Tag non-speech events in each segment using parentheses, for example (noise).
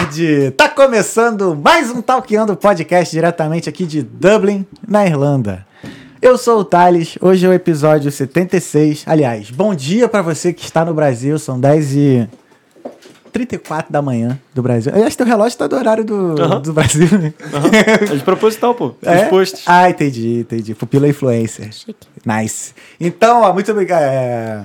tarde! Tá começando mais um Talkando Podcast diretamente aqui de Dublin, na Irlanda. Eu sou o Thales, hoje é o episódio 76. Aliás, bom dia para você que está no Brasil, são 10 e 34 da manhã do Brasil. Eu acho que teu relógio tá do horário do, Uhum. do Brasil, né? É de proposital, pô. É? Os posts. Ah, entendi, entendi. Pupila influencer. Chique. Nice. Então, ó, muito obrigado. É...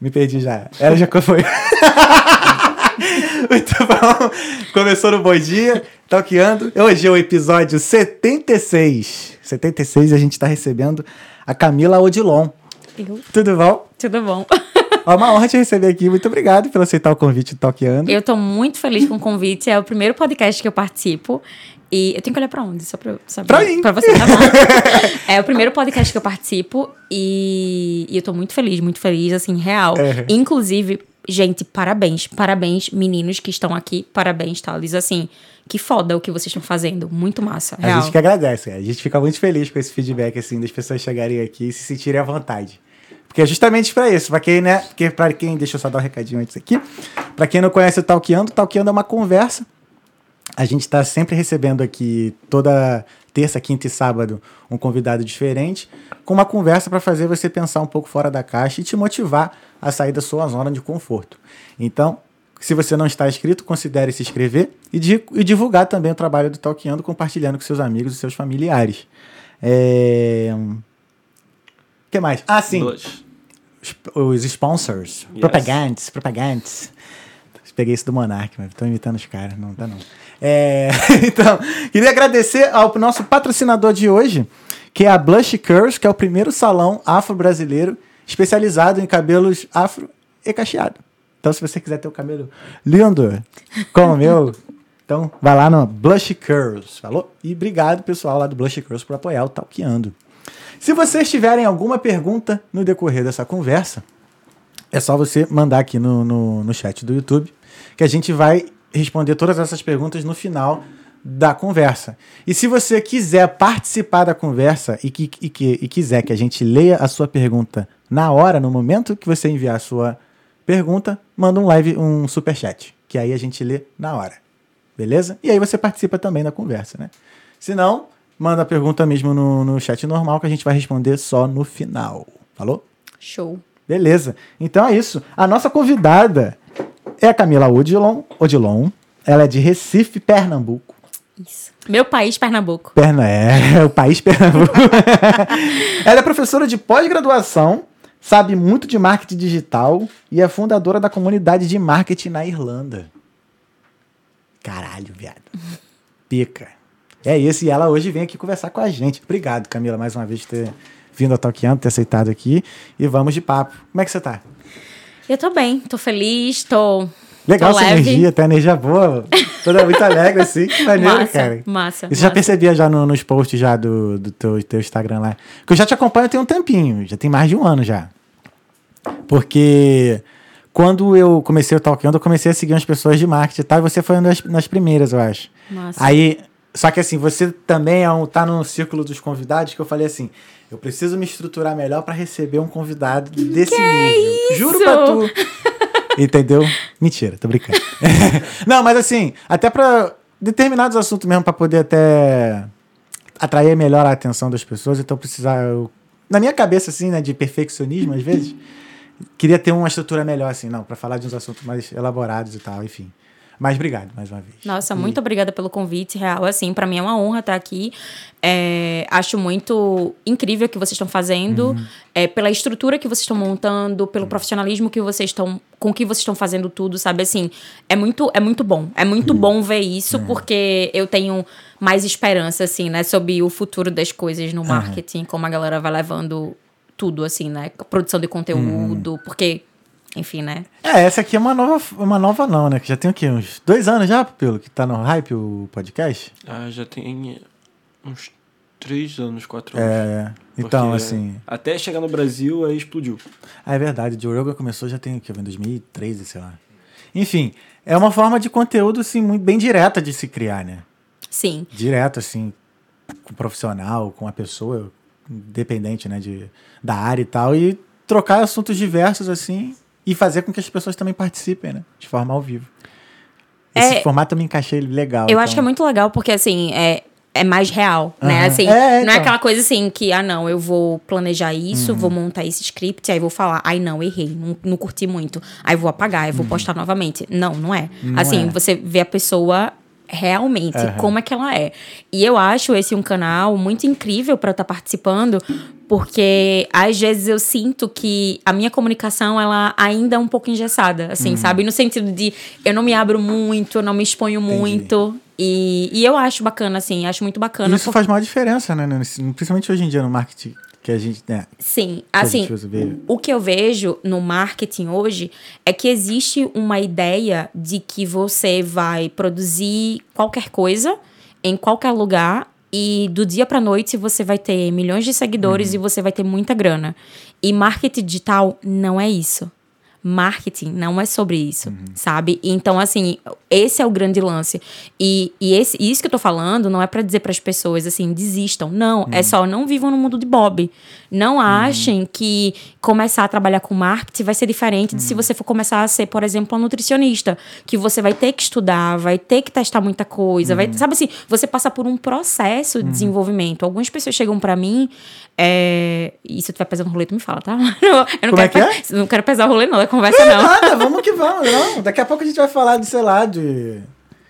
Me perdi já. Ela já foi. (laughs) (laughs) muito bom. Começou no Bom Dia, talqueando. Hoje é o episódio 76. 76 e a gente tá recebendo a Camila Odilon. Eu? Tudo bom? Tudo bom? (laughs) É uma honra te receber aqui. Muito obrigado por aceitar o convite do Talqueando. Eu tô muito feliz com o convite. É o primeiro podcast que eu participo. E eu tenho que olhar pra onde? Só pra eu saber. Pra mim. Pra você, tá bom? (laughs) é o primeiro podcast que eu participo. E, e eu tô muito feliz, muito feliz, assim, real. É. Inclusive, gente, parabéns. Parabéns, meninos que estão aqui. Parabéns, Thales. Assim, que foda o que vocês estão fazendo. Muito massa, A real. gente que agradece. A gente fica muito feliz com esse feedback, assim, das pessoas chegarem aqui e se sentirem à vontade. Porque é justamente pra isso, pra quem, né? Porque pra quem, deixa eu só dar um recadinho antes aqui. Pra quem não conhece o Talkeando, o Talkeando é uma conversa. A gente tá sempre recebendo aqui toda terça, quinta e sábado um convidado diferente, com uma conversa pra fazer você pensar um pouco fora da caixa e te motivar a sair da sua zona de conforto. Então, se você não está inscrito, considere se inscrever e, di- e divulgar também o trabalho do Talkeando, compartilhando com seus amigos e seus familiares. É... O que mais? Ah, sim. Blush. Os, sponsors. Yes. Propagantes, propagantes. Peguei isso do Monark, mas tô imitando os caras, não tá não. É, (laughs) então, queria agradecer ao nosso patrocinador de hoje, que é a Blush Curls, que é o primeiro salão afro-brasileiro especializado em cabelos afro e cacheado. Então, se você quiser ter o cabelo lindo, como o meu, (laughs) então vai lá no Blush Curls, falou? E obrigado, pessoal, lá do Blush Curls, por apoiar o Talkeando. Se vocês tiverem alguma pergunta no decorrer dessa conversa, é só você mandar aqui no, no, no chat do YouTube, que a gente vai responder todas essas perguntas no final da conversa. E se você quiser participar da conversa e, que, e, que, e quiser que a gente leia a sua pergunta na hora, no momento que você enviar a sua pergunta, manda um live, um super chat, que aí a gente lê na hora. Beleza? E aí você participa também da conversa, né? Se não, manda a pergunta mesmo no, no chat normal que a gente vai responder só no final. Falou? Show. Beleza. Então é isso. A nossa convidada é a Camila Odilon. Odilon. Ela é de Recife, Pernambuco. Isso. Meu país, Pernambuco. Perna é, (laughs) o país Pernambuco. (laughs) Ela é professora de pós-graduação, sabe muito de marketing digital e é fundadora da comunidade de marketing na Irlanda. Caralho, viado. Pica. É isso, e ela hoje vem aqui conversar com a gente. Obrigado, Camila, mais uma vez por ter vindo ao Talkando, ter aceitado aqui. E vamos de papo. Como é que você tá? Eu tô bem, tô feliz, tô. Legal tô essa leve. energia, tem energia boa. Toda (laughs) muito alegre, assim. Que maneiro, Massa, cara. massa, Isso já percebia já no- nos posts já do, do teu, teu Instagram lá. Que eu já te acompanho tem um tempinho, já tem mais de um ano já. Porque quando eu comecei o Talkando, eu comecei a seguir umas pessoas de marketing e tal, e você foi uma das, das primeiras, eu acho. Massa. Aí, só que assim, você também é um, tá no círculo dos convidados que eu falei assim, eu preciso me estruturar melhor pra receber um convidado desse nível. Juro pra tu. (laughs) Entendeu? Mentira, tô brincando. (laughs) Não, mas assim, até pra determinados assuntos mesmo, pra poder até atrair melhor a atenção das pessoas, então precisar. eu- na minha cabeça, assim, né, de perfeccionismo, às vezes, queria ter uma estrutura melhor, assim, não, pra falar de uns assuntos mais elaborados e tal, enfim. Mas obrigado mais uma vez. Nossa, muito obrigada pelo convite, real. Assim, pra mim é uma honra estar aqui. É, acho muito incrível o que vocês estão fazendo, é, pela estrutura que vocês estão montando, pelo profissionalismo que vocês estão, com que vocês estão fazendo tudo, sabe? Assim, é muito, é muito bom. É muito bom ver isso, porque eu tenho mais esperança, assim, né, sobre o futuro das coisas no marketing, como a galera vai levando tudo, assim, né? Produção de conteúdo, porque, enfim, né? É, essa aqui é uma nova, uma nova não, né? Que já tem o quê? Uns dois anos já, pelo que tá no hype o podcast? Ah, já tem uns três anos, quatro anos. É. Então, Porque assim. Até chegar no Brasil, aí explodiu. Ah, é verdade. O Joe Rogan começou já tem o quê? Em 2013, sei lá. Enfim, é uma forma de conteúdo, assim, muito bem direta de se criar, né? Sim. Direto, assim, com o profissional, com a pessoa, independente, né, de, da área e tal, e trocar assuntos diversos, assim, e fazer com que as pessoas também participem, né? De forma ao vivo. Esse É- formato eu me encaixei legal. Eu então. acho que é muito legal porque, assim, é, é mais real, né? Aham. Assim, É, não então. é aquela coisa assim que, ah, não, eu vou planejar Uhum. isso, vou montar esse script, aí vou falar, ai, não, errei, não, não curti muito, aí vou apagar, aí vou postar novamente. Não, não é. Uhum. Não assim, é. você vê a pessoa realmente, Aham. como é que ela é. E eu acho esse um canal muito incrível para estar participando, porque às vezes eu sinto que a minha comunicação ela ainda é um pouco engessada, Uhum. assim, sabe? No sentido de eu não me abro muito, eu não me exponho muito. E, e eu acho bacana, assim, acho muito bacana. Isso por- faz maior diferença, né? Principalmente hoje em dia no marketing que a gente. Né, Sim, assim, o que eu vejo no marketing hoje é que existe uma ideia de que você vai produzir qualquer coisa em qualquer lugar e do dia para noite você vai ter milhões de seguidores e você vai ter muita grana. E marketing digital não é isso. Marketing não é sobre isso, sabe? Então, assim, esse é o grande lance. E, e esse, isso que eu tô falando não é pra dizer pras pessoas assim, desistam. Não, é só não vivam no mundo de Bob. Não achem que começar a trabalhar com marketing vai ser diferente de se você for começar a ser, por exemplo, uma nutricionista. Que você vai ter que estudar, vai ter que testar muita coisa. Vai, sabe assim, você passa por um processo de desenvolvimento. Algumas pessoas chegam pra mim. É... E se eu tiver pesando o rolê, tu me fala, tá? (laughs) Eu não Como quero é que é? (laughs) Não quero pesar o rolê, não, da conversa, não. Nada, vamos que vamos. (laughs) Não, daqui a pouco a gente vai falar de, sei lá, de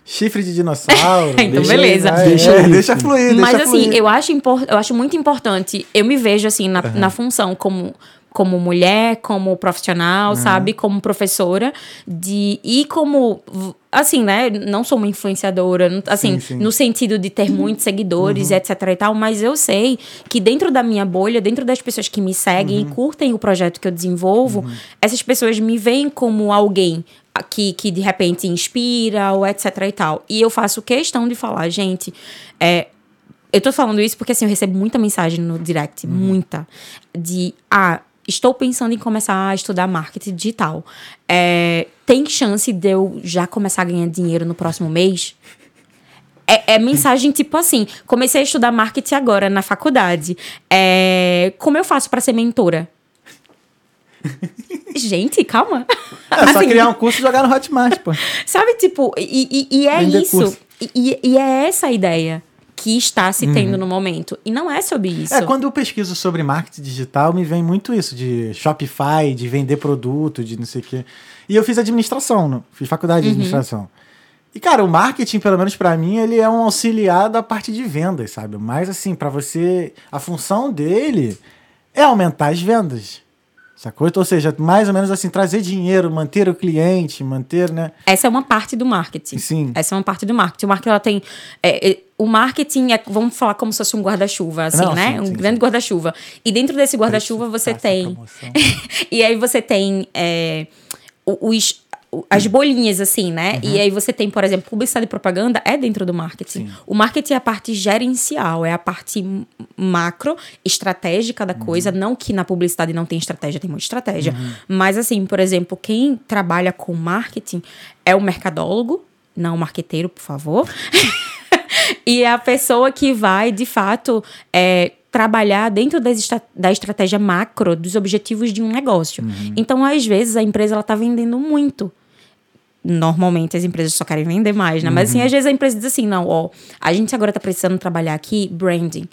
chifre de dinossauro. Então, beleza. Vai, Deixa é, deixa fluir, Mas deixa assim, fluir. eu acho, eu acho muito importante. Eu me vejo assim na, na função como, como mulher, como profissional, sabe? Como professora. De, e como. Assim, né? Não sou uma influenciadora, assim, Sim, sim. no sentido de ter muitos seguidores, etc e tal, mas eu sei que dentro da minha bolha, dentro das pessoas que me seguem e curtem o projeto que eu desenvolvo, essas pessoas me veem como alguém que, que de repente inspira ou etc e tal. E eu faço questão de falar, gente, é, eu tô falando isso porque assim, eu recebo muita mensagem no direct, muita. De ah, estou pensando em começar a estudar marketing digital. É, tem chance de eu já começar a ganhar dinheiro no próximo mês? É, é mensagem tipo assim: comecei a estudar marketing agora na faculdade. É, como eu faço para ser mentora? (laughs) Gente, calma. É só Assim, criar um curso e jogar no Hotmart, pô. Sabe, tipo, e, e, e é Vender isso. E, e- e é essa a ideia que está se tendo no momento. E não é sobre isso. É, quando eu pesquiso sobre marketing digital, me vem muito isso de Shopify, de vender produto, de não sei o quê. E eu fiz administração, fiz faculdade de Uhum. administração. E, cara, o marketing, pelo menos pra mim, ele é um auxiliar da parte de vendas, sabe? Mas, assim, pra você. A função dele é aumentar as vendas. Sacou? Então, ou seja, mais ou menos assim, trazer dinheiro, manter o cliente, manter, né? Essa é uma parte do marketing. Sim. Essa é uma parte do marketing. O marketing, ela tem... é, é, o marketing é, vamos falar como se fosse um guarda-chuva, assim, Não, né? sim, um sim, grande sim. guarda-chuva. E dentro desse guarda-chuva você tem... promoção. (laughs) e aí você tem é, os, as bolinhas, assim, né? Uhum. E aí você tem, por exemplo, publicidade e propaganda é dentro do marketing. O marketing é a parte gerencial, é a parte macro, estratégica da Uhum. coisa. Não que na publicidade não tem estratégia, tem muita estratégia. Mas, assim, por exemplo, quem trabalha com marketing é o mercadólogo, não o marqueteiro, por favor. (laughs) e é a pessoa que vai, de fato, é, trabalhar dentro das estra- da estratégia macro dos objetivos de um negócio. Então, às vezes, a empresa ela está vendendo muito. Normalmente as empresas só querem vender mais, né? Mas assim, às vezes a empresa diz assim: não, ó, a gente agora tá precisando trabalhar aqui branding.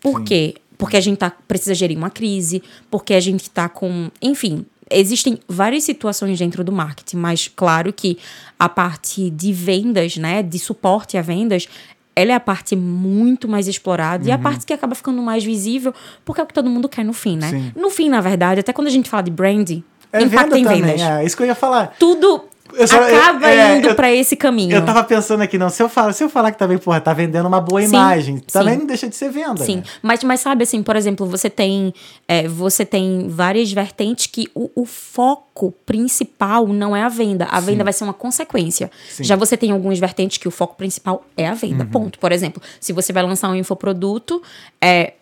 Por quê? Porque a gente tá, precisa gerir uma crise, porque a gente tá com. Enfim, existem várias situações dentro do marketing, mas claro que a parte de vendas, né? De suporte a vendas, ela é a parte muito mais explorada e a parte que acaba ficando mais visível, porque é o que todo mundo quer no fim, né? Sim. No fim, na verdade, até quando a gente fala de branding, É impacta venda em também, vendas. é isso que eu ia falar. Tudo só- acaba eu- é, indo pra esse caminho. Eu tava pensando aqui, não, se eu falar, se eu falar que também, porra, tá vendendo uma boa Sim, imagem, também sim. não deixa de ser venda. Sim, né? mas, mas sabe assim, por exemplo, você tem é, você tem várias vertentes que o, o foco principal não é a venda. A venda vai ser uma consequência. Já você tem algumas vertentes que o foco principal é a venda. Uhum. Ponto. Por exemplo, se você vai lançar um infoproduto, é,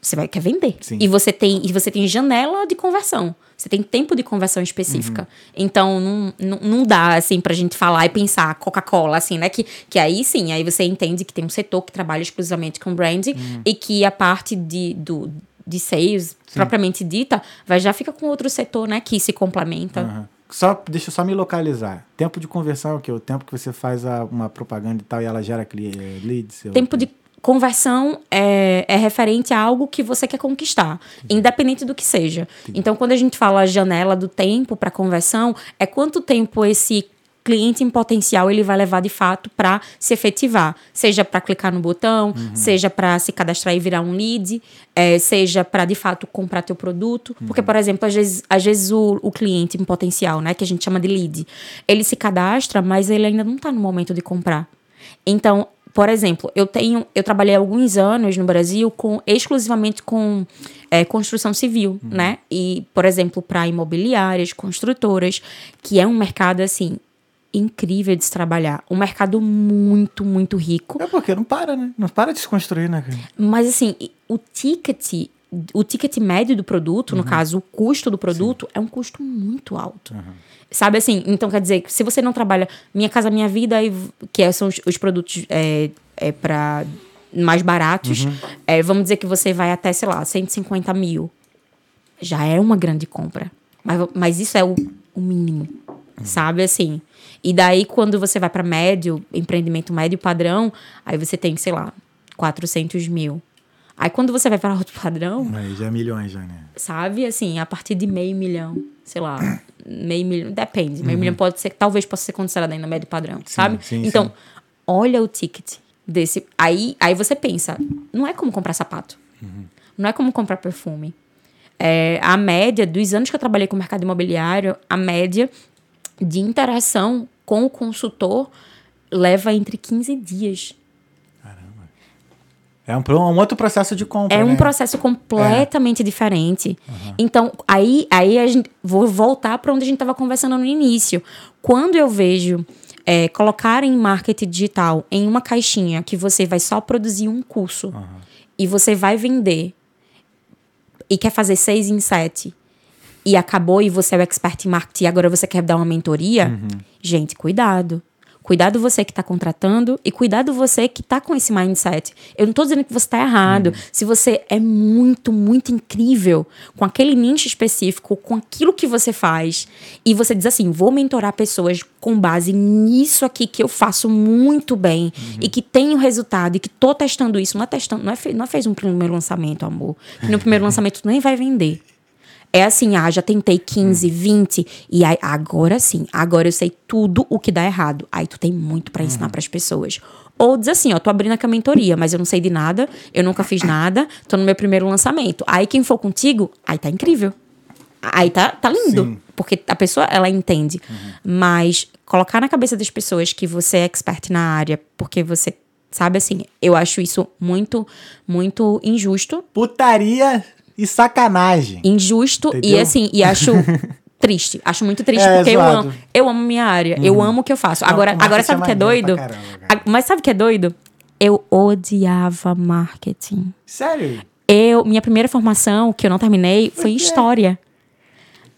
você vai quer vender. Sim. E você tem e você tem janela de conversão. Você tem tempo de conversão específica. Uhum. Então, não, não, não dá, assim, pra gente falar e pensar Coca-Cola, assim, né? Que, que aí sim, aí você entende que tem um setor que trabalha exclusivamente com branding Uhum. e que a parte de, do, de sales, propriamente dita, vai já fica com outro setor, né? Que se complementa. Aham. só, deixa eu só me localizar. Tempo de conversão é o quê? O tempo que você faz a- uma propaganda e tal e ela gera eh, leads? Tempo de conversão é, é referente a algo que você quer conquistar, independente do que seja. Então, quando a gente fala janela do tempo para conversão, é quanto tempo esse cliente em potencial ele vai levar de fato para se efetivar, seja para clicar no botão, seja para se cadastrar e virar um lead, é, seja para de fato comprar teu produto, porque por exemplo às vezes, às vezes o, o cliente em potencial, né, que a gente chama de lead, ele se cadastra, mas ele ainda não está no momento de comprar. Então, por exemplo, eu tenho, eu trabalhei alguns anos no Brasil com exclusivamente com é, construção civil, né? E, por exemplo, para imobiliárias, construtoras, que é um mercado assim incrível de se trabalhar, um mercado muito, muito rico. É porque não para, né? Não para de se construir, né? Mas assim, o ticket, o ticket médio do produto, no caso, o custo do produto, é um custo muito alto. Sabe assim? Então quer dizer, que se você não trabalha Minha Casa Minha Vida, que são os, os produtos é, é para mais baratos, é, vamos dizer que você vai até, sei lá, 150 mil. Já é uma grande compra. Mas, mas isso é o, o mínimo. Sabe assim? E daí, quando você vai para médio, empreendimento médio padrão, aí você tem, sei lá, 400 mil. Aí quando você vai para alto padrão, Aí já é milhões, já, né? sabe? Assim, a partir de meio milhão, sei lá, meio milhão, depende. Meio milhão pode ser, talvez possa ser considerado ainda médio padrão, sabe? sim, então, sim. olha o ticket desse. Aí, aí você pensa, não é como comprar sapato, não é como comprar perfume. É, a média dos anos que eu trabalhei com o mercado imobiliário, a média de interação com o consultor leva entre 15 dias. É um, um outro processo de compra, É um né? processo completamente diferente. Então, aí, aí a gente, vou voltar para onde a gente estava conversando no início. Quando eu vejo é, colocar em marketing digital em uma caixinha que você vai só produzir um curso e você vai vender e quer fazer seis em sete e acabou e você é o expert em marketing e agora você quer dar uma mentoria, gente, cuidado. Cuidado você que está contratando e cuidado você que está com esse mindset. Eu não estou dizendo que você está errado. Se você é muito, muito incrível com aquele nicho específico, com aquilo que você faz, e você diz assim: vou mentorar pessoas com base nisso aqui que eu faço muito bem e que tenho resultado e que tô testando isso. Não é testando, não é, fe- não é fez um primeiro lançamento, amor. Que no primeiro (laughs) lançamento tu nem vai vender. É assim, ah, já tentei 15, 20, e aí, agora sim, agora eu sei tudo o que dá errado. Aí tu tem muito pra ensinar pras pessoas. Ou diz assim, ó, tô abrindo aqui a mentoria, mas eu não sei de nada, eu nunca fiz nada, tô no meu primeiro lançamento. Aí quem for contigo, aí tá incrível. Aí tá, tá lindo. Sim. Porque a pessoa, ela entende. Mas colocar na cabeça das pessoas que você é expert na área, porque você, sabe assim, eu acho isso muito, muito injusto Putaria e sacanagem. injusto Entendeu? e assim, e acho (laughs) triste. Acho muito triste, É, porque eu amo, eu amo minha área, eu amo o que eu faço. agora, marketing agora é sabe o que é doido? caramba, cara. Mas sabe o que é doido? Eu odiava marketing. Sério? Eu, minha primeira formação, que eu não terminei, foi em história.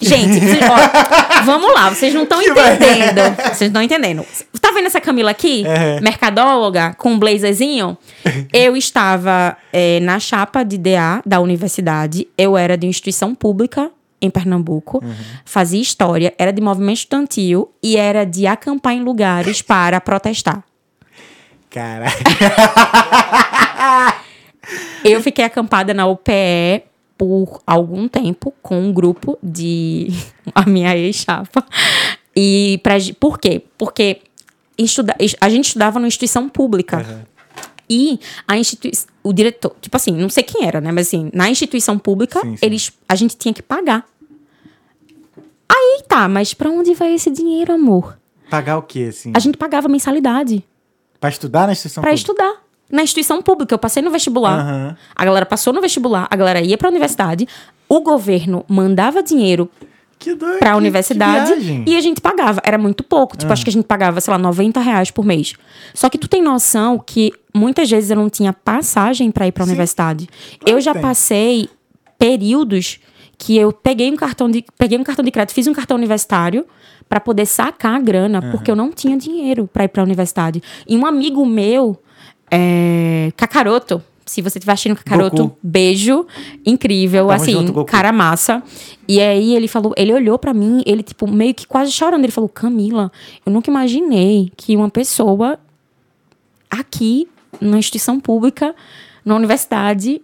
Gente, vocês, ó, (laughs) vamos lá, vocês não estão entendendo. Vocês não estão entendendo. Tá vendo essa Camila aqui? É. Mercadóloga, com um blazerzinho? (laughs) Eu estava é, na chapa de DA da universidade. Eu era de instituição pública em Pernambuco. Fazia história, era de movimento estudantil e era de acampar em lugares para protestar. Caralho. (laughs) Eu fiquei acampada na UPE por algum tempo com um grupo de (laughs) a minha ex-chapa. E pra, por quê? Porque estuda, a gente estudava numa instituição pública. E a instituição, o diretor, tipo assim, não sei quem era, né? Mas assim, na instituição pública, Sim, sim. eles a gente tinha que pagar. Aí tá, mas pra onde vai esse dinheiro, amor? Pagar o quê, assim? A gente pagava mensalidade Pra estudar na instituição Pra pública? estudar. Na instituição pública, eu passei no vestibular. Aham. A galera passou no vestibular, a galera ia pra universidade, o governo mandava dinheiro Que doido. pra que- universidade que e a gente pagava. Era muito pouco. Tipo, acho que a gente pagava, sei lá, 90 reais por mês. Só que tu tem noção que muitas vezes eu não tinha passagem pra ir pra universidade. eu já tem. passei períodos que eu peguei um cartão de, peguei um cartão de crédito, fiz um cartão universitário pra poder sacar a grana, porque eu não tinha dinheiro pra ir pra universidade. E um amigo meu, é, Cacaroto, Se você estiver assistindo Kakaroto, Goku. beijo. Incrível, Tamo assim, junto, cara massa. E aí ele falou, ele olhou pra mim, ele, tipo, meio que quase chorando. Ele falou, Camila, eu nunca imaginei que uma pessoa aqui, numa instituição pública, na universidade,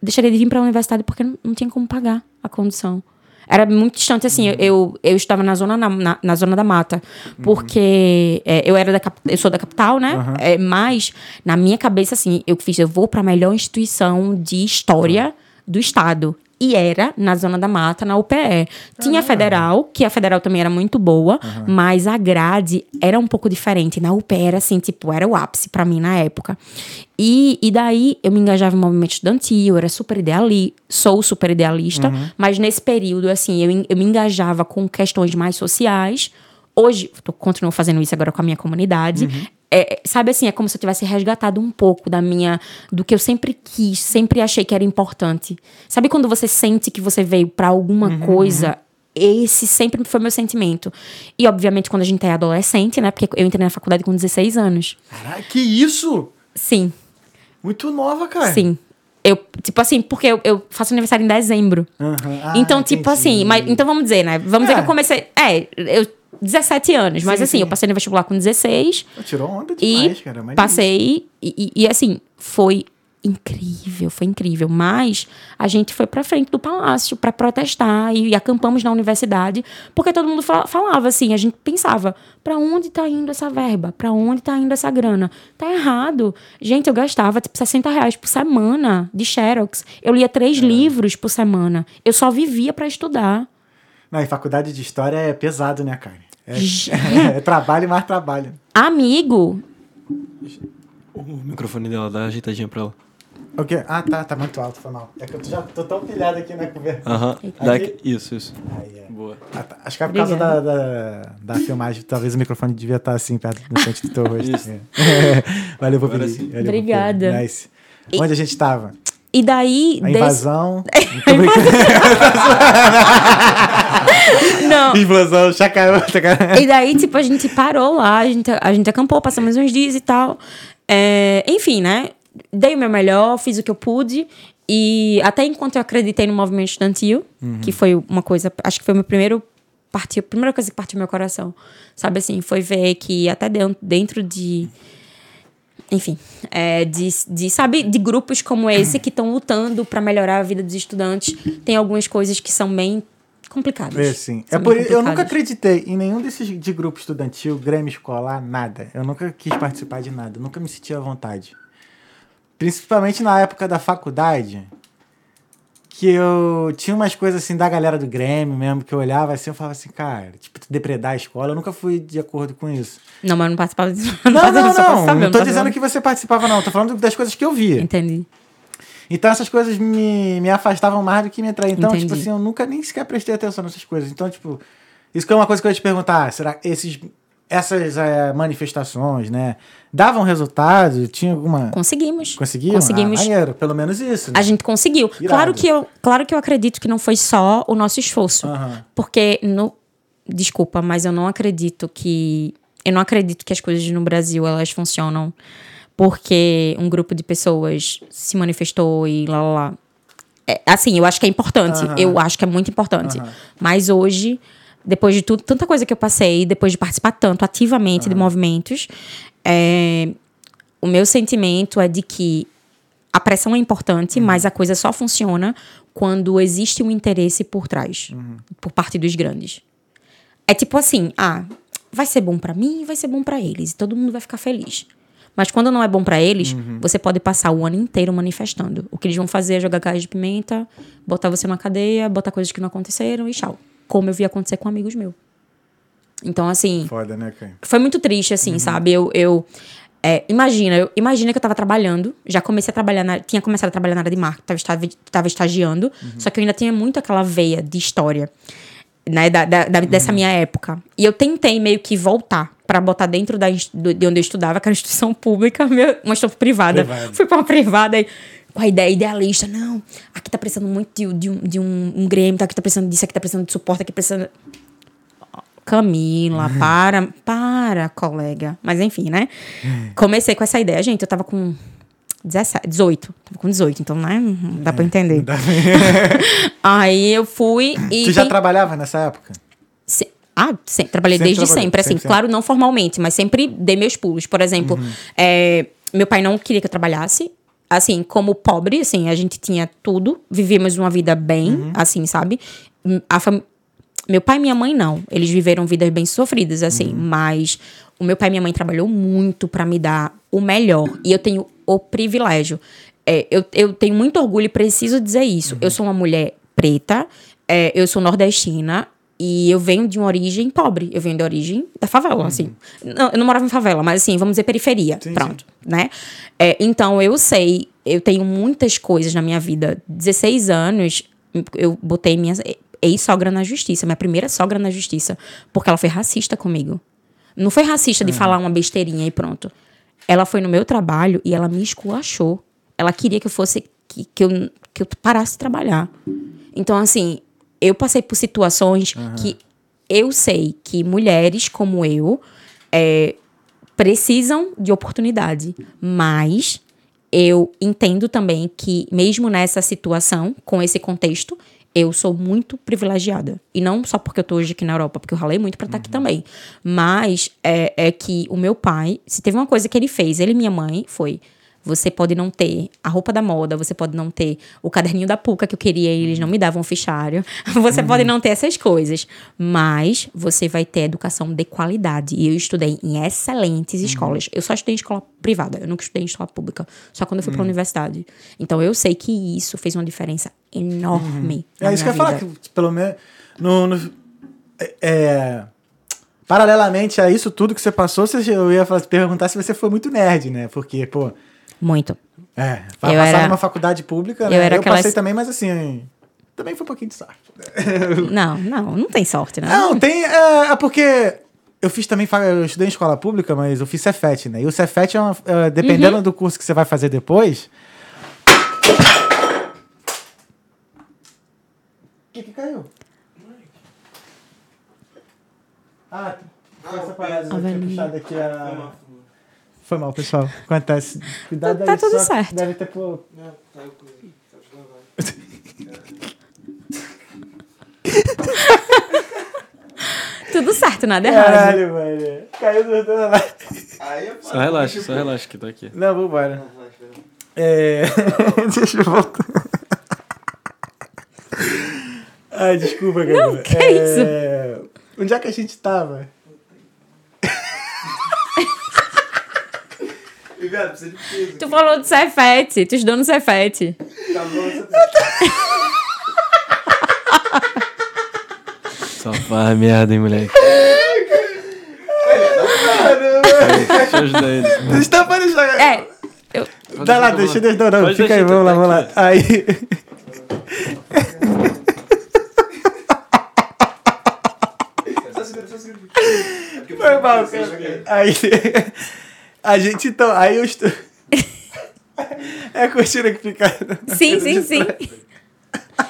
deixaria de vir para a universidade porque não, não tinha como pagar a condição. Era muito distante, assim, eu, eu estava na zona, na, na, na zona da mata, porque é, eu era da, eu sou da capital, né? É, mas, na minha cabeça, assim, eu fiz, eu vou para a melhor instituição de história do estado. E era na Zona da Mata, na UPE. Tinha a federal, que a federal também era muito boa, mas a grade era um pouco diferente. Na UPE era assim, tipo, era o ápice pra mim na época. E, e daí eu me engajava em movimento estudantil, eu era super idealista, sou super idealista, mas nesse período, assim, eu, eu me engajava com questões mais sociais. Hoje, tô- continuo fazendo isso agora com a minha comunidade. É, sabe assim, é como se eu tivesse resgatado um pouco da minha. do que eu sempre quis, sempre achei que era importante. Sabe quando você sente que você veio pra alguma coisa? Esse sempre foi meu sentimento. E, obviamente, quando a gente é adolescente, né? Porque eu entrei na faculdade com 16 anos. Caralho, que isso? Sim, Muito nova, cara. sim. Eu, tipo assim, porque eu, eu faço aniversário em dezembro. Aham. Ah, então, tipo entendi. assim, mas, então vamos dizer, né? Vamos dizer É. que eu comecei. É, eu. 17 anos, mas Sim, assim, sim. eu passei no vestibular com 16 Pô, Tirou onda e demais, cara. mas passei. E, e- e, assim, foi incrível, foi incrível. Mas a gente foi pra frente do palácio pra protestar e, acampamos na universidade, porque todo mundo fa- falava assim, a gente pensava, pra onde tá indo essa verba? Pra onde tá indo essa grana? Tá errado. Gente, eu gastava tipo 60 reais por semana de Xerox. Eu lia três É. livros por semana. Eu só vivia pra estudar. Não, e faculdade de história é pesado, né, cara? É, Gente. é trabalho e mais trabalho. Amigo, O microfone dela, dá uma ajeitadinha pra ela. O quê? Ah, tá, tá muito alto, foi mal. É que eu já tô tão pilhado aqui na conversa. Aham. Aqui- Isso, isso. Aí, é. Boa. Ah, tá. Acho que é por causa da, da, da filmagem. Talvez o microfone devia estar assim, perto no frente do teu rosto. É. (laughs) Valeu. Valeu, Obrigada. Nice. Onde a gente tava? E daí. A invasão. (laughs) Tô brincando. (laughs) Não, chacaú, chacaú. E daí, tipo, a gente parou lá, a gente, a gente acampou, passamos uns dias e tal. É, enfim, né? Dei o meu melhor, fiz o que eu pude. E até enquanto eu acreditei no movimento estudantil, que foi uma coisa, acho que foi o meu primeiro partiu, a primeira coisa que partiu meu coração. Sabe assim, foi ver que até dentro, dentro de enfim, é, de, de, sabe, de grupos como esse que estão lutando para melhorar a vida dos estudantes, tem algumas coisas que são bem complicadas. É, sim. É por, eu nunca acreditei em nenhum desses de grupo estudantil, grêmio escolar, nada. Eu nunca quis participar de nada. Nunca me sentia à vontade. Principalmente na época da faculdade, que eu tinha umas coisas assim da galera do Grêmio mesmo, que eu olhava assim, eu falava assim, cara, tipo, depredar a escola. Eu nunca fui de acordo com isso. Não, mas eu não participava disso. (laughs) Não, não, pra não. saber, Não tô participava. dizendo que você participava, não. Tô falando das coisas que eu via. Entendi. Então essas coisas me, me afastavam mais do que me atraíam. Então, Entendi. tipo assim, eu nunca nem sequer prestei atenção nessas coisas. Então, tipo, isso que é uma coisa que eu ia te perguntar. Será que esses, essas eh, manifestações, né, davam resultado? Tinha alguma... Conseguimos. Conseguiam? Conseguimos. Ah, maneiro, pelo menos isso. né? A gente conseguiu. Irado. Claro que, eu, claro que eu acredito que não foi só o nosso esforço. Aham. Porque, no, desculpa, mas eu não acredito que. Eu não acredito que as coisas no Brasil elas funcionam porque um grupo de pessoas se manifestou e lá lá lá. É, assim, eu acho que é importante. Aham. Eu acho que é muito importante. Aham. Mas hoje, depois de tudo, tanta coisa que eu passei, depois de participar tanto ativamente de movimentos, é, o meu sentimento é de que a pressão é importante, mas a coisa só funciona quando existe um interesse por trás, por parte dos grandes. É tipo assim, ah, vai ser bom pra mim, vai ser bom pra eles, e todo mundo vai ficar feliz. Mas quando não é bom pra eles, você pode passar o ano inteiro manifestando. O que eles vão fazer é jogar gás de pimenta, botar você na cadeia, botar coisas que não aconteceram e tchau. Como eu vi acontecer com amigos meus. Então, assim, Foda, né, cara? foi muito triste, assim, sabe? Eu. eu é, imagina, eu, imagina que eu tava trabalhando, já comecei a trabalhar, na, tinha começado a trabalhar na área de marketing, tava, estava, tava estagiando, só que eu ainda tinha muito aquela veia de história, né, da, da- da- dessa minha época. E eu tentei meio que voltar pra botar dentro da, de onde eu estudava, que era uma instituição pública, uma instituição privada. Privada. Fui pra uma privada e com a ideia idealista, não, aqui tá precisando muito de, de um, de um, um grêmio, aqui tá precisando disso, aqui tá precisando de suporte, aqui precisando. Camila, para, para, colega. Mas enfim, né? Comecei com essa ideia, gente. Eu tava com 17, 18. Tava com 18, então, né? Não dá pra entender. (laughs) Aí eu fui e. Tu já trabalhava nessa época? Se- Ah, sempre, trabalhei Sempre desde sempre, assim, sempre, sempre. claro, não formalmente, mas sempre dei meus pulos. Por exemplo, Uhum. é, meu pai não queria que eu trabalhasse. Assim, como pobre, assim, a gente tinha tudo, vivíamos uma vida bem, Uhum. assim, sabe? A fam... Meu pai e minha mãe não, eles viveram vidas bem sofridas, assim, Uhum. mas o meu pai e minha mãe trabalhou muito pra me dar o melhor. E eu tenho o privilégio. É, eu, eu tenho muito orgulho e preciso dizer isso. Eu sou uma mulher preta, é, eu sou nordestina e eu venho de uma origem pobre. Eu venho da origem da favela, assim. Não, eu não morava em favela, mas assim, vamos dizer periferia. Sim, pronto, né? É, então eu sei, eu tenho muitas coisas na minha vida. 16 anos, eu botei minha ex-sogra na justiça, minha primeira sogra na justiça, porque ela foi racista comigo. Não foi racista de falar uma besteirinha e pronto. Ela foi no meu trabalho e ela me esculachou. Ela queria que eu fosse que, que, eu, que eu parasse de trabalhar. Então, assim, eu passei por situações que eu sei que mulheres como eu é, precisam de oportunidade, mas eu entendo também que, mesmo nessa situação, com esse contexto, eu sou muito privilegiada. E não só porque eu tô hoje aqui na Europa, porque eu ralei muito pra estar aqui também. Mas é, é que o meu pai, se teve uma coisa que ele fez, ele e minha mãe, foi. Você pode não ter a roupa da moda, você pode não ter o caderninho da PUCA que eu queria e eles não me davam um fichário. (laughs) Você pode não ter essas coisas, mas você vai ter educação de qualidade. E eu estudei em excelentes escolas. Eu só estudei em escola privada, eu nunca estudei em escola pública, só quando eu fui pra universidade. Então eu sei que isso fez uma diferença enorme. na É isso que eu ia falar, que pelo menos. No, no- é, é, paralelamente a isso tudo que você passou, eu ia perguntar se você foi muito nerd, né? Porque, pô. Muito. É, Eu passar era- numa faculdade pública, eu né? era eu aquelas- passei também, mas assim. Também foi um pouquinho de sorte. (laughs) Não, não, não tem sorte, né? Não, tem. É, é porque. Eu fiz também, eu estudei em escola pública, mas eu fiz Cefet, né? E o Cefet é uma. é, Uhum. dependendo do curso que você vai fazer depois. O que, que caiu? Ah, essa parada que eu tinha puxado aqui a. Foi mal, pessoal. Acontece. Cuidado Tá aí, tudo certo. Deve ter pô. (laughs) Tudo certo, nada errado. Caralho, mano. Caiu do lá. Aí Só relaxa, só relaxa que tá aqui. Não, vambora. É... (laughs) Deixa eu voltar. Ai, desculpa, cara. Não, que é isso? Onde é que a gente tava? Velho, precisa de peso. Tu falou do Cefete, tu estudou no Cefete. Tá bom, você (laughs) Só faz merda, hein, moleque. Deixa eu ajudar ele. Estão para enxergar. É, eu, Dá lá, deixa, deixa, não, não, fica aí, vamos lá, tá vamos lá. Aí. Só segura, só segura. É Foi mal, cara. Aí. A gente então. Aí eu estou. (laughs) É a cortina que fica. sim, sim, sim.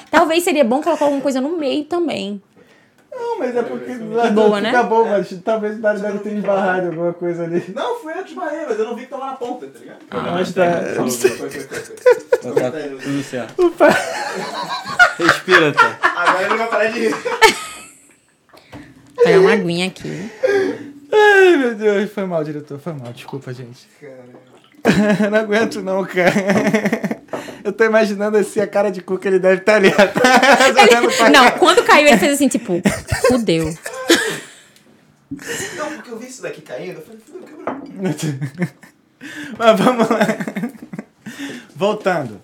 Talvez seria bom colocar alguma coisa no meio também. Não, mas é porque. boa, né? Fica bom, mas talvez o Dário deve ter esbarrado alguma coisa ali. Não, foi antes de barreira, mas eu não vi que tava na ponta, tá ligado? Mas tá. Foi, foi, foi, foi. Tá, tá tudo certo. Opa. Respira, tá? Agora ele vai parar de rir. Pegar uma aguinha aqui. Ai, meu Deus, foi mal, diretor, foi mal, desculpa, gente. (laughs) não aguento não, cara. Eu tô imaginando assim a cara de cu que ele deve estar ali atrás, olhando pra Não, quando caiu, ele fez assim, tipo, fudeu. Não, porque eu vi isso daqui caindo, eu falei, fudeu, quebrou. (laughs) Mas vamos lá. Voltando.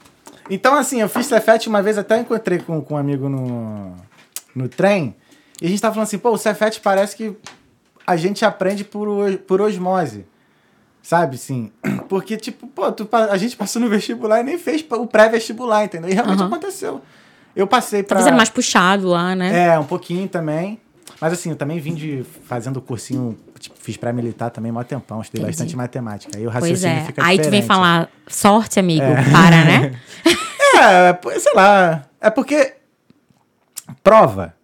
Então, assim, eu fiz Cefet uma vez, até encontrei com, com um amigo no, no trem, e a gente tava falando assim, pô, o Cefet parece que a gente aprende por, por osmose. Sabe, sim. (clears throat) Porque, tipo, pô, tu a gente passou no vestibular e nem fez o pré-vestibular, entendeu? E realmente Aham. aconteceu. Eu passei pra... Talvez era mais puxado lá, né? É, um pouquinho também. Mas assim, eu também vim de fazendo cursinho, tipo, fiz pré-militar também mó tempão, estudei Entendi. bastante matemática. Aí o pois raciocínio é. fica Aí tu vem diferente. falar, sorte, amigo, para, né? (laughs) É, pô, sei lá. É porque prova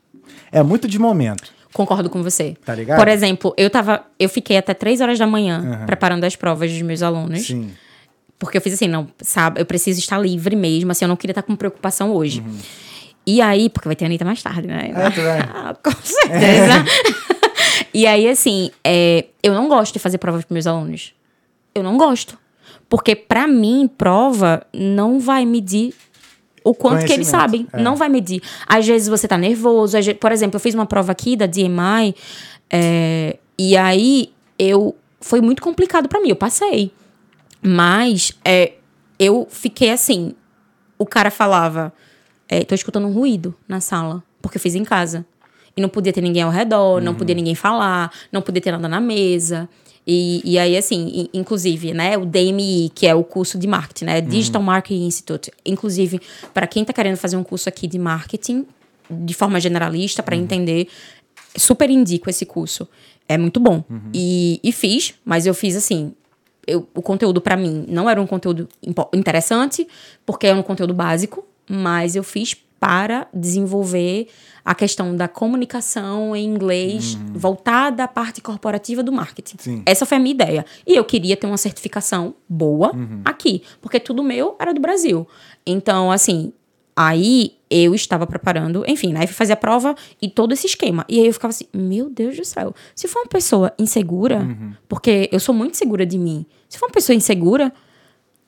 é muito de momento, Concordo com você. tá ligado? Por exemplo, eu tava. Eu fiquei até três horas da manhã Aham. preparando as provas dos meus alunos. Sim. Porque eu fiz assim, não, sabe, eu preciso estar livre mesmo, assim, eu não queria estar com preocupação hoje. E aí, porque vai ter Anitta mais tarde, né? É, tu vai. Ah, (laughs) com certeza. (laughs) e aí, assim, é, eu não gosto de fazer prova para meus alunos. Eu não gosto. Porque, pra mim, prova não vai medir o quanto que eles sabem. É. Não vai medir. Às vezes você tá nervoso. às ve- Por exemplo, eu fiz uma prova aqui da DMI. é, e aí, eu... Foi muito complicado pra mim. Eu passei. Mas, é, eu fiquei assim... O cara falava... É, tô escutando um ruído na sala. Porque eu fiz em casa. E não podia ter ninguém ao redor, não podia ninguém falar, não podia ter nada na mesa. E, e aí, assim, inclusive, né, o DMI, que é o curso de marketing, né, Digital Marketing Institute. Inclusive, para quem tá querendo fazer um curso aqui de marketing, de forma generalista, para entender, super indico esse curso. É muito bom. E, e fiz, mas eu fiz assim. eu- o conteúdo para mim não era um conteúdo interessante, porque é um conteúdo básico, mas eu fiz para desenvolver a questão da comunicação em inglês voltada à parte corporativa do marketing. Sim. Essa foi a minha ideia. E eu queria ter uma certificação boa aqui, porque tudo meu era do Brasil. Então, assim, aí eu estava preparando, enfim, né? Fui fazer a prova e todo esse esquema. E aí eu ficava assim, meu Deus do céu. Se for uma pessoa insegura, porque eu sou muito segura de mim. Se for uma pessoa insegura,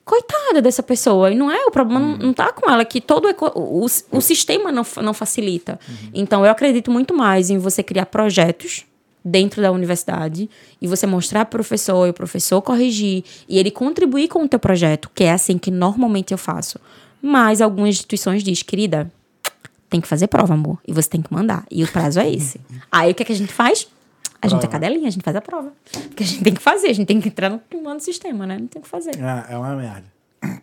coitada dessa pessoa. E não é, o problema não, não tá com ela, que todo eco- o, o sistema não, não facilita. Então, eu acredito muito mais em você criar projetos dentro da universidade e você mostrar pro professor e o professor corrigir e ele contribuir com o teu projeto, que é assim que normalmente eu faço. Mas algumas instituições dizem, querida, tem que fazer prova, amor. E você tem que mandar. E o prazo é esse. Aí o que, é que a gente faz? A gente é Prova. cadelinha, a gente faz a prova. Porque a gente tem que fazer, a gente tem que entrar no do sistema, né? Não tem o que fazer. É, é uma merda.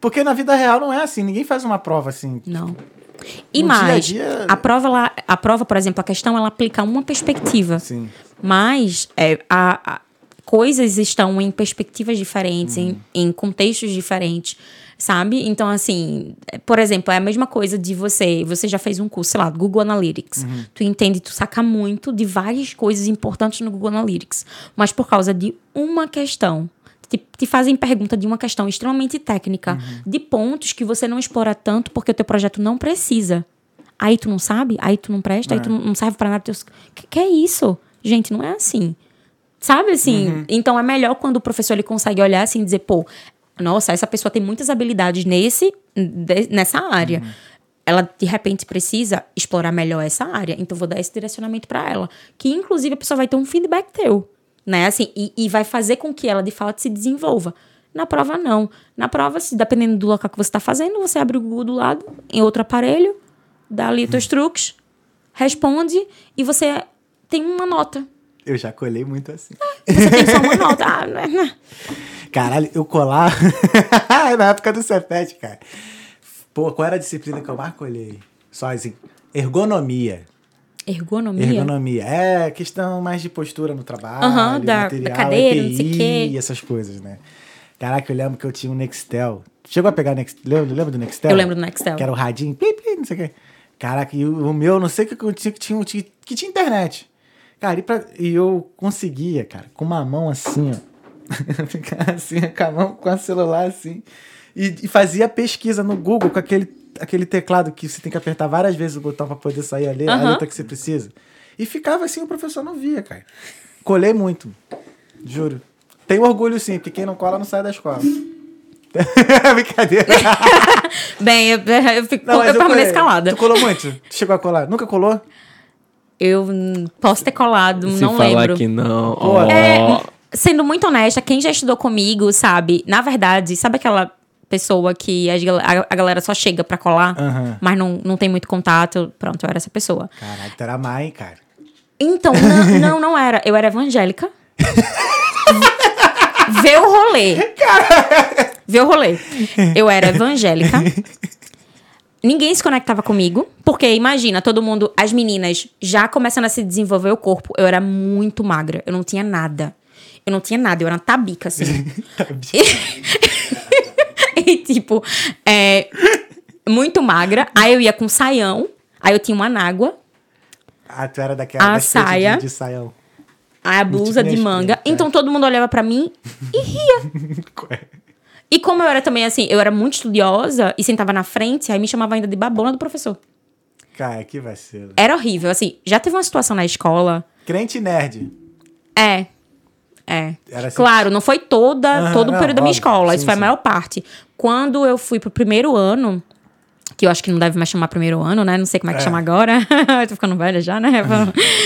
Porque na vida real não é assim. Ninguém faz uma prova assim. Não. E No dia a mais, dia- a prova, ela, a prova, por exemplo, a questão, ela aplica uma perspectiva. Sim. Mas é, a, a- coisas estão em perspectivas diferentes, Uhum. em, em contextos diferentes, sabe? Então, assim, é, por exemplo, é a mesma coisa de você. Você já fez um curso, sei lá, do Google Analytics. Uhum. Tu entende, tu saca muito de várias coisas importantes no Google Analytics. Mas por causa de uma questão. Te, te fazem pergunta de uma questão extremamente técnica, Uhum. de pontos que você não explora tanto porque o teu projeto não precisa. Aí tu não sabe, aí tu não presta, aí tu não não serve pra nada. Teus... Que, que é isso? Gente, não é assim. Sabe assim? Então é melhor quando o professor ele consegue olhar assim e dizer, pô, nossa, essa pessoa tem muitas habilidades nesse, de- nessa área. Ela de repente precisa explorar melhor essa área, então vou dar esse direcionamento para ela, que inclusive a pessoa vai ter um feedback teu, né? Assim, e, e vai fazer com que ela de fato se desenvolva. Na prova não. Na prova, se dependendo do local que você está fazendo, você abre o Google do lado, em outro aparelho, dá ali os teus truques, responde e você tem uma nota. Eu já colei muito assim. Você tem só uma (laughs) nota. Ah, né, né. Caralho, eu colar. (laughs) Na época do Cefet, cara. Pô, qual era a disciplina que eu mais colhei? Só assim. Ergonomia. Ergonomia. Ergonomia. É questão mais de postura no trabalho, Aham, da- material, da cadeira, não EPI, sei o quê. e essas coisas, né? Caraca, eu lembro que eu tinha um Nextel. Chegou a pegar Nextel? Lembra, lembra do Nextel? Eu lembro do Nextel. Que era o radinho, plim, plim, não sei o quê. Caraca, e o, o meu, não sei o que eu tinha, que tinha, que tinha, que tinha internet. Cara, e, pra- e eu conseguia, cara, com uma mão assim, ó. (laughs) Ficar assim, com a mão, com o celular assim. E, e fazia pesquisa no Google com aquele, aquele teclado que você tem que apertar várias vezes o botão pra poder sair a, le- a Aham. letra que você precisa. E ficava assim, o professor não via, cara. Colei muito. Juro. Tenho orgulho sim, porque quem não cola não sai da escola. (laughs) Brincadeira. (laughs) Bem, eu, eu, fico, Não, mas eu permaneço colei. calada. Tu colou muito? Tu chegou a colar? Nunca colou? Eu hum, posso ter colado, Se não falar lembro. que não, Pô, ó. É, sendo muito honesta, quem já estudou comigo, sabe? Na verdade, sabe aquela pessoa que a, a galera só chega pra colar, Aham. mas não, não tem muito contato? Pronto, eu era essa pessoa. Caralho, tu era má, hein, cara? Então, não, (laughs) não, não era. Eu era evangélica. Vê o rolê. Vê o rolê. Eu era evangélica. Ninguém se conectava comigo, porque imagina, todo mundo, as meninas já começando a se desenvolver o corpo. Eu era muito magra, eu não tinha nada. Eu não tinha nada, eu era uma tabica, assim. (laughs) (laughs) e, tipo, é, muito magra. Aí eu ia com saião, aí eu tinha uma nágua, Ah, tu era daquela A saia. de, de saião. aí a blusa de manga. respeito, é. Então todo mundo olhava pra mim e ria. (laughs) E como eu era também assim, eu era muito estudiosa e sentava na frente, aí me chamava ainda de babona do professor. Cara, que vacilo. Era horrível, assim. Já teve uma situação na escola. Crente nerd. É. É. Assim? Claro, não foi toda, Aham, todo o não, período da minha óbvio. escola. Sim, isso foi sim. a maior parte. Quando eu fui pro primeiro ano, que eu acho que não deve mais chamar primeiro ano, né? Não sei como é que É. chama agora. eu (laughs) tô ficando velha já, né?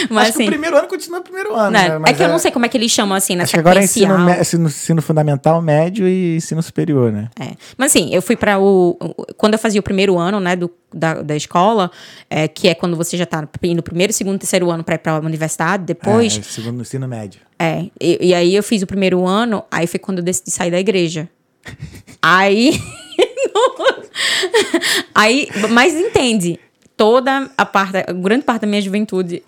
Mas Acho que assim. o primeiro ano continua o primeiro ano, né, né? é que eu não sei como é que eles chamam assim, né? Acho que agora é ensino, ensino, ensino fundamental, médio e ensino superior, né? É. Mas assim, eu fui para o. Quando eu fazia o primeiro ano, né, do, da, da escola, é, que é quando você já tá no primeiro, segundo, terceiro ano para ir pra universidade, depois. É, segundo ensino médio. É. E, e aí eu fiz o primeiro ano, aí foi quando eu decidi sair da igreja. (laughs) aí. (laughs) aí. Mas entende, toda a parte, a grande parte da minha juventude.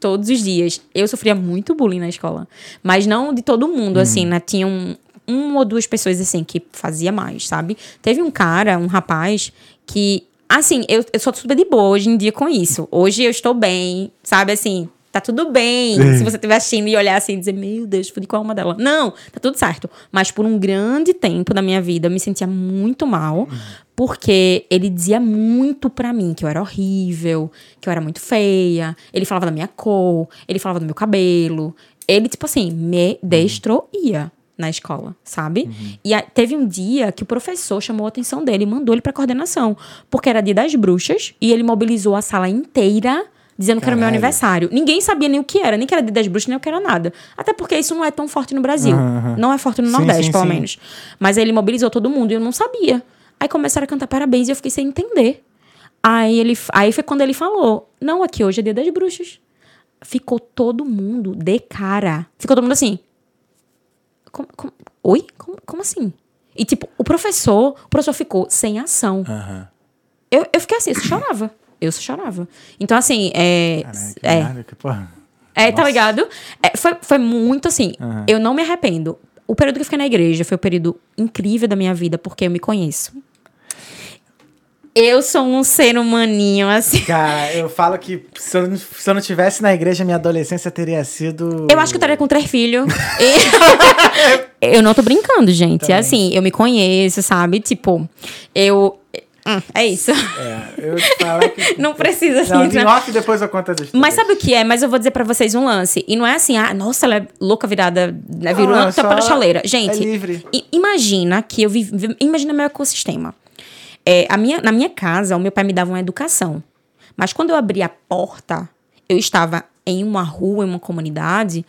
Todos os dias. Eu sofria muito bullying na escola. Mas não de todo mundo, assim, né? Tinha um, uma ou duas pessoas, assim, que fazia mais, sabe? Teve um cara, um rapaz, que. Assim, eu, eu sou super de boa hoje em dia com isso. Hoje eu estou bem, sabe? Assim, tá tudo bem. Se você estiver assistindo e olhar assim e dizer, meu Deus, fui com a alma dela. Não, tá tudo certo. Mas por um grande tempo da minha vida, eu me sentia muito mal. Porque ele dizia muito pra mim que eu era horrível, que eu era muito feia. Ele falava da minha cor, ele falava do meu cabelo. Ele, tipo assim, me destruía na escola, sabe? E a- teve um dia que o professor chamou a atenção dele e mandou ele pra coordenação. Porque era dia das bruxas e ele mobilizou a sala inteira dizendo que era meu Caralho. aniversário. Ninguém sabia nem o que era, nem que era dia das bruxas, nem o que era nada. Até porque isso não é tão forte no Brasil. Não é forte no Sim, Nordeste, sim, pelo sim. menos. Mas aí ele mobilizou todo mundo e eu não sabia. Aí começaram a cantar parabéns e eu fiquei sem entender. Aí, ele, aí foi quando ele falou: Não, aqui hoje é dia das bruxas. Ficou todo mundo de cara. Ficou todo mundo assim. Como- como- Oi? Como, como assim? E tipo, o professor, o professor ficou sem ação. Aham. Eu, eu fiquei assim, eu chorava. Eu só chorava. Então, assim, é. Caraca, é, que porra. é, tá ligado? É, foi, foi muito assim. Aham. Eu não me arrependo. O período que eu fiquei na igreja foi o período incrível da minha vida, porque eu me conheço. Eu sou um ser humaninho, assim. Cara, eu falo que se eu, não- se eu não tivesse na igreja, minha adolescência teria sido. Eu acho que eu estaria com três filhos. (laughs) (laughs) Eu não tô brincando, gente. Também. Assim, eu me conheço, sabe? Tipo, eu. Hum, é isso. É, eu ia te falar que. (laughs) Não precisa assim. Não, entrar- em off depois eu conto as histórias. Mas sabe o que é? Mas eu vou dizer pra vocês um lance. E não é assim, ah, nossa, ela é louca virada, né, é tampa da só- chaleira. é Gente, livre. i- imagina que eu vivo, imagina meu ecossistema. É, a minha, na minha casa, o meu pai me dava uma educação. Mas quando eu abri a porta, eu estava em uma rua, em uma comunidade,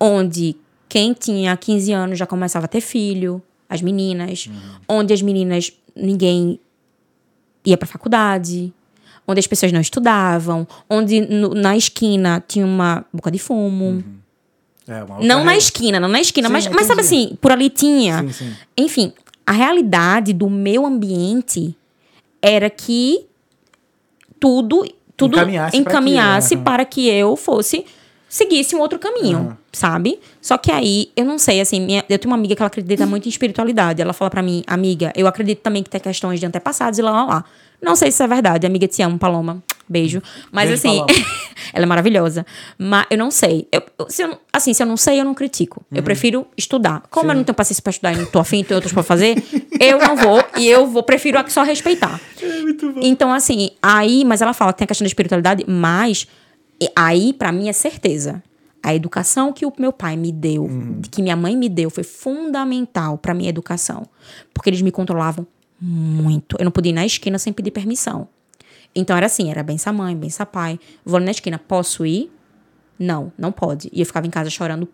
onde quem tinha 15 anos já começava a ter filho, as meninas, onde as meninas, ninguém ia pra faculdade, onde as pessoas não estudavam, onde no- na esquina tinha uma boca de fumo. É, uma outra Não na esquina, não na esquina, Sim, mas, mas sabe assim, por ali tinha. Sim, sim. Enfim, a realidade do meu ambiente era que tudo, tudo Encaminhasse encaminhasse, pra aquilo, para que eu fosse seguisse um outro caminho, Aham. sabe? Só que aí, eu não sei, assim, minha- eu tenho uma amiga que ela acredita muito em espiritualidade. Ela fala pra mim, amiga, eu acredito também que tem questões de antepassados e lá, lá, lá. Não sei se isso é verdade. Amiga, te amo, Paloma. Beijo. Mas Beijo, assim, (laughs) ela é maravilhosa. Mas eu não sei. Eu, se eu- assim, se eu não sei, eu não critico. Eu prefiro estudar. Como Uhum. Sim. eu não tenho paciência pra estudar e não tô afim, tem outros pra fazer, eu não vou. E eu vou, prefiro só respeitar. É muito bom. Então, assim, aí, mas ela fala que tem a questão da espiritualidade, mas aí, pra mim, é certeza. A educação que o meu pai me deu, que minha mãe me deu, foi fundamental pra minha educação. Porque eles me controlavam muito. Eu não podia ir na esquina sem pedir permissão. Então era assim, era benção mãe, benção pai. Vou ali na esquina, posso ir? Não, não pode. E eu ficava em casa chorando,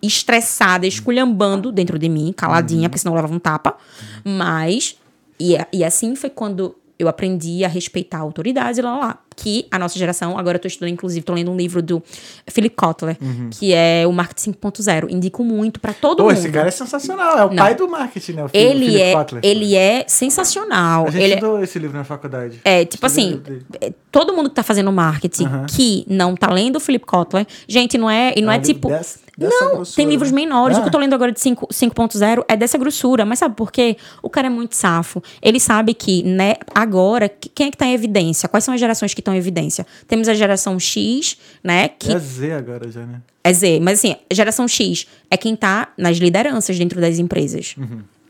estressada, esculhambando dentro de mim, caladinha, porque senão eu levava um tapa. Mas, e, e assim foi quando eu aprendi a respeitar a autoridade lá, lá. Que a nossa geração, agora eu tô estudando, inclusive, tô lendo um livro do Philip Kotler, que é o Marketing 5.0. Indico muito pra todo Pô, mundo. esse cara é sensacional. É o Não. pai do marketing, né? O ele é, Kotler. ele é sensacional. A gente ele é- estudou esse livro na faculdade. é, tipo assim, o é, todo mundo que tá fazendo marketing Aham. que não tá lendo o Philip Kotler, gente, não é, e não É é, tipo. dessa- dessa não, grossura, tem livros né? menores. O Ah. que eu tô lendo agora de 5 5.0 é dessa grossura. Mas sabe por quê? O cara é muito safo. Ele sabe que, né, agora, que- quem é que tá em evidência? Quais são as gerações que estão em evidência? Temos a geração X, né? Que É Z agora já, né? é Z, mas assim, geração X é quem tá nas lideranças dentro das empresas.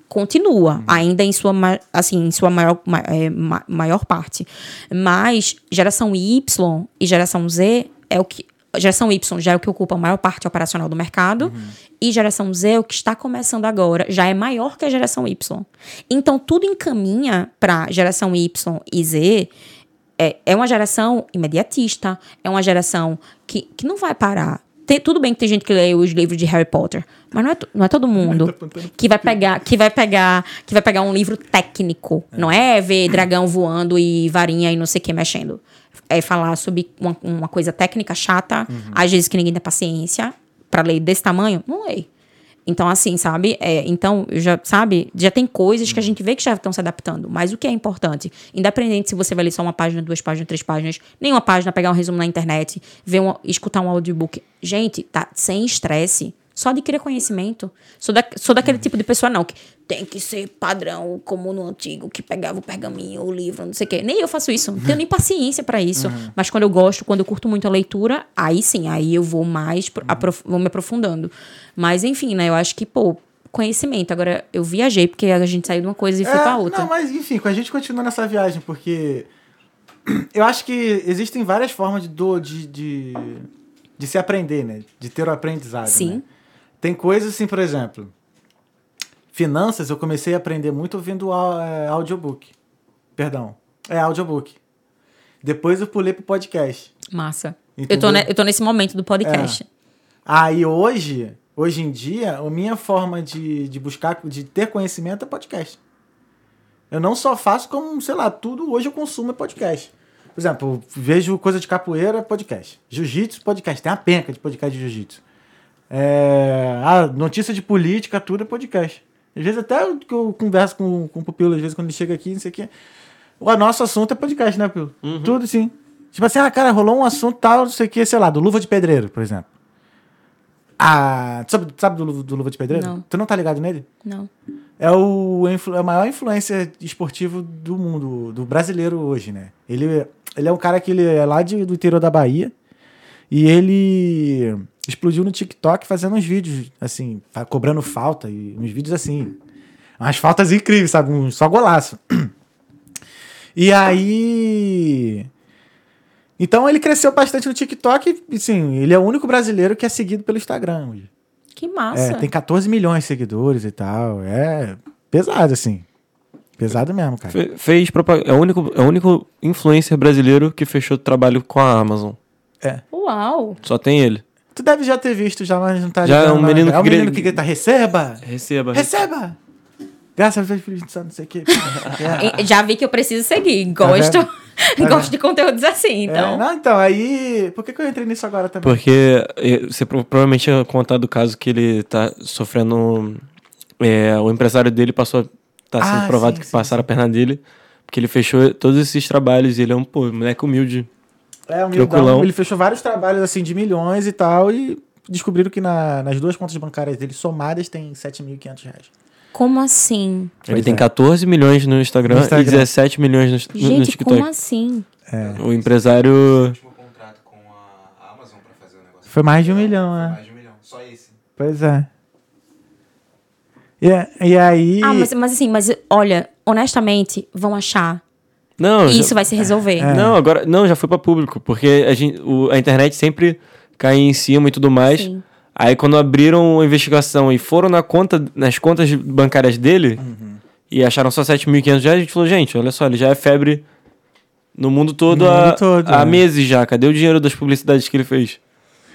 continua, ainda em sua, assim, em sua maior, ma- é, ma- maior parte. Mas geração Y e geração Z é o que. Geração Y já é o que ocupa a maior parte operacional do mercado. E geração Z, é o que está começando agora, já é maior que a geração Y. Então, tudo encaminha para geração Y e Z é, é uma geração imediatista, é uma geração que, que não vai parar. Tem- tudo bem que tem gente que lê os livros de Harry Potter, mas não é, não é todo mundo que vai pegar, que vai pegar, que vai pegar um livro técnico, não é ver dragão voando e varinha e não sei o que mexendo. É falar sobre uma, uma coisa técnica chata, às vezes que ninguém tem paciência pra ler desse tamanho, não lê. Então, assim, sabe? É, então, já, sabe? Já tem coisas que a gente vê que já estão se adaptando. Mas o que é importante? Independente se você vai ler só uma página, duas páginas, três páginas, nenhuma página, pegar um resumo na internet, ver um, escutar um audiobook. Gente, tá sem estresse. Só adquirir conhecimento. Sou, da, sou daquele tipo de pessoa, não, que tem que ser padrão, como no antigo, que pegava o pergaminho, o livro, não sei o quê. Nem eu faço isso. Não tenho nem paciência pra isso. Mas quando eu gosto, quando eu curto muito a leitura, aí sim, aí eu vou mais, pro- aprof- vou me aprofundando. Mas, enfim, né, eu acho que, pô, conhecimento. Agora, eu viajei, porque a gente saiu de uma coisa e foi pra outra. É, Não, mas enfim, a gente continua nessa viagem, porque (clears throat) eu acho que existem várias formas de, do, de, de, de se aprender, né? De ter o aprendizado. Sim. né? Tem coisas assim, por exemplo, finanças eu comecei a aprender muito ouvindo é, audiobook. Perdão. É audiobook. Depois eu pulei pro podcast. Massa. Eu tô, ne- eu tô nesse momento do podcast. Aí hoje, hoje em dia, a minha forma de, de buscar, de ter conhecimento é podcast. Eu não só faço como, sei lá, tudo hoje eu consumo é podcast. Por exemplo, vejo coisa de capoeira, é podcast. Jiu-jitsu, podcast. Tem uma penca de podcast de jiu-jitsu. É, ah, notícia de política, tudo é podcast. Às vezes até eu- que eu converso com, com o Pupilo, às vezes quando ele chega aqui, não sei o quê. O nosso assunto é podcast, né, Pupilo? Tudo sim. Tipo assim, ah, cara, rolou um assunto tal, não sei o quê, sei lá, do Luva de Pedreiro, por exemplo. Ah, tu sabe, sabe do, Luva- do Luva de Pedreiro? Não. Tu não tá ligado nele? Não. É o, é o maior influencer esportivo do mundo, do brasileiro hoje, né? Ele, ele é um cara que ele é lá de, do interior da Bahia e ele explodiu no TikTok fazendo uns vídeos, assim, cobrando falta e uns vídeos assim. Umas faltas incríveis, sabe? Um, só golaço. (clears throat) E aí. Então ele cresceu bastante no TikTok e, sim, ele é o único brasileiro que é seguido pelo Instagram hoje. Que massa. É, tem 14 milhões de seguidores e tal. É pesado, assim. Pesado mesmo, cara. Fe- fez propaganda. É o único, é o único influencer brasileiro que fechou trabalho com a Amazon. É. Uau. Só tem ele. Tu deve já ter visto já, mas não tá Já é um não. menino É o que menino que grita, receba! Receba. Receba! Graças a Deus, Espírito Santo, não sei o quê. É. (laughs) E- Já vi que eu preciso seguir. Gosto. vendo? Tá (laughs) Gosto de conteúdos assim, então. É, não, então, aí... Por que, que eu entrei nisso agora também? Porque eh, você pro- provavelmente tinha contado o caso que ele tá sofrendo. é, o empresário dele passou. Tá sendo Ah, provado sim, que sim, passaram a perna dele. Porque ele fechou todos esses trabalhos e ele é um pô, moleque humilde. É, um humildão. Ele fechou vários trabalhos, assim, de milhões e tal, e descobriram que na- nas duas contas bancárias dele somadas tem 7.500 reais. Como assim? ele Pois tem é. 14 milhões no Instagram, No Instagram. e 17 milhões no, no- no Gente, TikTok. como assim? O empresário. fazer o negócio. Foi mais de um milhão, Foi né? mais de um milhão. Só esse. Pois é. E, e aí... Ah, mas, mas assim, mas olha, honestamente, vão achar. Não, E já- isso vai se resolver. É. Não, agora. Não, já foi pra público. Porque a, gente, o- a internet sempre cai em cima e tudo mais. Sim. Aí quando abriram a investigação e foram na conta, nas contas bancárias dele Uhum. e acharam só 7.500 reais, a gente falou, gente, olha só, ele já é febre no mundo todo, No há, mundo todo, há é. meses já. Cadê o dinheiro das publicidades que ele fez?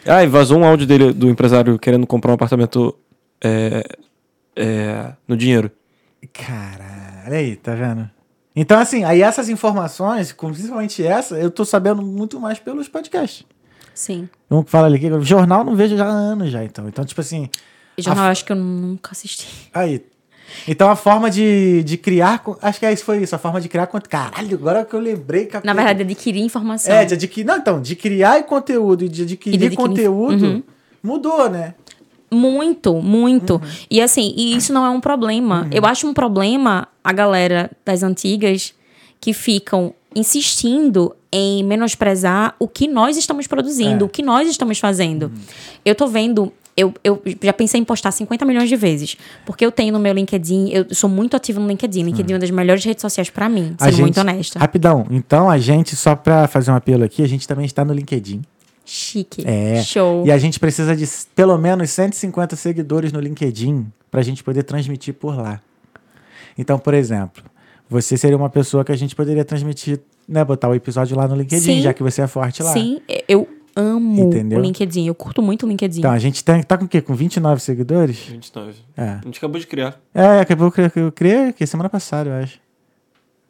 Ah, e vazou um áudio dele, do empresário querendo comprar um apartamento é, é, no dinheiro. Caralho, olha aí, tá vendo? Então, assim, aí essas informações, principalmente essa, eu tô sabendo muito mais pelos podcasts. Sim. Vamos que fala ali, que jornal não vejo já há anos já, então. Então, tipo assim, Jornal A- eu acho que eu nunca assisti. aí. Então a forma de, de criar, acho que é isso foi isso, a forma de criar conteúdo. Caralho, agora que eu lembrei que a- Na verdade, adquirir informação. é de adquirir, não, então, de criar conteúdo e de adquirir E de adquirir- conteúdo Uhum. mudou, né? Muito, muito. Uhum. E assim, e isso não é um problema. Eu acho um problema a galera das antigas que ficam insistindo em menosprezar o que nós estamos produzindo, É. o que nós estamos fazendo. Uhum. Eu tô vendo eu, eu já pensei em postar 50 milhões de vezes. Porque eu tenho no meu LinkedIn, eu sou muito ativo no LinkedIn. LinkedIn é uma das melhores redes sociais pra mim, sendo gente- muito honesta. Rapidão. Então, a gente, só pra fazer um apelo aqui, a gente também está no LinkedIn. Chique. É. Show. E a gente precisa de pelo menos 150 seguidores no LinkedIn pra gente poder transmitir por lá. Então, por exemplo, você seria uma pessoa que a gente poderia transmitir, né? Botar o episódio lá no LinkedIn, Sim. já que você é forte lá. Sim, eu amo Entendeu? o LinkedIn. Eu curto muito o LinkedIn. Então, a gente tem, tá com o quê? Com 29 seguidores? 29. É. A gente acabou de criar. É, acabou, cre- eu criei que semana passada, eu acho.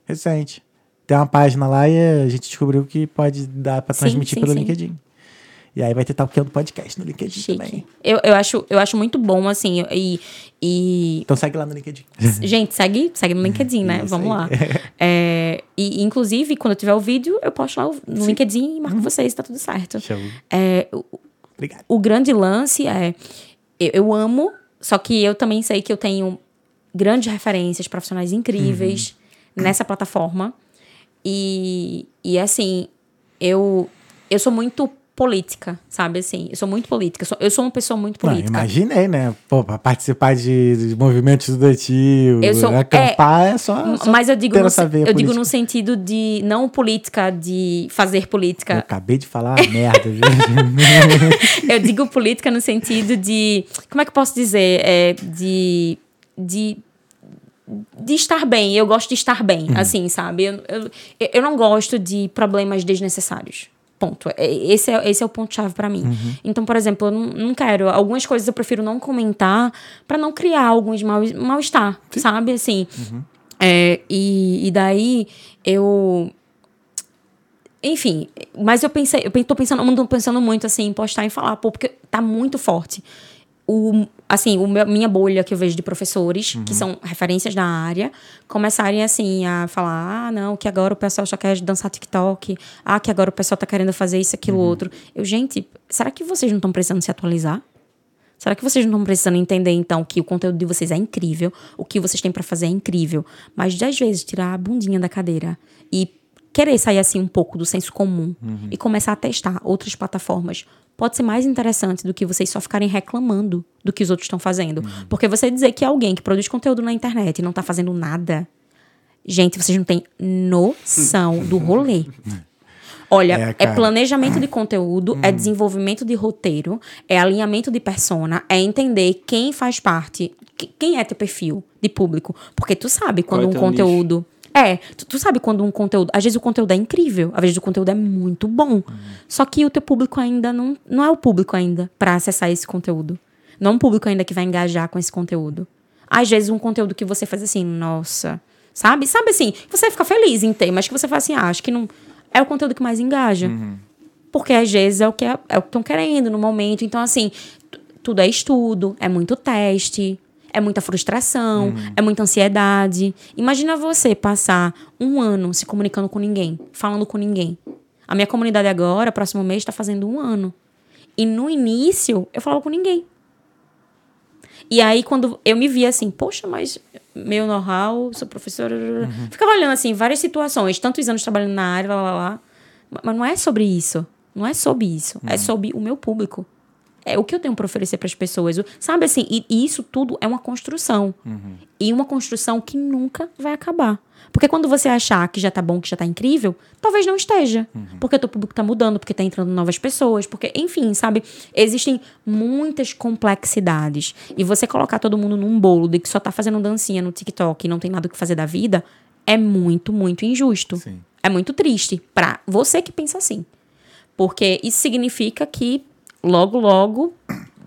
Recente. Tem uma página lá e a gente descobriu que pode dar pra Sim, transmitir sim, pelo sim. LinkedIn. E aí vai ter Talkando Podcast no LinkedIn também. Chique. Eu, eu, acho, eu acho muito bom, assim, e... e Então segue lá no LinkedIn. gente, segue, segue no LinkedIn, né? Isso Vamos aí. lá. (laughs) É, e, inclusive, quando eu tiver o vídeo, eu posto lá no LinkedIn e Uhum. marco vocês, tá tudo certo. Show. É, o, Obrigado. o grande lance é... Eu, eu amo, só que eu também sei que eu tenho grandes referências, profissionais incríveis Uhum. nessa plataforma. E, e assim, eu, eu sou muito política, sabe? Assim, eu sou muito política. Eu sou, eu sou uma pessoa muito Não, política. imaginei, né? Pô, pra participar de, de movimento estudantil, Eu sou- acampar é, só, só Mas eu digo, no, eu digo no sentido de não política, de fazer Eu política. acabei de falar uma merda, viu? (laughs) Eu digo política no sentido de. Como é que eu posso dizer? É, de. de de estar bem, eu gosto de estar bem, assim, sabe? Eu, eu, eu não gosto de problemas desnecessários. Ponto. É- Esse é, esse é o ponto-chave pra mim. Então, por exemplo, eu não, não quero. Algumas coisas eu prefiro não comentar pra não criar alguns mal- mal-estar, sabe? Assim. É, e, e daí eu. Enfim, mas eu pensei, eu tô pensando, eu tô pensando muito assim em postar e falar, pô, porque tá muito forte. O, assim, o meu- minha bolha que eu vejo de professores, que são referências da área, começarem assim a falar: ah, não, que agora o pessoal só quer dançar TikTok, ah, que agora o pessoal tá querendo fazer isso, aquilo, outro. Eu, gente, será que vocês não estão precisando se atualizar? Será que vocês não estão precisando entender, então, que o conteúdo de vocês é incrível, o que vocês têm pra fazer é incrível, mas às vezes tirar a bundinha da cadeira e querer sair assim um pouco do senso comum e começar a testar outras plataformas pode ser mais interessante do que vocês só ficarem reclamando do que os outros estão fazendo. Porque você dizer que alguém que produz conteúdo na internet e não tá fazendo nada, gente, vocês não têm noção do (laughs) rolê. Olha, É, é, planejamento de (clears throat) conteúdo, é desenvolvimento de roteiro, é alinhamento de persona, é entender quem faz parte, que- quem é teu perfil de público. Porque tu sabe quando é um conteúdo. É, tu, tu sabe quando um conteúdo. Às vezes o conteúdo é incrível, às vezes o conteúdo é muito bom. Só que o teu público ainda não, não é o público ainda para acessar esse conteúdo. Não é um público ainda que vai engajar com esse conteúdo. Às vezes um conteúdo que você faz assim, nossa. Sabe? Sabe assim, você fica feliz em ter, mas que você fala assim, ah, acho que não. É o conteúdo que mais engaja. Porque às vezes é o que é, é estão querendo no momento. Então, assim, tu- tudo é estudo, é muito teste, é muita frustração, é muita ansiedade. Imagina você passar um ano se comunicando com ninguém, falando com ninguém. A minha comunidade agora, próximo mês, está fazendo um ano. E no início, eu falava com ninguém. E aí, quando eu me via assim, poxa, mas meu know-how, sou professora. Ficava olhando assim, várias situações, tantos anos trabalhando na área, lá, lá, lá. Ma- Mas não é sobre isso. Não é sobre isso. É sobre o meu público. É o que eu tenho para oferecer para as pessoas. Sabe assim? E, e isso tudo é uma construção. E uma construção que nunca vai acabar. Porque quando você achar que já tá bom, que já tá incrível, talvez não esteja. Porque o teu público tá mudando, porque tá entrando novas pessoas, porque, enfim, sabe? Existem muitas complexidades. E você colocar todo mundo num bolo de que só tá fazendo dancinha no TikTok e não tem nada o que fazer da vida, é muito, muito injusto. Sim. É muito triste pra você que pensa assim. Porque isso significa que logo, logo,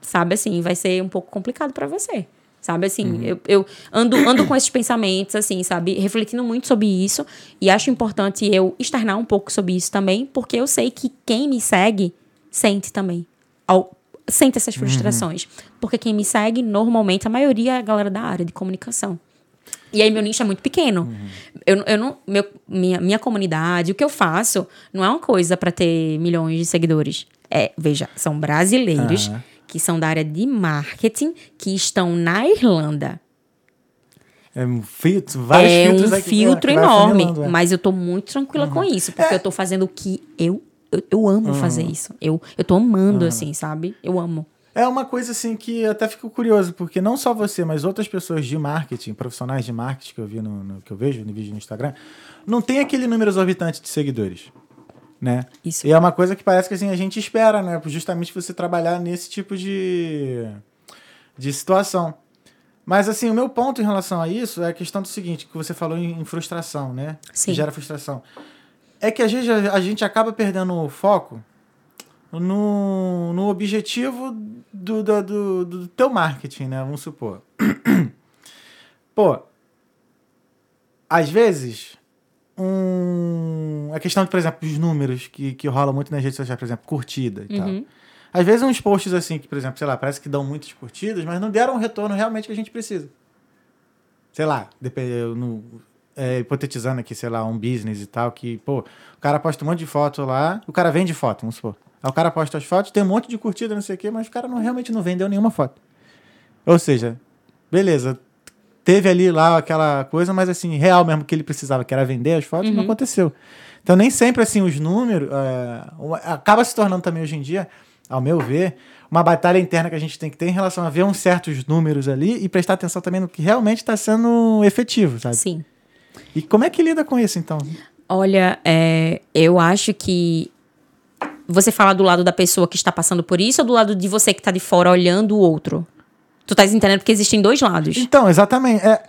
sabe assim, vai ser um pouco complicado pra você. Sabe assim, eu, eu ando, ando com esses pensamentos, assim, sabe? Refletindo muito sobre isso. E acho importante eu externar um pouco sobre isso também, porque eu sei que quem me segue sente também. Ao- sente essas frustrações. Porque quem me segue, normalmente, a maioria é a galera da área de comunicação. E aí meu nicho é muito pequeno. Eu, eu não, meu, minha, minha comunidade, o que eu faço, não é uma coisa para ter milhões de seguidores. É, veja, são brasileiros que são da área de marketing, que estão na Irlanda. É um filtro, vários é filtros um aqui filtro vai enorme, afunilando, é. mas eu tô muito tranquila com isso, porque eu tô fazendo o que eu eu, eu amo fazer isso. Eu, eu tô amando, assim, sabe? Eu amo. É uma coisa assim que eu até fico curioso, porque não só você, mas outras pessoas de marketing, profissionais de marketing que eu vi no, no- que eu vejo no vídeo no Instagram, não tem aquele número exorbitante de seguidores. Né? Isso. E é uma coisa que parece que assim, a gente espera, né? Justamente você trabalhar nesse tipo de, de situação. Mas assim, o meu ponto em relação a isso é a questão do seguinte, que você falou em, frustração, né? Sim. Que gera frustração. É que às vezes a, a gente acaba perdendo o foco no, no objetivo do, do, do, do teu marketing, né? Vamos supor. (clears throat) Pô, às vezes, um, a questão de, por exemplo, os números que, que rola muito nas redes sociais, por exemplo, curtida e tal. Uhum. Às vezes uns posts assim, que, por exemplo, sei lá, parece que dão muitas curtidas, mas não deram o retorno realmente que a gente precisa. Sei lá, depende, eu não- é, hipotetizando aqui, sei lá, um business e tal, que, pô, o cara posta um monte de foto lá, o cara vende foto, vamos supor. Aí o cara posta as fotos, tem um monte de curtida, não sei o quê, mas o cara não, realmente não vendeu nenhuma foto. Ou seja, beleza, teve ali lá aquela coisa, mas assim, real mesmo que ele precisava, que era vender as fotos, não aconteceu. Então nem sempre assim os números é, acaba se tornando também hoje em dia, ao meu ver, uma batalha interna que a gente tem que ter em relação a ver uns certos números ali e prestar atenção também no que realmente está sendo efetivo, sabe? Sim. E como é que lida com isso então? Olha, é, eu acho que você fala do lado da pessoa que está passando por isso ou do lado de você que está de fora olhando o outro? Tu tá entendendo porque existem dois lados. Então, exatamente. É,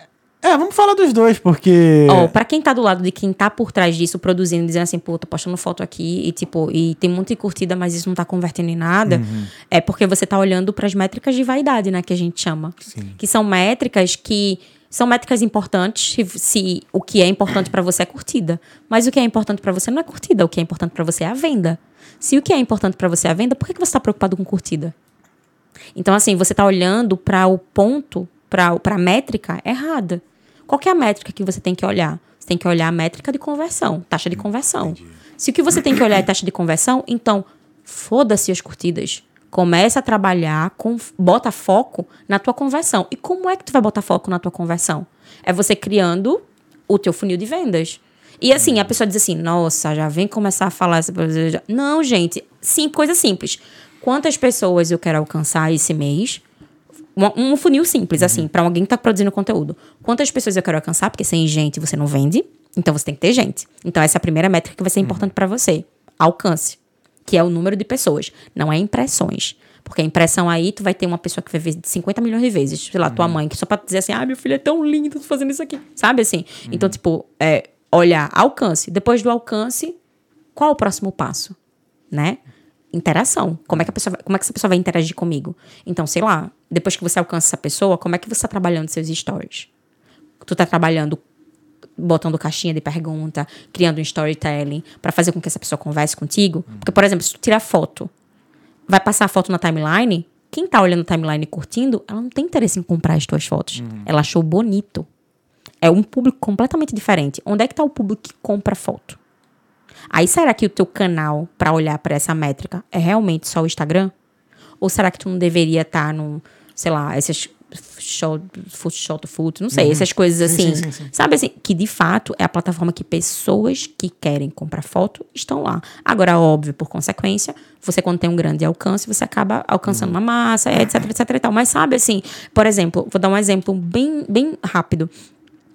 é, vamos falar dos dois, porque. Ó, pra quem tá do lado de quem tá por trás disso, produzindo, dizendo assim, pô, tô postando foto aqui e tipo, e tem muita curtida, mas isso não tá convertendo em nada, Uhum. é porque você tá olhando pras métricas de vaidade, né, que a gente chama. Sim. Que são métricas que são métricas importantes se, se o que é importante pra você é curtida. Mas o que é importante pra você não é curtida, o que é importante pra você é a venda. Se o que é importante pra você é a venda, por que, que você tá preocupado com curtida? Então, assim, você tá olhando para o ponto, para a métrica errada. Qual que é a métrica que você tem que olhar? Você tem que olhar a métrica de conversão, taxa de conversão. Se o que você tem que olhar é taxa de conversão, então foda-se as curtidas. Começa a trabalhar, com, bota foco na tua conversão. E como é que tu vai botar foco na tua conversão? É você criando o teu funil de vendas. E assim, a pessoa diz assim, nossa, já vem começar a falar essa. Não, gente, sim, coisa simples. Quantas pessoas eu quero alcançar esse mês? Um, um funil simples, assim, para alguém que tá produzindo conteúdo. Quantas pessoas eu quero alcançar? Porque sem gente você não vende, então você tem que ter gente. Então essa é a primeira métrica que vai ser importante para você. Alcance, que é o número de pessoas, não é impressões. Porque a impressão aí, tu vai ter uma pessoa que vai ver 50 milhões de vezes. Sei lá, tua mãe, que só pra dizer assim, ah, meu filho é tão lindo, tô fazendo isso aqui. Sabe assim? Então, tipo, é, olhar alcance. Depois do alcance, qual o próximo passo? Né? Interação. Como é, que a pessoa como é que essa pessoa vai interagir comigo? Então, sei lá, depois que você alcança essa pessoa, como é que você está trabalhando seus stories? Tu tá trabalhando botando caixinha de pergunta, criando um storytelling para fazer com que essa pessoa converse contigo? Porque, por exemplo, se tu tirar foto, vai passar a foto na timeline, quem tá olhando a timeline e curtindo, ela não tem interesse em comprar as tuas fotos. Ela achou bonito. É um público completamente diferente. Onde é que tá o público que compra foto? Aí será que o teu canal para olhar para essa métrica é realmente só o Instagram? Ou será que tu não deveria estar num, sei lá, esses shot, shot, foot, não sei, essas coisas Sim, assim. sim, sim, sim. Sabe assim, que de fato é a plataforma que pessoas que querem comprar foto estão lá. Agora, óbvio, por consequência, você quando tem um grande alcance, você acaba alcançando uma massa, etc, etc e tal. Mas sabe assim, por exemplo, vou dar um exemplo bem, bem rápido.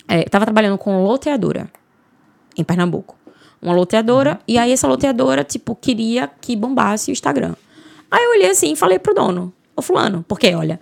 É, eu tava trabalhando com loteadora em Pernambuco. Uma loteadora, e aí essa loteadora, tipo, queria que bombasse o Instagram. Aí eu olhei assim e falei pro dono, ô fulano, porque olha,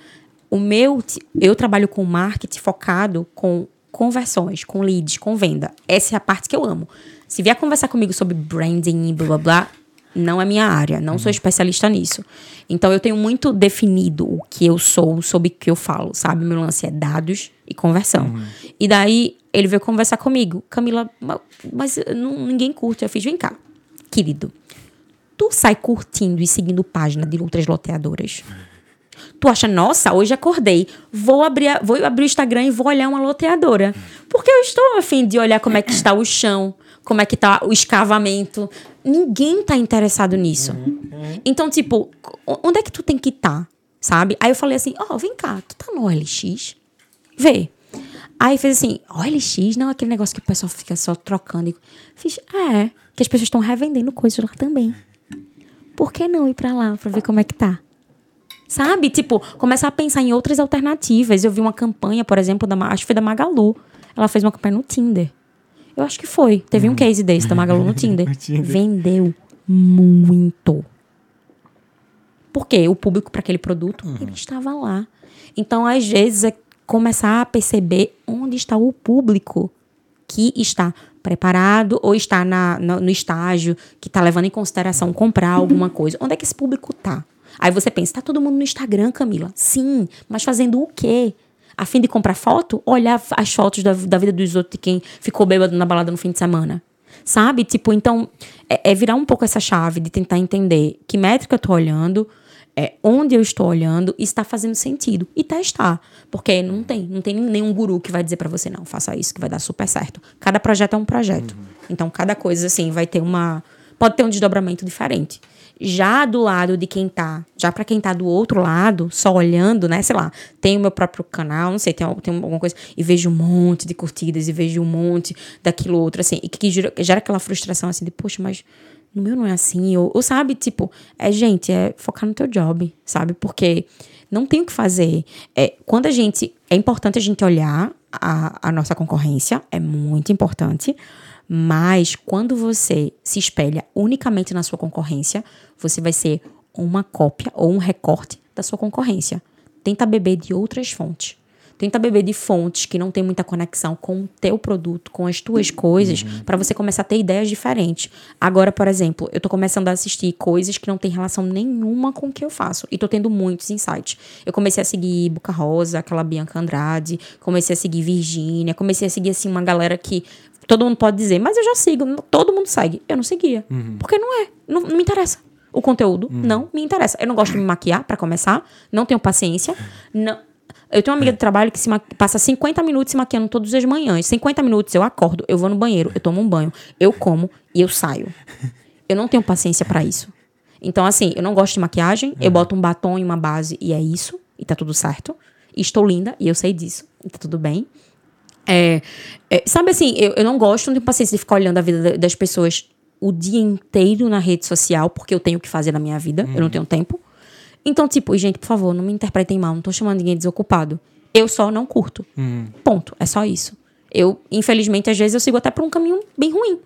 o meu, eu trabalho com marketing focado com conversões, com leads, com venda. Essa é a parte que eu amo. Se vier conversar comigo sobre branding e blá blá blá, não é minha área, não sou especialista nisso. Então eu tenho muito definido o que eu sou, sobre o que eu falo, sabe? Meu lance é dados e conversão. E daí ele veio conversar comigo, Camila, ma- mas não- ninguém curte. Eu fiz, vem cá, querido. Tu sai curtindo e seguindo página de outras loteadoras. Tu acha, nossa, hoje acordei, vou abrir, a- vou abrir o Instagram e vou olhar uma loteadora. Porque eu estou a fim de olhar como é que está o chão, como é que está o escavamento. Ninguém tá interessado nisso. Então, tipo, onde é que tu tem que estar, sabe? Aí eu falei assim, ó, vem cá, tu tá no OLX? Vê. Aí fez assim, OLX, não aquele negócio que o pessoal fica só trocando. E Fiz, é, que as pessoas estão revendendo coisas lá também. Por que não ir pra lá pra ver como é que tá? Sabe? Tipo, começar a pensar em outras alternativas. Eu vi uma campanha, por exemplo, da, acho que foi da Magalu. Ela fez uma campanha no Tinder. Eu acho que foi. Teve um case desse da Magalu no (laughs) Tinder. No Tinder. Vendeu muito. Porque o público para aquele produto, ele estava lá. Então, às vezes, é começar a perceber onde está o público que está preparado ou está na, na- no estágio que está levando em consideração comprar alguma coisa. Onde é que esse público tá? Aí você pensa, tá todo mundo no Instagram, Camila? Sim, mas fazendo o quê? A fim de comprar foto? Olhar as fotos da, da vida dos outros de quem ficou bêbado na balada no fim de semana. Sabe? Tipo, então, é, é virar um pouco essa chave de tentar entender que métrica eu tô olhando, é, onde eu estou olhando está fazendo sentido. E testar. Porque não tem, não tem nenhum guru que vai dizer pra você, não, faça isso que vai dar super certo. Cada projeto é um projeto. Então, cada coisa, assim, vai ter uma. Pode ter um desdobramento diferente. Já do lado de quem tá, já pra quem tá do outro lado, só olhando, né? Sei lá, tem o meu próprio canal, não sei, tem, tem alguma coisa, e vejo um monte de curtidas, e vejo um monte daquilo outro, assim, e que gera, gera aquela frustração, assim, de, poxa, mas no meu não é assim, ou, ou sabe, tipo, é, gente, é focar no teu job, sabe? Porque não tem o que fazer. É, quando a gente. É importante a gente olhar a, a nossa concorrência, é muito importante. Mas quando você se espelha unicamente na sua concorrência, você vai ser uma cópia ou um recorte da sua concorrência. Tenta beber de outras fontes. Tenta beber de fontes que não tem muita conexão com o teu produto, com as tuas coisas, para você começar a ter ideias diferentes. Agora, por exemplo, eu tô começando a assistir coisas que não tem relação nenhuma com o que eu faço. E tô tendo muitos insights. Eu comecei a seguir Boca Rosa, aquela Bianca Andrade, comecei a seguir Virgínia, comecei a seguir assim uma galera que todo mundo pode dizer, mas eu já sigo, todo mundo segue. Eu não seguia. Porque não é, não, não me interessa. O conteúdo não me interessa. Eu não gosto de me maquiar, para começar. Não tenho paciência. Não. Eu tenho uma amiga de trabalho que se ma- passa 50 minutos se maquiando todas as manhãs. 50 minutos eu acordo, eu vou no banheiro, eu tomo um banho, eu como e eu saio. (laughs) Eu não tenho paciência pra isso. Então, assim, eu não gosto de maquiagem, eu boto um batom e uma base e é isso, e tá tudo certo. E estou linda e eu sei disso, e tá tudo bem. É, é, sabe assim, eu, eu não gosto, não tenho paciência de ficar olhando a vida da- das pessoas o dia inteiro na rede social, porque eu tenho o que fazer na minha vida, eu não tenho tempo. Então, tipo, gente, por favor, não me interpretem mal, não tô chamando ninguém de desocupado. Eu só não curto. Ponto. É só isso. Eu, infelizmente, às vezes eu sigo até por um caminho bem ruim,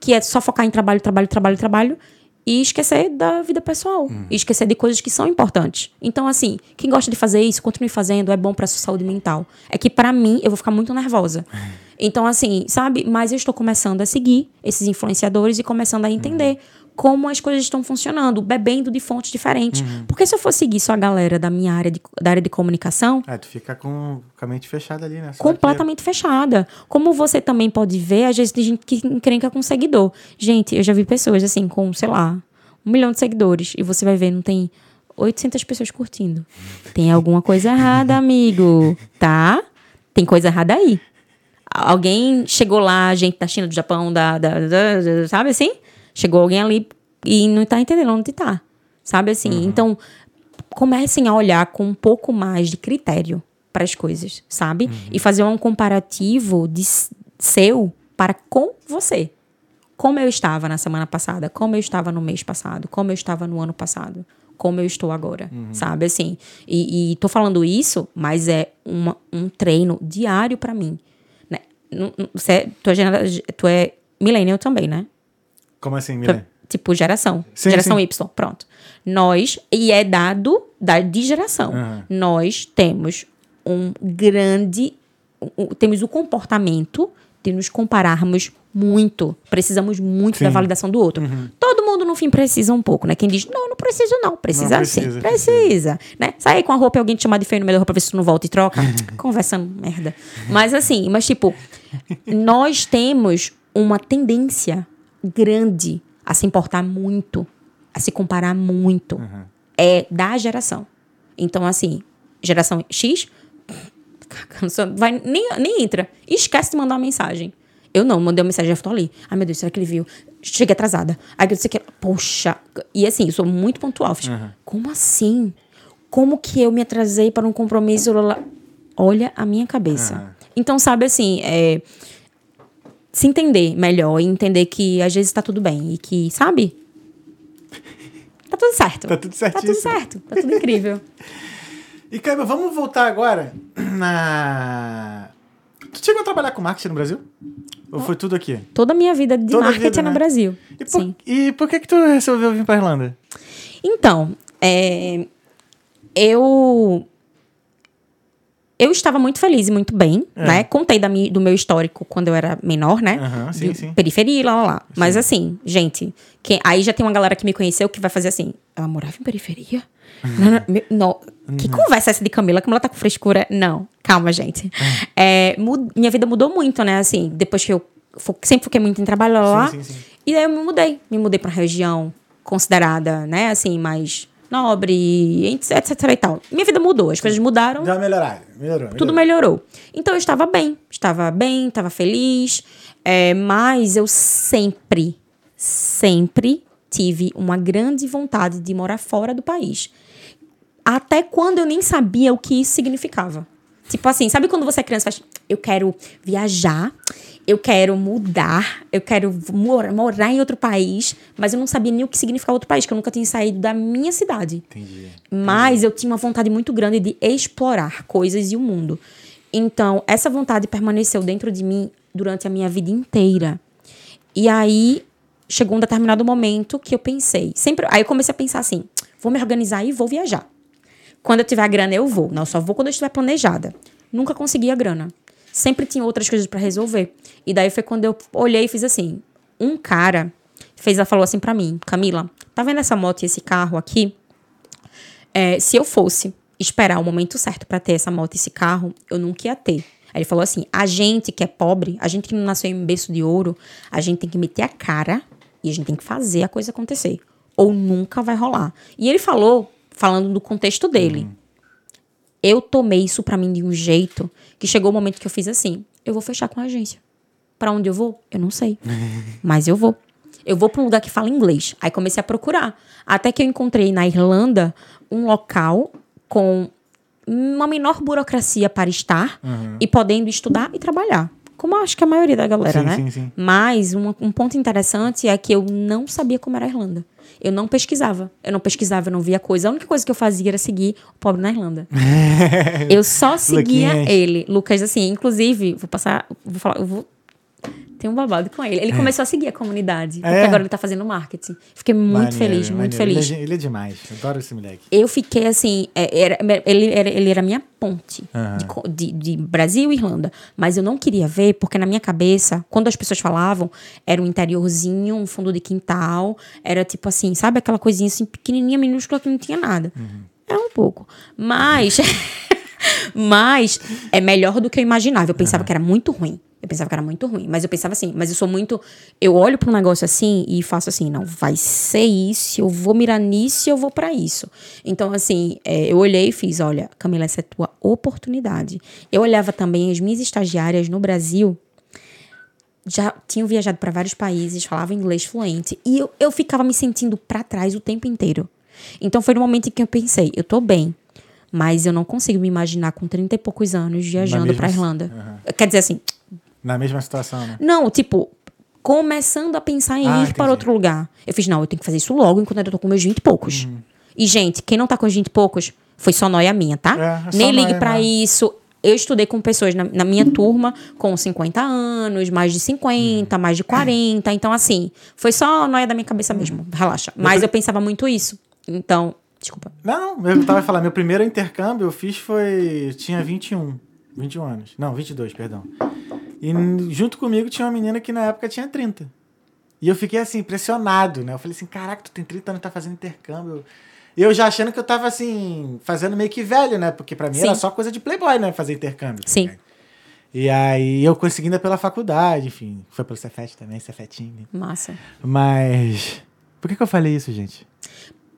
que é só focar em trabalho, trabalho, trabalho, trabalho e esquecer da vida pessoal, e esquecer de coisas que são importantes. Então, assim, quem gosta de fazer isso, continue fazendo, é bom pra sua saúde mental. É que pra mim eu vou ficar muito nervosa. (laughs) Então, assim, sabe? Mas eu estou começando a seguir esses influenciadores e começando a entender como as coisas estão funcionando, bebendo de fontes diferentes. Porque se eu for seguir só a galera da minha área de, da área de comunicação, É, tu fica com, com a mente fechada ali, né? Só completamente fechada. Como você também pode ver, às vezes tem gente que encrenca com seguidor. Gente, eu já vi pessoas assim, com, sei lá, um milhão de seguidores. E você vai ver, não tem 800 pessoas curtindo. Tem alguma coisa errada, amigo. Tá? Tem coisa errada aí. Alguém chegou lá, gente da China, do Japão, da, da- da- sabe assim? Chegou alguém ali e não tá entendendo onde tá. Sabe assim? Então, comecem a olhar com um pouco mais de critério para as coisas, sabe? E fazer um comparativo de seu para com você. Como eu estava na semana passada, como eu estava no mês passado, como eu estava no ano passado, como eu estou agora, sabe? Assim, e, e tô falando isso, mas é uma, um treino diário para mim. Né? Você tu é millennial também, né? Como assim, Milene? Tipo, geração. Sim, geração sim. Y, pronto. Nós, e é dado da, de geração. Aham. Nós temos um grande. um- temos o comportamento de nos compararmos muito. Precisamos muito Sim. da validação do outro. Todo mundo, no fim, precisa um pouco, né? Quem diz, não, não preciso, não. Precisa, Não, sim. precisa, Precisa. Né? Sai com a roupa e alguém te chamar de feio no meio da roupa pra ver se tu não volta e troca. (laughs) Conversando merda. Mas assim, mas tipo, nós temos uma tendência grande a se importar muito, a se comparar muito. É da geração. Então, assim, geração X, vai, nem, nem entra. Esquece de mandar uma mensagem. Eu não, mandei uma mensagem, já estou ali. Ai, meu Deus, será que ele viu? Cheguei atrasada. Aí eu disse que. Poxa. E assim, eu sou muito pontual. Fiz, Como assim? Como que eu me atrasei para um compromisso? Olha a minha cabeça. Então, sabe assim, é, se entender melhor e entender que às vezes está tudo bem. E que, sabe? Tá tudo certo. Tá tudo Tá certíssimo. tudo certo. Tá tudo incrível. (laughs) E, Caio, vamos voltar agora na... Tu chegou a trabalhar com marketing no Brasil? Ou foi tudo aqui? Toda a minha vida de Toda marketing vida, é no né? Brasil. E por, Sim. e por que que tu resolveu vir pra Irlanda? Então, é, eu eu estava muito feliz e muito bem, É. né? Contei da mi- do meu histórico quando eu era menor, né? Aham, sim, sim. Periferia, lá, lá, lá. Mas assim, gente, quem- aí já tem uma galera que me conheceu que vai fazer assim, ela morava em periferia? Não, não, não. Que conversa é essa de Camila? Camila tá com frescura? Não, calma, gente. É, mu- minha vida mudou muito, né? Assim, depois que eu fo- sempre foquei muito em trabalho lá, sim, sim. E aí eu me mudei. Me mudei pra uma região considerada, né, assim, mais nobre, etc e tal. Minha vida mudou, as coisas mudaram, Deu uma melhorada. Melhorou. tudo melhorou. Então eu estava bem, estava bem, estava feliz, é, mas eu sempre, sempre tive uma grande vontade de morar fora do país. Até quando eu nem sabia o que isso significava. Tipo assim, sabe quando você é criança e faz, eu quero viajar, eu quero mudar, eu quero mor- morar em outro país, mas eu não sabia nem o que significava outro país, que eu nunca tinha saído da minha cidade. Entendi. Mas eu tinha uma vontade muito grande de explorar coisas e o mundo. Então, essa vontade permaneceu dentro de mim durante a minha vida inteira. E aí chegou um determinado momento que eu pensei, sempre, aí eu comecei a pensar assim, vou me organizar e vou viajar. Quando eu tiver a grana, eu vou. Não, só vou quando eu estiver planejada. Nunca consegui a grana. Sempre tinha outras coisas pra resolver. E daí foi quando eu olhei e fiz assim. Um cara fez, falou assim pra mim, Camila, tá vendo essa moto e esse carro aqui? É, se eu fosse esperar o momento certo pra ter essa moto e esse carro, eu nunca ia ter. Aí ele falou assim: a gente que é pobre, a gente que não nasceu em berço de ouro, a gente tem que meter a cara e a gente tem que fazer a coisa acontecer. Ou nunca vai rolar. E ele falou, falando do contexto dele. Eu tomei isso pra mim de um jeito que chegou o momento que eu fiz assim: eu vou fechar com a agência. Pra onde eu vou? Eu não sei. (laughs) Mas eu vou. Eu vou pra um lugar que fala inglês. Aí comecei a procurar. Até que eu encontrei na Irlanda um local com uma menor burocracia para estar e podendo estudar e trabalhar. Como acho que a maioria da galera, Sim, né? sim, sim. Mas um, um ponto interessante é que eu não sabia como era a Irlanda. Eu não pesquisava. Eu não pesquisava, eu não via coisa. A única coisa que eu fazia era seguir o pobre na Irlanda. (laughs) eu só seguia Luquinhas. ele. Lucas, assim, inclusive, vou passar. Vou falar, eu vou. Tem um babado com ele. Ele começou a seguir a comunidade. Porque É? agora ele tá fazendo marketing. Fiquei muito Maneiro, feliz, muito maneiro. feliz. Ele é, ele é demais. Adoro esse moleque. Eu fiquei assim, é, era- ele, era, ele era a minha ponte Aham. de de, de Brasil e Irlanda. Mas eu não queria ver, porque na minha cabeça, quando as pessoas falavam, era um interiorzinho, um fundo de quintal, era tipo assim, sabe aquela coisinha assim, pequenininha, minúscula, que não tinha nada. Era um pouco. Mas, (laughs) mas é melhor do que eu imaginava. Eu pensava que era muito ruim. Eu pensava que era muito ruim. Mas eu pensava assim, mas eu sou muito. Eu olho para um negócio assim e faço assim, não, vai ser isso, eu vou mirar nisso e eu vou para isso. Então, assim, é, eu olhei e fiz: olha, Camila, essa é a tua oportunidade. Eu olhava também as minhas estagiárias no Brasil já tinham viajado para vários países, falavam inglês fluente. E eu, eu ficava me sentindo para trás o tempo inteiro. Então foi no momento em que eu pensei, eu tô bem, mas eu não consigo me imaginar com 30 e poucos anos viajando pra si- Irlanda. Aham. Quer dizer assim, Na mesma situação, né? não, tipo, começando a pensar em Ah, ir entendi. para outro lugar. Eu fiz, não, eu tenho que fazer isso logo enquanto eu tô com meus 20 e poucos. Uhum. E, gente, quem não tá com os 20 e poucos, foi só noia minha, tá? É, é Nem ligue mesmo. isso. Eu estudei com pessoas na, na minha turma com 50 anos, mais de 50, mais de 40. Então, assim, foi só noia da minha cabeça mesmo. Relaxa. Mas eu pensava muito isso. Então, desculpa. Não, não, eu tava falando, meu primeiro intercâmbio eu fiz foi. Eu tinha 21. 21 anos. Não, 22, perdão. E junto comigo tinha uma menina que na época tinha 30. E eu fiquei assim, impressionado, né? Eu falei assim: caraca, tu tem 30 anos, tá fazendo intercâmbio. Eu já achando que eu tava assim, fazendo meio que velho, né? Porque pra mim era Sim. só coisa de playboy, né? Fazer intercâmbio. Sim. E aí eu consegui ainda pela faculdade, enfim. Foi pelo Cefet também, Cefetinho. Massa. Mas. Por que, que eu falei isso, gente?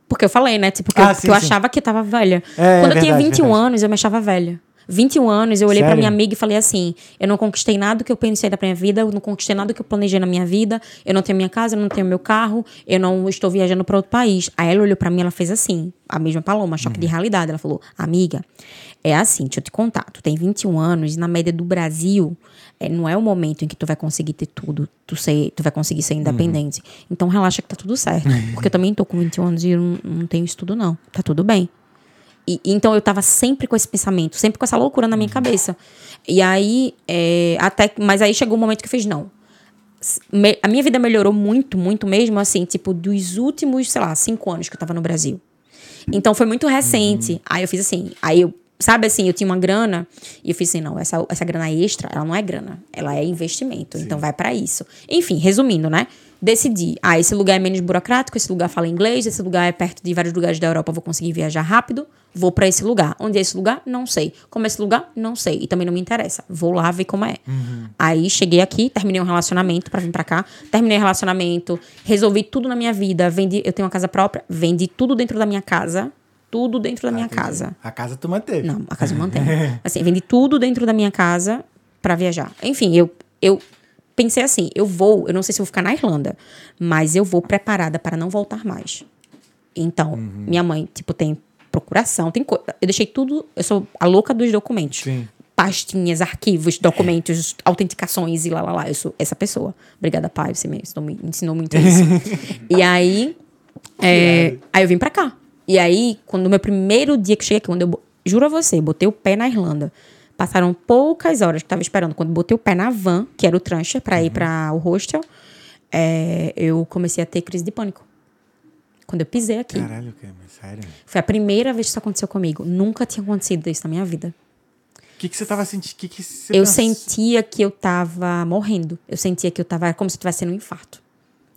Porque eu falei, né? Tipo, que Ah, eu, sim, eu achava que eu tava velha. É, Quando eu tinha verdade, 21 verdade. anos, eu me achava velha. 21 anos, eu olhei pra Sério? minha amiga e falei assim: eu não conquistei nada do que eu pensei da minha vida, eu não conquistei nada do que eu planejei na minha vida, eu não tenho minha casa, eu não tenho meu carro, eu não estou viajando pra outro país. Aí ela olhou pra mim e ela fez assim, a mesma paloma, choque de realidade. Ela falou: amiga, é assim, deixa eu te contar, tu tem 21 anos, e na média do Brasil, é, não é o momento em que tu vai conseguir ter tudo, tu, ser, tu vai conseguir ser independente. Então relaxa que tá tudo certo. Porque eu também tô com 21 anos e eu não, não tenho isso tudo, não. Tá tudo bem. E, então eu tava sempre com esse pensamento, sempre com essa loucura na minha cabeça. E aí, é, até. Mas aí chegou um momento que eu fiz, não. Me- a minha vida melhorou muito, muito mesmo, assim, tipo, dos últimos, sei lá, cinco anos que eu tava no Brasil. Então foi muito recente. Aí eu fiz assim, aí eu, sabe assim, eu tinha uma grana e eu fiz assim, não, essa, essa grana extra, ela não é grana, ela é investimento, então vai pra isso. Enfim, resumindo, né? Decidi, ah, esse lugar é menos burocrático, esse lugar fala inglês, esse lugar é perto de vários lugares da Europa, eu vou conseguir viajar rápido, vou pra esse lugar. Onde é esse lugar? Não sei. Como é esse lugar? Não sei. E também não me interessa. Vou lá ver como é. Aí cheguei aqui, terminei um relacionamento pra vir pra cá, terminei o relacionamento, resolvi tudo na minha vida, vendi, eu tenho uma casa própria, vendi tudo dentro da minha casa, tudo dentro da minha casa. A casa tu manteve. Não, a casa eu mantenho. (laughs) Assim, vendi tudo dentro da minha casa pra viajar. Enfim, eu, eu pensei assim, eu vou, eu não sei se eu vou ficar na Irlanda, mas eu vou preparada para não voltar mais. Então, minha mãe, tipo, tem procuração, tem coisa. Eu deixei tudo, eu sou a louca dos documentos. Sim. Pastinhas, arquivos, documentos, (laughs) autenticações e lá, lá, lá. Eu sou essa pessoa. Obrigada, pai, você me ensinou, me ensinou muito isso. (laughs) e aí, é, aí eu vim pra cá. E aí, quando o meu primeiro dia que cheguei aqui, quando eu, juro a você, botei o pé na Irlanda. Passaram poucas horas que eu tava esperando. Quando botei o pé na van, que era o transfer, pra ir pra o hostel, é, eu comecei a ter crise de pânico. Quando eu pisei aqui. Caralho, cara, mas sério. Foi a primeira vez que isso aconteceu comigo. Nunca tinha acontecido isso na minha vida. O que, que você tava sentindo? Que que você eu pensa- sentia que eu tava morrendo. Eu sentia que eu tava como se eu tivesse tendo um infarto.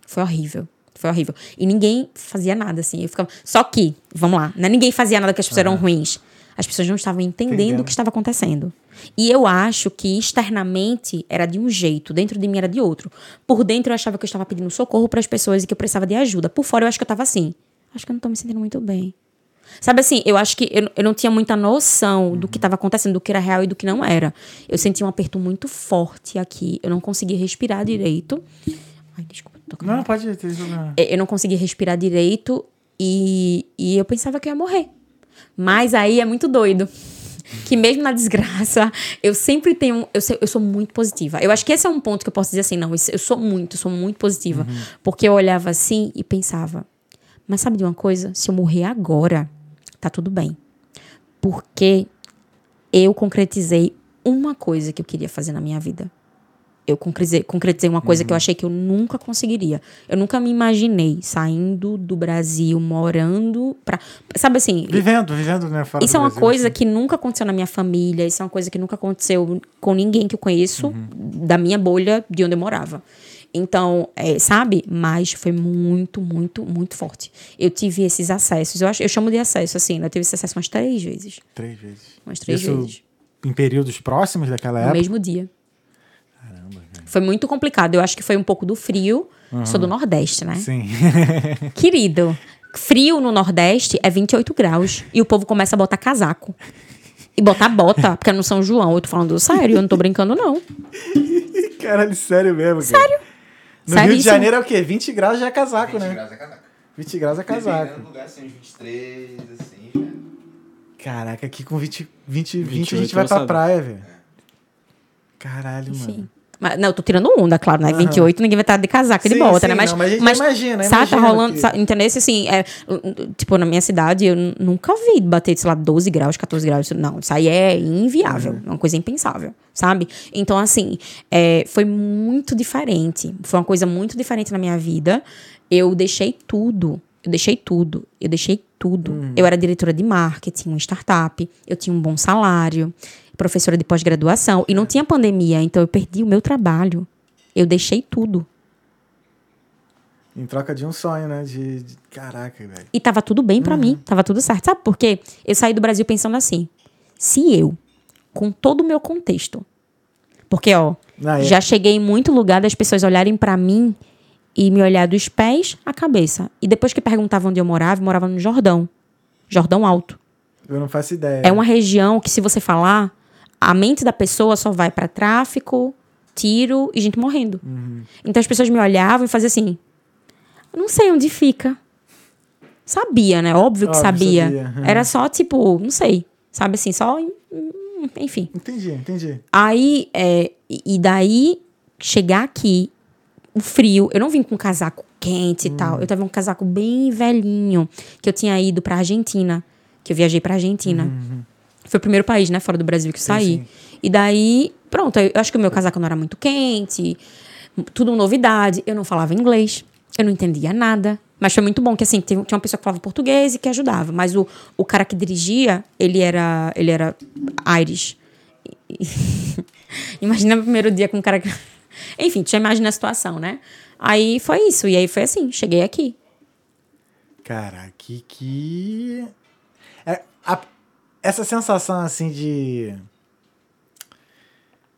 Foi horrível. Foi horrível. E ninguém fazia nada, assim. Eu ficava... Só que, vamos lá, não é ninguém fazia nada que as pessoas eram ruins. As pessoas não estavam entendendo Entendendo. o que estava acontecendo. E eu acho que externamente era de um jeito, dentro de mim era de outro. Por dentro eu achava que eu estava pedindo socorro para as pessoas e que eu precisava de ajuda. Por fora eu acho que eu estava assim. Acho que eu não tô me sentindo muito bem. Sabe assim, eu acho que eu, eu não tinha muita noção do que estava acontecendo, do que era real e do que não era. Eu sentia um aperto muito forte aqui. Eu não conseguia respirar direito. Ai, desculpa, tô com Não, pode ter problema. eu não conseguia respirar direito e, e eu pensava que eu ia morrer. Mas aí é muito doido. Que mesmo na desgraça, eu sempre tenho. Eu, eu sou muito positiva. Eu acho que esse é um ponto que eu posso dizer assim: não, eu sou muito, eu sou muito positiva. Porque eu olhava assim e pensava, mas sabe de uma coisa? Se eu morrer agora, tá tudo bem. Porque eu concretizei uma coisa que eu queria fazer na minha vida. Eu concretizei, uma coisa que eu achei que eu nunca conseguiria. Eu nunca me imaginei saindo do Brasil, morando pra. Sabe assim? Vivendo, vivendo, né? Fora Isso é uma Brasil, coisa assim. que nunca aconteceu na minha família, isso é uma coisa que nunca aconteceu com ninguém que eu conheço da minha bolha de onde eu morava. Então, é, sabe? Mas foi muito, muito, muito forte. Eu tive esses acessos. Eu, acho, eu chamo de acesso, assim, né? Eu tive esse acesso umas três vezes. Três vezes. Umas três Isso vezes. em períodos próximos daquela No época? mesmo dia. Foi muito complicado. Eu acho que foi um pouco do frio. Sou do Nordeste, né? Sim. (laughs) Querido, frio no Nordeste é 28 graus. E o povo começa a botar casaco. E botar bota, porque é no São João. Eu tô falando sério, eu não tô brincando, não. (laughs) Caralho, sério mesmo. Sério? No Rio de Seríssimo. Janeiro é o quê? 20 graus já é casaco, 20 né? graus é casaco. 20 graus é casaco. Dependendo do lugar, assim, uns 23, assim, já. Caraca, aqui com 20, 20, 20 a 28 gente vai pra sabe. praia, velho. Caralho, Enfim. mano. Mas, não, eu tô tirando onda, claro, né? 28, ninguém vai estar de casaco e de Sim, bota, sim, né? Mas, não, mas a gente imagina, Sabe, tá rolando, que- sabe, entendeu? Assim, é, tipo, na minha cidade, eu nunca vi bater, sei lá, 12 graus, 14 graus. Não, isso aí é inviável, Uhum. é uma coisa impensável, sabe? Então, assim, é, foi muito diferente. Foi uma coisa muito diferente na minha vida. Eu deixei tudo. Eu deixei tudo. Eu deixei tudo. Uhum. Eu era diretora de marketing, uma startup. Eu tinha um bom salário. Professora de pós-graduação. E não tinha pandemia, então eu perdi o meu trabalho. Eu deixei tudo. Em troca de um sonho, né? De, de- Caraca, velho. E tava tudo bem pra mim, tava tudo certo. Sabe por quê? Eu saí do Brasil pensando assim: se eu, com todo o meu contexto, porque, ó, Ah, é. já cheguei em muito lugar das pessoas olharem pra mim e me olhar dos pés à cabeça. E depois que perguntavam onde eu morava, eu morava no Jordão. Jordão Alto. Eu não faço ideia. É uma região que, se você falar, a mente da pessoa só vai pra tráfico, tiro e gente morrendo. Então as pessoas me olhavam e faziam assim: "Eu não sei onde fica". Sabia, né? Óbvio que Óbvio, sabia. sabia. Uhum. Era só tipo, não sei, sabe assim, só hum, enfim. Entendi, entendi. Aí, é, e daí, chegar aqui, o frio, eu não vim com um casaco quente e Hum. tal. Eu tava um casaco bem velhinho, que eu tinha ido pra Argentina, que eu viajei pra Argentina. Foi o primeiro país, né, fora do Brasil que eu Sim, saí. sim. E daí, pronto, eu acho que o meu casaco não era muito quente, tudo novidade. Eu não falava inglês, eu não entendia nada. Mas foi muito bom que, assim, tinha uma pessoa que falava português e que ajudava. Mas o, o cara que dirigia, ele era, ele era Irish. E- (laughs) Imagina o primeiro dia com um cara que... (laughs) Enfim, já imagina a situação, né? Aí foi isso. E aí foi assim, cheguei aqui. Cara, que. que... É, a- essa sensação assim de.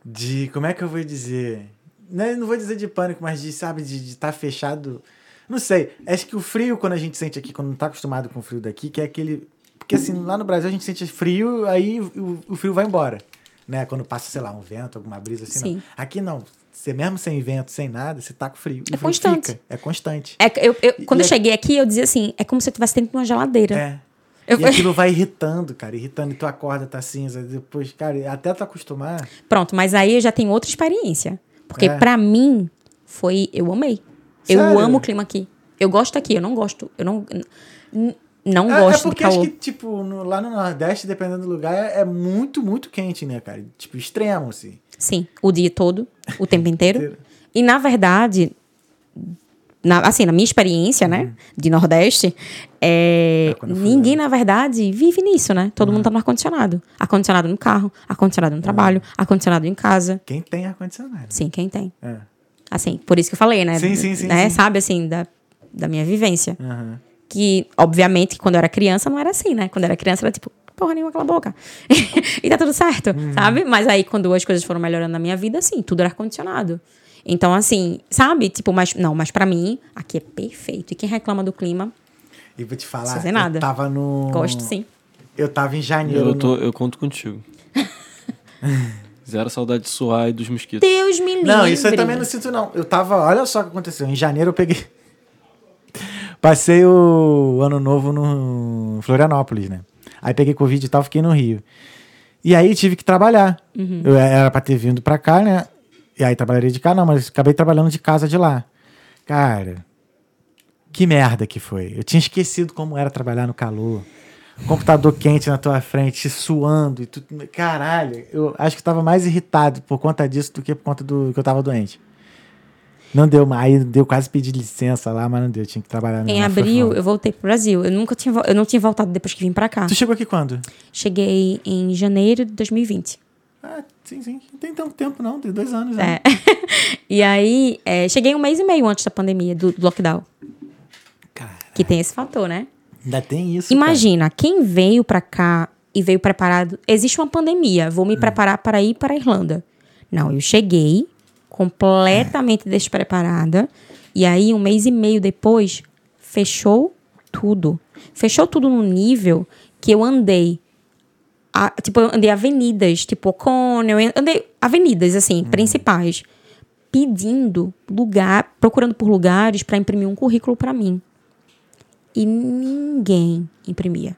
De. Como é que eu vou dizer? Não, não vou dizer de pânico, mas de, sabe, de estar fechado. Não sei. Acho que o frio, quando a gente sente aqui, quando não tá acostumado com o frio daqui, que é aquele. Porque assim, lá no Brasil a gente sente frio, aí o, o frio vai embora. Né? Quando passa, sei lá, um vento, alguma brisa assim. Sim. Não. Aqui não. Você mesmo sem vento, sem nada, você tá com frio. É constante. fica. É constante. É, eu, eu- quando E eu é- cheguei aqui, eu dizia assim, é como se eu estivesse dentro de uma geladeira. É. Eu e aquilo vai irritando, cara, irritando, e tu acorda, tá cinza, depois, cara, até tu acostumar. Pronto, mas aí eu já tenho outra experiência. Porque É. pra mim, foi. Eu amei. Eu Sério? amo o clima aqui. Eu gosto aqui, eu não gosto. Eu não. Não É, é gosto porque do acho que, tipo, no- lá no Nordeste, dependendo do lugar, é, é muito, muito quente, né, cara? Tipo, extremo, assim. Sim, o dia todo, o tempo. (laughs) Inteiro. E na verdade, na- assim, na minha experiência, né, de Nordeste, é, Uhum. É, ninguém, na verdade, vive nisso, né? Todo Uhum. mundo tá no ar-condicionado. Ar-condicionado no carro, ar-condicionado no trabalho, ar-condicionado em casa. Quem tem ar-condicionado. Sim, quem tem. É. Assim, por isso que eu falei, né? Sim, sim, sim, né? sim. Sabe, assim, da, da minha vivência. Que, obviamente, quando eu era criança, não era assim, né? Quando eu era criança, era tipo, porra nenhuma, cala a boca. (laughs) e tá tudo certo, Uhum. sabe? Mas aí, quando as coisas foram melhorando na minha vida, assim, tudo era ar-condicionado. Então, assim, sabe? Tipo, mas, não, mas pra mim, aqui é perfeito. E quem reclama do clima, E vou te falar, Fazer nada. eu tava no... gosto sim. Eu tava em janeiro. Eu, tô, no- eu conto contigo. (laughs) Zero saudade de suar e dos mosquitos. Deus me livre. Não, isso eu também não sinto, não. Eu tava. Olha só o que aconteceu. Em janeiro eu peguei. (laughs) Passei o ano novo no Florianópolis, né? Aí peguei Covid e tal, fiquei no Rio. E aí tive que trabalhar. Uhum. Eu era pra ter vindo pra cá, né? E aí trabalharia de cá, não, mas acabei trabalhando de casa de lá. Cara, que merda que foi. Eu tinha esquecido como era trabalhar no calor. Computador quente na tua frente, suando e tudo. Caralho, eu acho que tava mais irritado por conta disso do que por conta do que eu tava doente. Não deu mais, deu quase pedir licença lá, mas não deu, tinha que trabalhar Em abril, eu voltei pro Brasil. Eu nunca tinha, eu não tinha voltado depois que vim pra cá. Tu chegou aqui quando? Cheguei em janeiro de 2020. Ah, sim, sim. Não tem tanto tempo, não. Tem dois anos, né? É. (laughs) e aí, é, cheguei um mês e meio antes da pandemia, do do lockdown. Cara, Que tem esse fator, né? ainda tem isso. Imagina, quem veio pra cá e veio preparado. Existe uma pandemia, vou me preparar para ir para a Irlanda. Não, eu cheguei completamente despreparada. E aí, um mês e meio depois, fechou tudo. Fechou tudo num nível que eu andei. A- tipo, eu andei avenidas, tipo O'Connell, andei avenidas, assim, principais, pedindo lugar, procurando por lugares para imprimir um currículo para mim. E ninguém imprimia.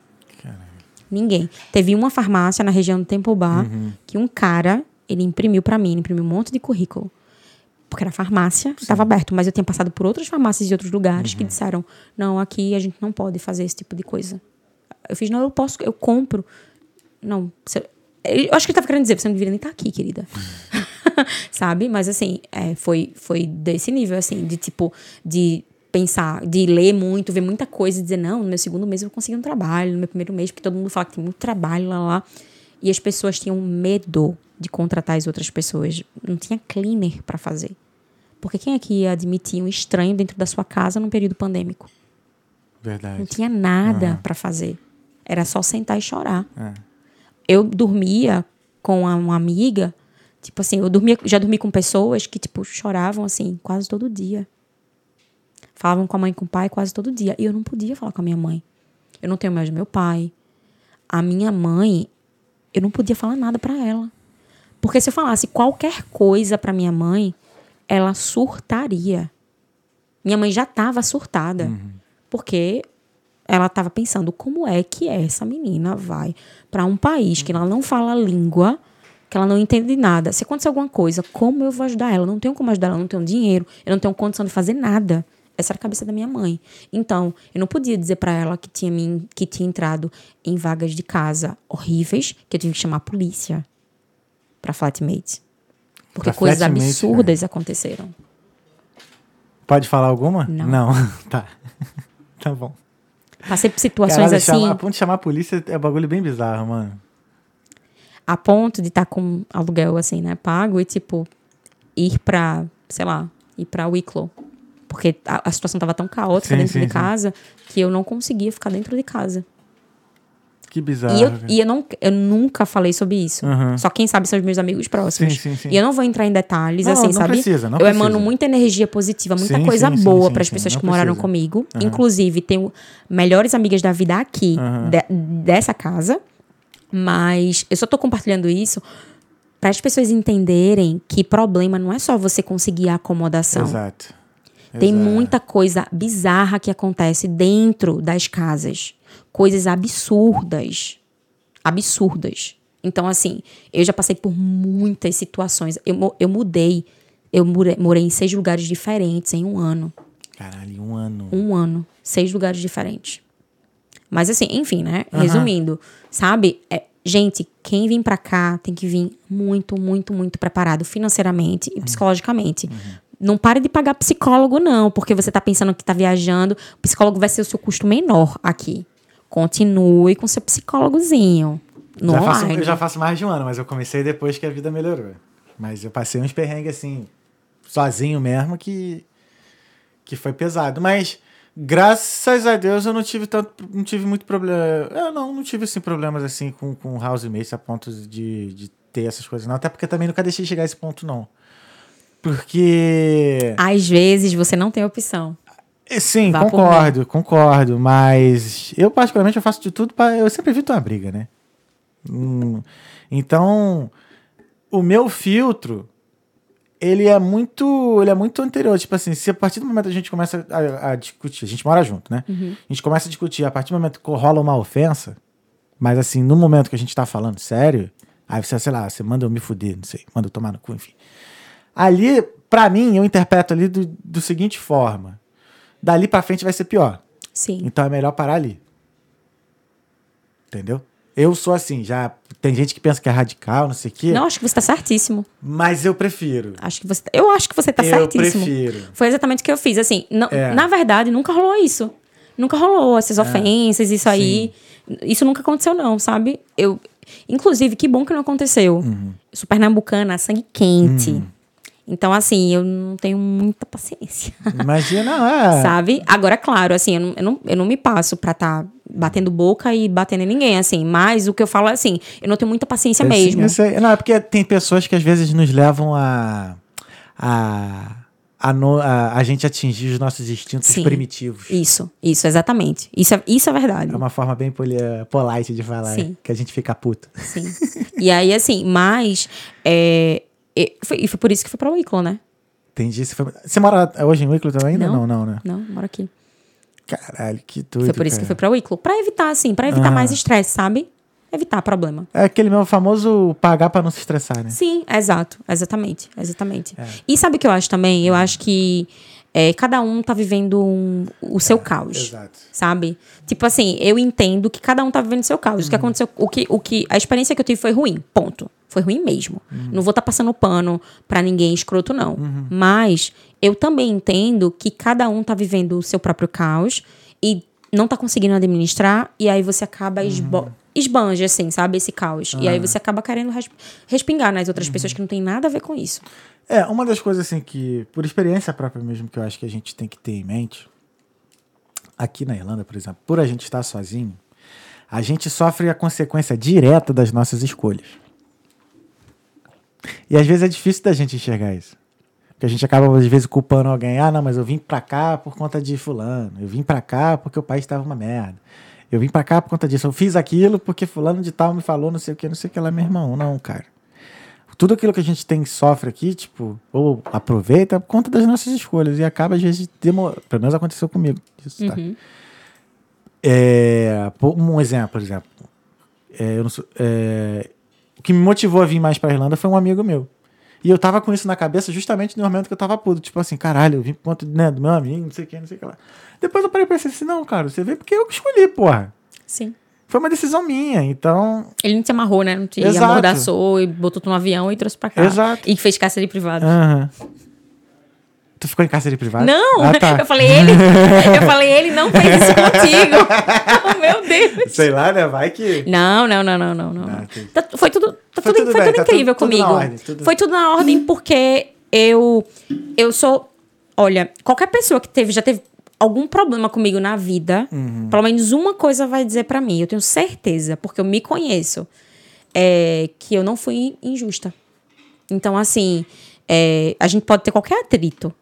Ninguém. Teve uma farmácia na região do Temple Bar que um cara, ele imprimiu pra mim, ele imprimiu um monte de currículo. Porque era farmácia, estava aberto, mas eu tinha passado por outras farmácias de outros lugares que disseram: "Não, aqui a gente não pode fazer esse tipo de coisa". Eu fiz: "Não, eu posso, eu compro". Não, você- eu acho que ele tava querendo dizer, você não deveria nem estar aqui, querida. (laughs) Sabe? Mas assim, é, foi, foi desse nível, assim, de tipo, de pensar, de ler muito, ver muita coisa e dizer, não, no meu segundo mês eu vou conseguir um trabalho, no meu primeiro mês, porque todo mundo fala que tem muito trabalho lá, lá. E as pessoas tinham medo de contratar as outras pessoas. Não tinha cleaner pra fazer. Porque quem aqui ia admitir um estranho dentro da sua casa num período pandêmico? Não Verdade. tinha nada pra fazer. Era só sentar e chorar. É. Eu dormia com uma amiga, tipo assim, eu dormia, já dormi com pessoas que, tipo, choravam, assim, quase todo dia. Falavam com a mãe e com o pai quase todo dia. E eu não podia falar com a minha mãe. Eu não tenho mais meu pai. A minha mãe, eu não podia falar nada pra ela. Porque se eu falasse qualquer coisa pra minha mãe, ela surtaria. Minha mãe já estava surtada. Porque ela estava pensando como é que essa menina vai para um país que ela não fala a língua, que ela não entende nada. Se acontecer alguma coisa, como eu vou ajudar ela? Eu não tenho como ajudar ela, eu não tenho dinheiro, eu não tenho condição de fazer nada. Essa era a cabeça da minha mãe. Então, eu não podia dizer para ela que tinha, me- que tinha entrado em vagas de casa horríveis, que eu tive que chamar a polícia para flatmate. Porque Pra coisas flatmate, absurdas aconteceram. Pode falar alguma? Não. (laughs) tá. (laughs) tá bom. Passei por situações Caralho, assim. chamar- a ponto de chamar a polícia é um bagulho bem bizarro, mano. a ponto de estar com aluguel assim, né, pago e tipo ir pra, sei lá, ir pra Wicklow. Porque a, a situação tava tão caótica Sim, dentro sim, de sim. casa que eu não conseguia ficar dentro de casa. Que bizarro. e eu, e eu, não, eu nunca falei sobre isso. Uhum. Só quem sabe são os meus amigos próximos. Sim, sim, sim. E eu não vou entrar em detalhes, Não, assim, não sabe? precisa, não eu emano precisa. muita energia positiva, muita coisa boa para as pessoas que moraram precisa. comigo. Inclusive, tenho melhores amigas da vida aqui, de- dessa casa. Mas eu só tô compartilhando isso para as pessoas entenderem que problema não é só você conseguir a acomodação. Exato. Tem Exato. muita coisa bizarra que acontece dentro das casas. Coisas absurdas. Absurdas. Então, assim, eu já passei por muitas situações. Eu, eu mudei. Eu morei, morei em seis lugares diferentes em um ano. Caralho, um ano. Um ano. Seis lugares diferentes. Mas, assim, enfim, né? Resumindo, sabe? É, gente, quem vem pra cá tem que vir muito, muito, muito preparado financeiramente e psicologicamente. Não pare de pagar psicólogo, não, porque você tá pensando que tá viajando. O psicólogo vai ser o seu custo menor aqui. Continue com seu psicólogozinho. No Já faço, eu já faço mais de um ano, mas eu comecei depois que a vida melhorou. Mas eu passei uns perrengues assim, sozinho mesmo, que, que foi pesado. Mas graças a Deus eu não tive tanto, não tive muito problema. Eu não, não tive assim, problemas assim com, com housemates a ponto de, de ter essas coisas, não. Até porque também nunca deixei chegar a esse ponto, não. Porque. Às vezes você não tem opção. É, Sim, Vá concordo, concordo, mas eu particularmente eu faço de tudo para eu sempre evito uma briga, né? Hum, então, o meu filtro ele é muito, ele é muito anterior, tipo assim, se a partir do momento que a gente começa a, a discutir, a gente mora junto, né? A gente começa a discutir, a partir do momento que rola uma ofensa, mas assim, no momento que a gente tá falando sério, aí você, sei lá, você manda eu me fuder, não sei, manda eu tomar no cu, enfim. Ali, pra mim, eu interpreto ali do, do seguinte forma: dali pra frente vai ser pior. Sim. Então é melhor parar ali. Entendeu? Eu sou assim, já tem gente que pensa que é radical, não sei o quê, Não, acho que você tá certíssimo. mas eu prefiro. Acho que você, eu acho que você tá eu certíssimo. prefiro. Foi exatamente o que eu fiz. Assim, não- É. na verdade, nunca rolou isso. Nunca rolou essas ofensas, isso aí. Isso nunca aconteceu, não, sabe? Eu, inclusive, que bom que não aconteceu. Uhum. Eu sou pernambucana, sangue quente. Então, assim, eu não tenho muita paciência. Imagina, é. (laughs) Sabe? Agora, claro, assim, eu não, eu não, eu não me passo pra estar batendo boca e batendo em ninguém, assim. Mas o que eu falo é assim, eu não tenho muita paciência mesmo. eu sei. Não, é porque tem pessoas que às vezes nos levam a. a. a, no- a, a gente atingir os nossos instintos Sim. primitivos. Isso, isso, exatamente. Isso é, isso é verdade. É uma forma bem poli, polite de falar, Sim. que a gente fica puto. Sim. e aí, assim, mas. É, e foi, e foi por isso que foi pra Wicklow, né? Entendi. Você, foi- você mora hoje em Wicklow também? Não, Não. não, né? Não, mora aqui. Caralho, que doido. Foi por isso que cara. foi pra Wicklow. Pra evitar, assim, pra evitar Ah. mais estresse, sabe? Evitar problema. É aquele meu famoso pagar pra não se estressar, né? Sim, exato. Exatamente. Exatamente. É. E sabe o que eu acho também? Eu acho que é, cada um tá vivendo um- o seu caos. Exato. Sabe? Tipo assim, eu entendo que cada um tá vivendo seu caos. O Uhum. que aconteceu, o que, o que, a experiência que eu tive foi ruim. Ponto. Foi ruim mesmo. Uhum. Não vou estar passando pano pra ninguém escroto, não. Mas eu também entendo que cada um tá vivendo o seu próprio caos e não tá conseguindo administrar, e aí você acaba esbo esbanja, assim, sabe? Esse caos. E aí você acaba querendo res- respingar nas outras pessoas que não tem nada a ver com isso. É, uma das coisas assim que, por experiência própria mesmo, que eu acho que a gente tem que ter em mente, aqui na Irlanda, por exemplo, por a gente estar sozinho, a gente sofre a consequência direta das nossas escolhas. E às vezes é difícil da gente enxergar isso. Porque a gente acaba, às vezes, culpando alguém. Ah, não, mas eu vim pra cá por conta de fulano. Eu vim pra cá porque o país estava uma merda. Eu vim pra cá por conta disso. Eu fiz aquilo porque fulano de tal me falou não sei o que, não sei o que lá, meu irmão. Não, cara. Tudo aquilo que a gente tem sofre aqui, tipo, ou aproveita por conta das nossas escolhas. E acaba, às vezes, demor... pelo menos aconteceu comigo. Isso, tá? Uhum. É, um exemplo, por exemplo. É, sou- é, o que me motivou a vir mais pra Irlanda foi um amigo meu. E eu tava com isso na cabeça justamente no momento que eu tava puto. Tipo assim, caralho, eu vim por conta né, do meu amigo, não sei o que, não sei o que lá. Depois eu parei e pensei assim, não, cara, você veio porque eu escolhi, porra. Sim. Foi uma decisão minha, então... Ele não te amarrou, né? Não te Exato. amordaçou e botou tu no avião e trouxe pra cá. Exato. E fez cárcere privado. Aham. Tu ficou em cárcere privado? Não! Ah, tá. Eu falei, ele. (laughs) eu falei, ele não fez isso contigo. (laughs) oh, meu Deus. Sei lá, né? Vai que... Não, não, não, não, não, não. Ah. Tá- foi tudo, tá Foi tudo, tudo foi bem, tudo tá incrível tudo- comigo. ordem, tudo- Foi tudo na ordem porque eu eu sou, olha, qualquer pessoa que teve já teve algum problema comigo na vida, Uhum. pelo menos uma coisa vai dizer pra mim, eu tenho certeza, porque eu me conheço, é que eu não fui injusta. Então, assim, é, a gente pode ter qualquer atrito,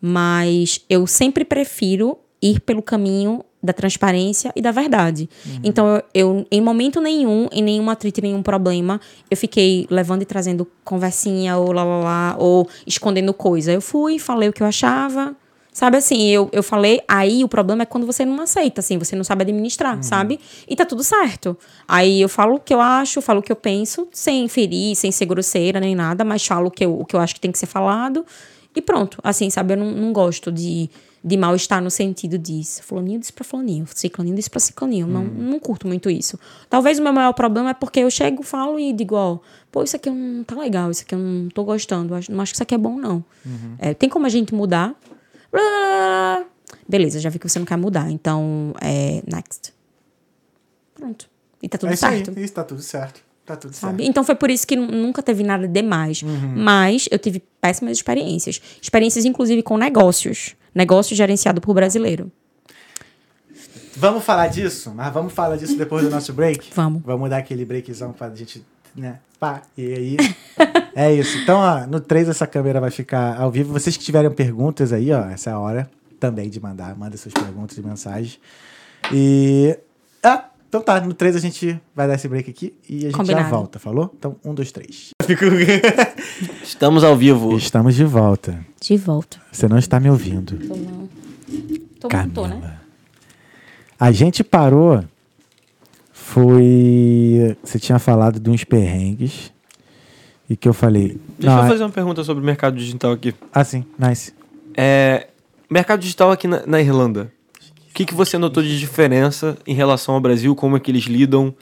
mas eu sempre prefiro ir pelo caminho da transparência e da verdade. Então, eu, eu, em momento nenhum, em nenhum atrito, nenhum problema, eu fiquei levando e trazendo conversinha ou lá, lá, lá, ou escondendo coisa. Eu fui, falei o que eu achava. Sabe assim, eu, eu falei, aí o problema é quando você não aceita, assim, você não sabe administrar, sabe? E tá tudo certo. Aí eu falo o que eu acho, falo o que eu penso, sem ferir, sem ser grosseira nem nada, mas falo o que eu, o que eu acho que tem que ser falado. E pronto, assim, sabe? Eu não, não gosto de, de mal-estar no sentido disso. Fulaninho disse pra fulaninho, ciclaninho disse pra ciclaninho. Não, não curto muito isso. Talvez o meu maior problema é porque eu chego, falo e digo, ó, pô, isso aqui não tá legal, isso aqui eu não tô gostando, não acho que isso aqui é bom, não. É, tem como a gente mudar? Beleza, já vi que você não quer mudar, então, é, next. Pronto. E tá tudo é isso aí, certo. isso tá tudo certo. Tá tudo Sabe? certo. Então foi por isso que nu- nunca teve nada demais. Mas eu tive péssimas experiências. Experiências, inclusive, com negócios. Negócio gerenciado por brasileiro. Vamos falar disso? Mas vamos falar disso depois do nosso break? Vamos. Vamos dar aquele breakzão pra gente, né? Pá, e aí. é isso. Então, ó, no 3 essa câmera vai ficar ao vivo. Vocês que tiverem perguntas aí, ó, essa é a hora também de mandar. Manda suas perguntas e mensagens. E. Ah, então tá. No 3 a gente vai dar esse break aqui e a gente já Combinado. volta, falou? Então, um, dois, três. (laughs) Estamos ao vivo. Estamos de volta. De volta. Você não está me ouvindo. Tô não. Tô, Camila. tô, né? A gente parou. Foi. Você tinha falado de uns perrengues. E que eu falei. Deixa não, eu é- fazer uma pergunta sobre o mercado digital aqui. Ah, sim, nice. É, mercado digital aqui na, na Irlanda. O que, que você notou de diferença em relação ao Brasil? Como é que eles lidam?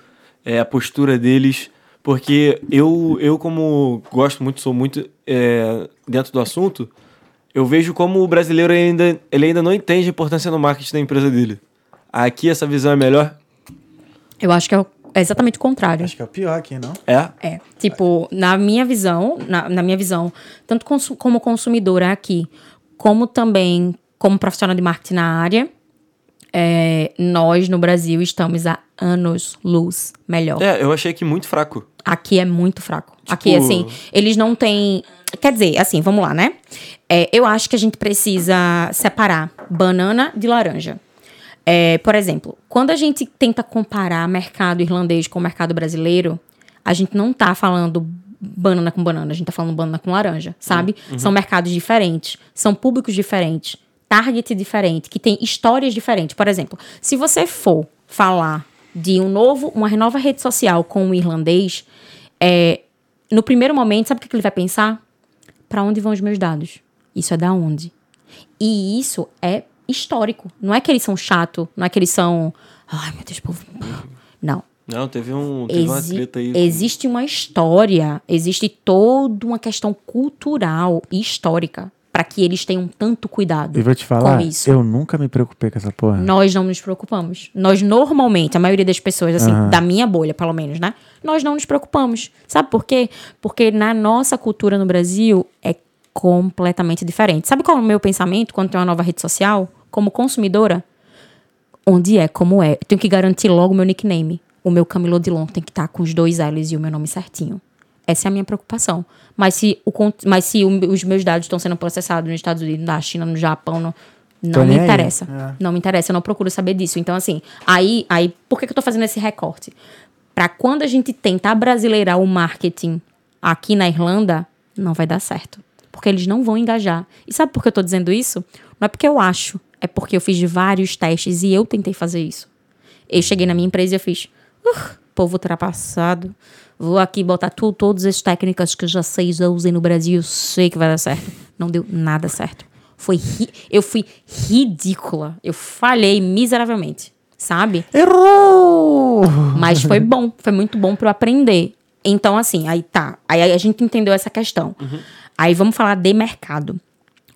É, a postura deles? Porque eu, eu como gosto muito, sou muito é, dentro do assunto, eu vejo como o brasileiro ainda, ele ainda não entende a importância no marketing da empresa dele. Aqui essa visão é melhor? Eu acho que é, o- é exatamente o contrário. Acho que é o pior aqui, não? É? É, tipo, na minha visão, na, na minha visão, tanto consu- como consumidora aqui, como também como profissional de marketing na área, é, nós no Brasil estamos a anos luz melhor. É, eu achei aqui muito fraco. Aqui é muito fraco. Tipo- Aqui, assim, eles não têm. Quer dizer, assim, vamos lá, né? É, eu acho que a gente precisa separar banana de laranja. É, por exemplo, quando a gente tenta comparar mercado irlandês com o mercado brasileiro, a gente não tá falando banana com banana, a gente tá falando banana com laranja, sabe? São mercados diferentes, são públicos diferentes, target diferente, que tem histórias diferentes. Por exemplo, se você for falar de um novo, uma nova rede social com o irlandês, é, no primeiro momento, sabe o que que ele vai pensar? Para onde vão os meus dados? Isso é da onde? E isso é histórico. Não é que eles são chato, não é que eles são. Ai, meu Deus, povo. Não. Não, teve, um, teve uma Exi- treta aí. existe uma história, existe toda uma questão cultural e histórica para que eles tenham tanto cuidado E vou te falar, com isso. eu nunca me preocupei com essa porra. Nós não nos preocupamos. Nós normalmente, a maioria das pessoas, assim, da minha bolha, pelo menos, né? Nós não nos preocupamos. Sabe por quê? Porque na nossa cultura no Brasil é completamente diferente. Sabe qual é o meu pensamento quando tem uma nova rede social? Como consumidora? Onde é, como é. Eu tenho que garantir logo o meu nickname. O meu Camilo Odilon tem que estar com os dois L's e o meu nome certinho. Essa é a minha preocupação. Mas se, o, mas se o- os meus dados estão sendo processados nos Estados Unidos, na China, no Japão, no, Tô não me interessa. É. Não me interessa, eu não procuro saber disso. Então, assim, aí, aí por que, que eu tô fazendo esse recorte? Para quando a gente tenta brasileirar o marketing aqui na Irlanda, não vai dar certo. Porque eles não vão engajar. E sabe por que eu tô dizendo isso? Não é porque eu acho, é porque eu fiz vários testes e eu tentei fazer isso. Eu cheguei na minha empresa e eu fiz, uh, povo ultrapassado. Vou aqui botar tu, todas as técnicas que eu já sei, já usei no Brasil, sei que vai dar certo. Não deu nada certo. Foi ri- eu fui ridícula. Eu falhei miseravelmente, sabe? Errou! Mas foi (laughs) bom, foi muito bom para eu aprender. Então, assim, aí tá. Aí a gente entendeu essa questão. Aí vamos falar de mercado.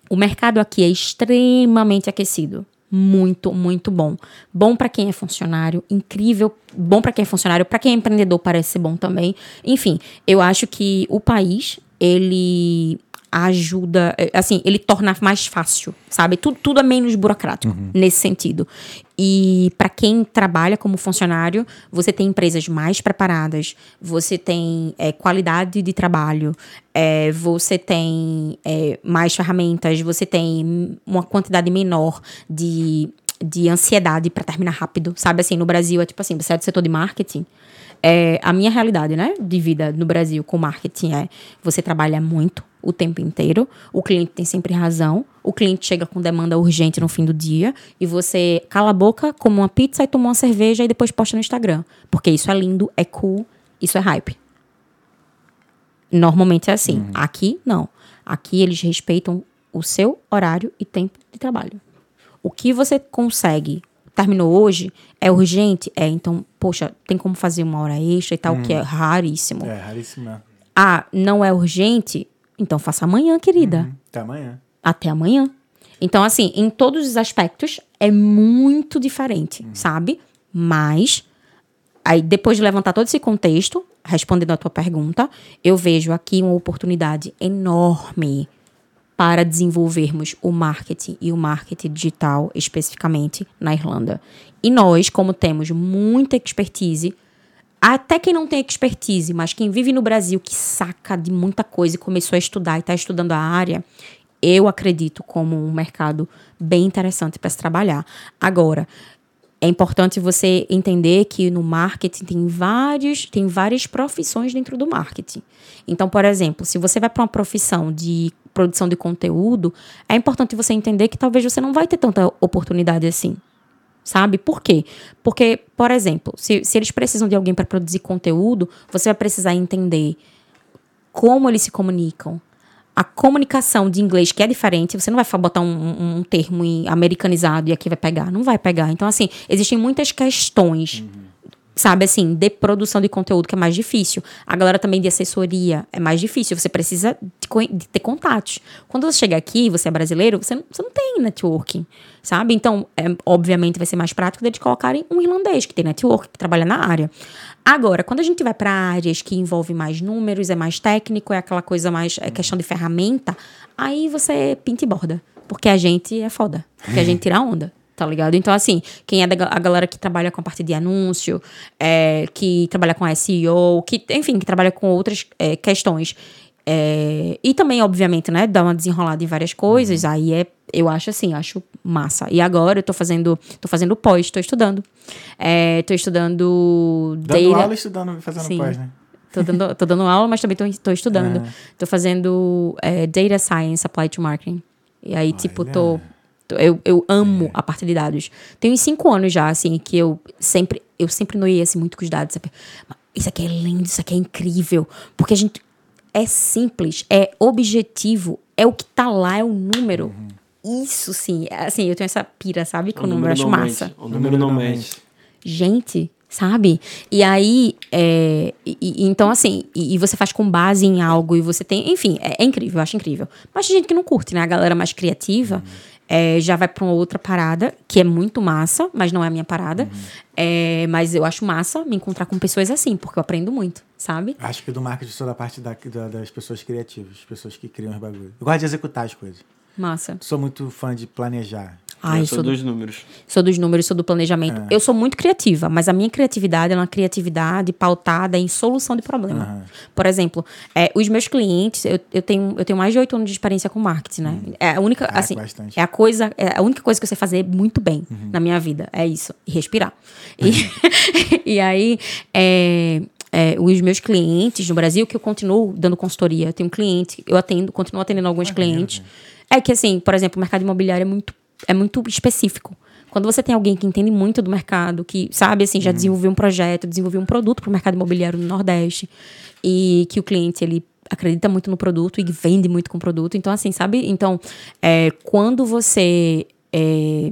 O mercado aqui é extremamente aquecido. Muito, muito bom. Bom para quem é funcionário, incrível. Bom para quem é funcionário, para quem é empreendedor parece ser bom também. Enfim, eu acho que o país, ele ajuda, eh, assim, ele torna mais fácil, sabe? Tudo, tudo é menos burocrático nesse sentido. E para quem trabalha como funcionário, você tem empresas mais preparadas, você tem eh, qualidade de trabalho, eh, você tem eh, mais ferramentas, você tem uma quantidade menor de, de ansiedade para terminar rápido, sabe? Assim, no Brasil é tipo assim, você é do setor de marketing, é, a minha realidade, né, de vida no Brasil com marketing é você trabalha muito o tempo inteiro, o cliente tem sempre razão, o cliente chega com demanda urgente no fim do dia e você cala a boca, come uma pizza e toma uma cerveja e depois posta no Instagram. Porque isso é lindo, é cool, isso é hype. Normalmente é assim. Aqui, não. Aqui eles respeitam o seu horário e tempo de trabalho. O que você consegue, terminou hoje, é urgente? É, então, poxa, tem como fazer uma hora extra e tal, que é raríssimo. É, raríssimo. mesmo. Ah, não é urgente? Então faça amanhã, querida. Até amanhã. Até amanhã. Então, assim, em todos os aspectos é muito diferente, sabe? Mas, aí depois de levantar todo esse contexto, respondendo a tua pergunta, eu vejo aqui uma oportunidade enorme para desenvolvermos o marketing e o marketing digital especificamente na Irlanda. E nós, como temos muita expertise, até quem não tem expertise, mas quem vive no Brasil, que saca de muita coisa e começou a estudar e está estudando a área, eu acredito como um mercado bem interessante para se trabalhar. Agora, é importante você entender que no marketing tem vários, tem várias profissões dentro do marketing. Então, por exemplo, se você vai para uma profissão de produção de conteúdo, é importante você entender que talvez você não vai ter tanta oportunidade assim. Sabe? Por quê? Porque, por exemplo, se, se eles precisam de alguém para produzir conteúdo, você vai precisar entender como eles se comunicam. A comunicação de inglês, que é diferente, você não vai botar um, um- termo americanizado e aqui vai pegar. Não vai pegar. Então, assim, existem muitas questões, sabe, assim, de produção de conteúdo que é mais difícil. A galera também de assessoria é mais difícil. Você precisa de, de ter contatos. Quando você chega aqui, você é brasileiro, você não, você não tem networking, sabe? Então, é, obviamente, vai ser mais prático deles colocarem um irlandês que tem network, que trabalha na área. Agora, quando a gente vai para áreas que envolvem mais números, é mais técnico, é aquela coisa mais é questão de ferramenta, aí você pinta e borda. Porque a gente é foda. Porque a gente tira onda. Tá ligado? Então, assim, quem é da, a galera que trabalha com a parte de anúncio, é, que trabalha com SEO, que, enfim, que trabalha com outras é, questões. é, e também, obviamente, né, dá uma desenrolada em várias coisas, aí é, eu acho assim, acho massa. E agora eu tô fazendo, tô fazendo pós, tô estudando. É, tô estudando Dando data- aula e estudando, fazendo Sim. pós, né? Tô dando, tô dando aula, mas também tô, tô estudando. É. Tô fazendo é, Data Science Apply to Marketing. E aí, tipo, tô... tô- Eu, eu amo a parte de dados. Tem uns cinco anos já, assim, que eu sempre... Eu sempre noiei, assim, muito com os dados. sabe? Isso aqui é lindo, isso aqui é incrível. Porque a gente... É simples, é objetivo, é o que tá lá, é o número. Isso, sim. é, Assim, eu tenho essa pira, sabe? Com o número, eu acho não massa mente. O número não mente. gente, sabe? E aí, é, e- e- então assim, e, e você faz com base em algo e você tem, enfim, é, é incrível, eu acho incrível. Mas tem gente que não curte, né? A galera mais criativa é, já vai pra uma outra parada, que é muito massa, mas não é a minha parada. É, mas eu acho massa me encontrar com pessoas assim, porque eu aprendo muito, sabe? Acho que do marketing sou da parte da, da- das pessoas criativas, pessoas que criam os bagulhos. Eu gosto de executar as coisas. Massa. Sou muito fã de planejar. Ai, eu sou, sou do- dos números. sou dos números, sou do planejamento. Eu sou muito criativa, mas a minha criatividade é uma criatividade pautada em solução de problema. Por exemplo, é, os meus clientes, eu, eu, tenho, eu tenho mais de oito anos de experiência com marketing, né? É a única, assim, bastante. é a coisa, é a única coisa que eu sei fazer muito bem na minha vida, é isso, e respirar. E, (laughs) e aí, é, é, os meus clientes no Brasil, que eu continuo dando consultoria. Eu tenho um cliente, eu atendo, continuo atendendo alguns clientes. É que, assim, por exemplo, o mercado imobiliário é muito, é muito específico. Quando você tem alguém que entende muito do mercado, que sabe, assim, já desenvolveu um projeto, desenvolveu um produto para o mercado imobiliário no Nordeste, e que o cliente, ele acredita muito no produto e vende muito com o produto. Então, assim, sabe? Então, é, quando você é,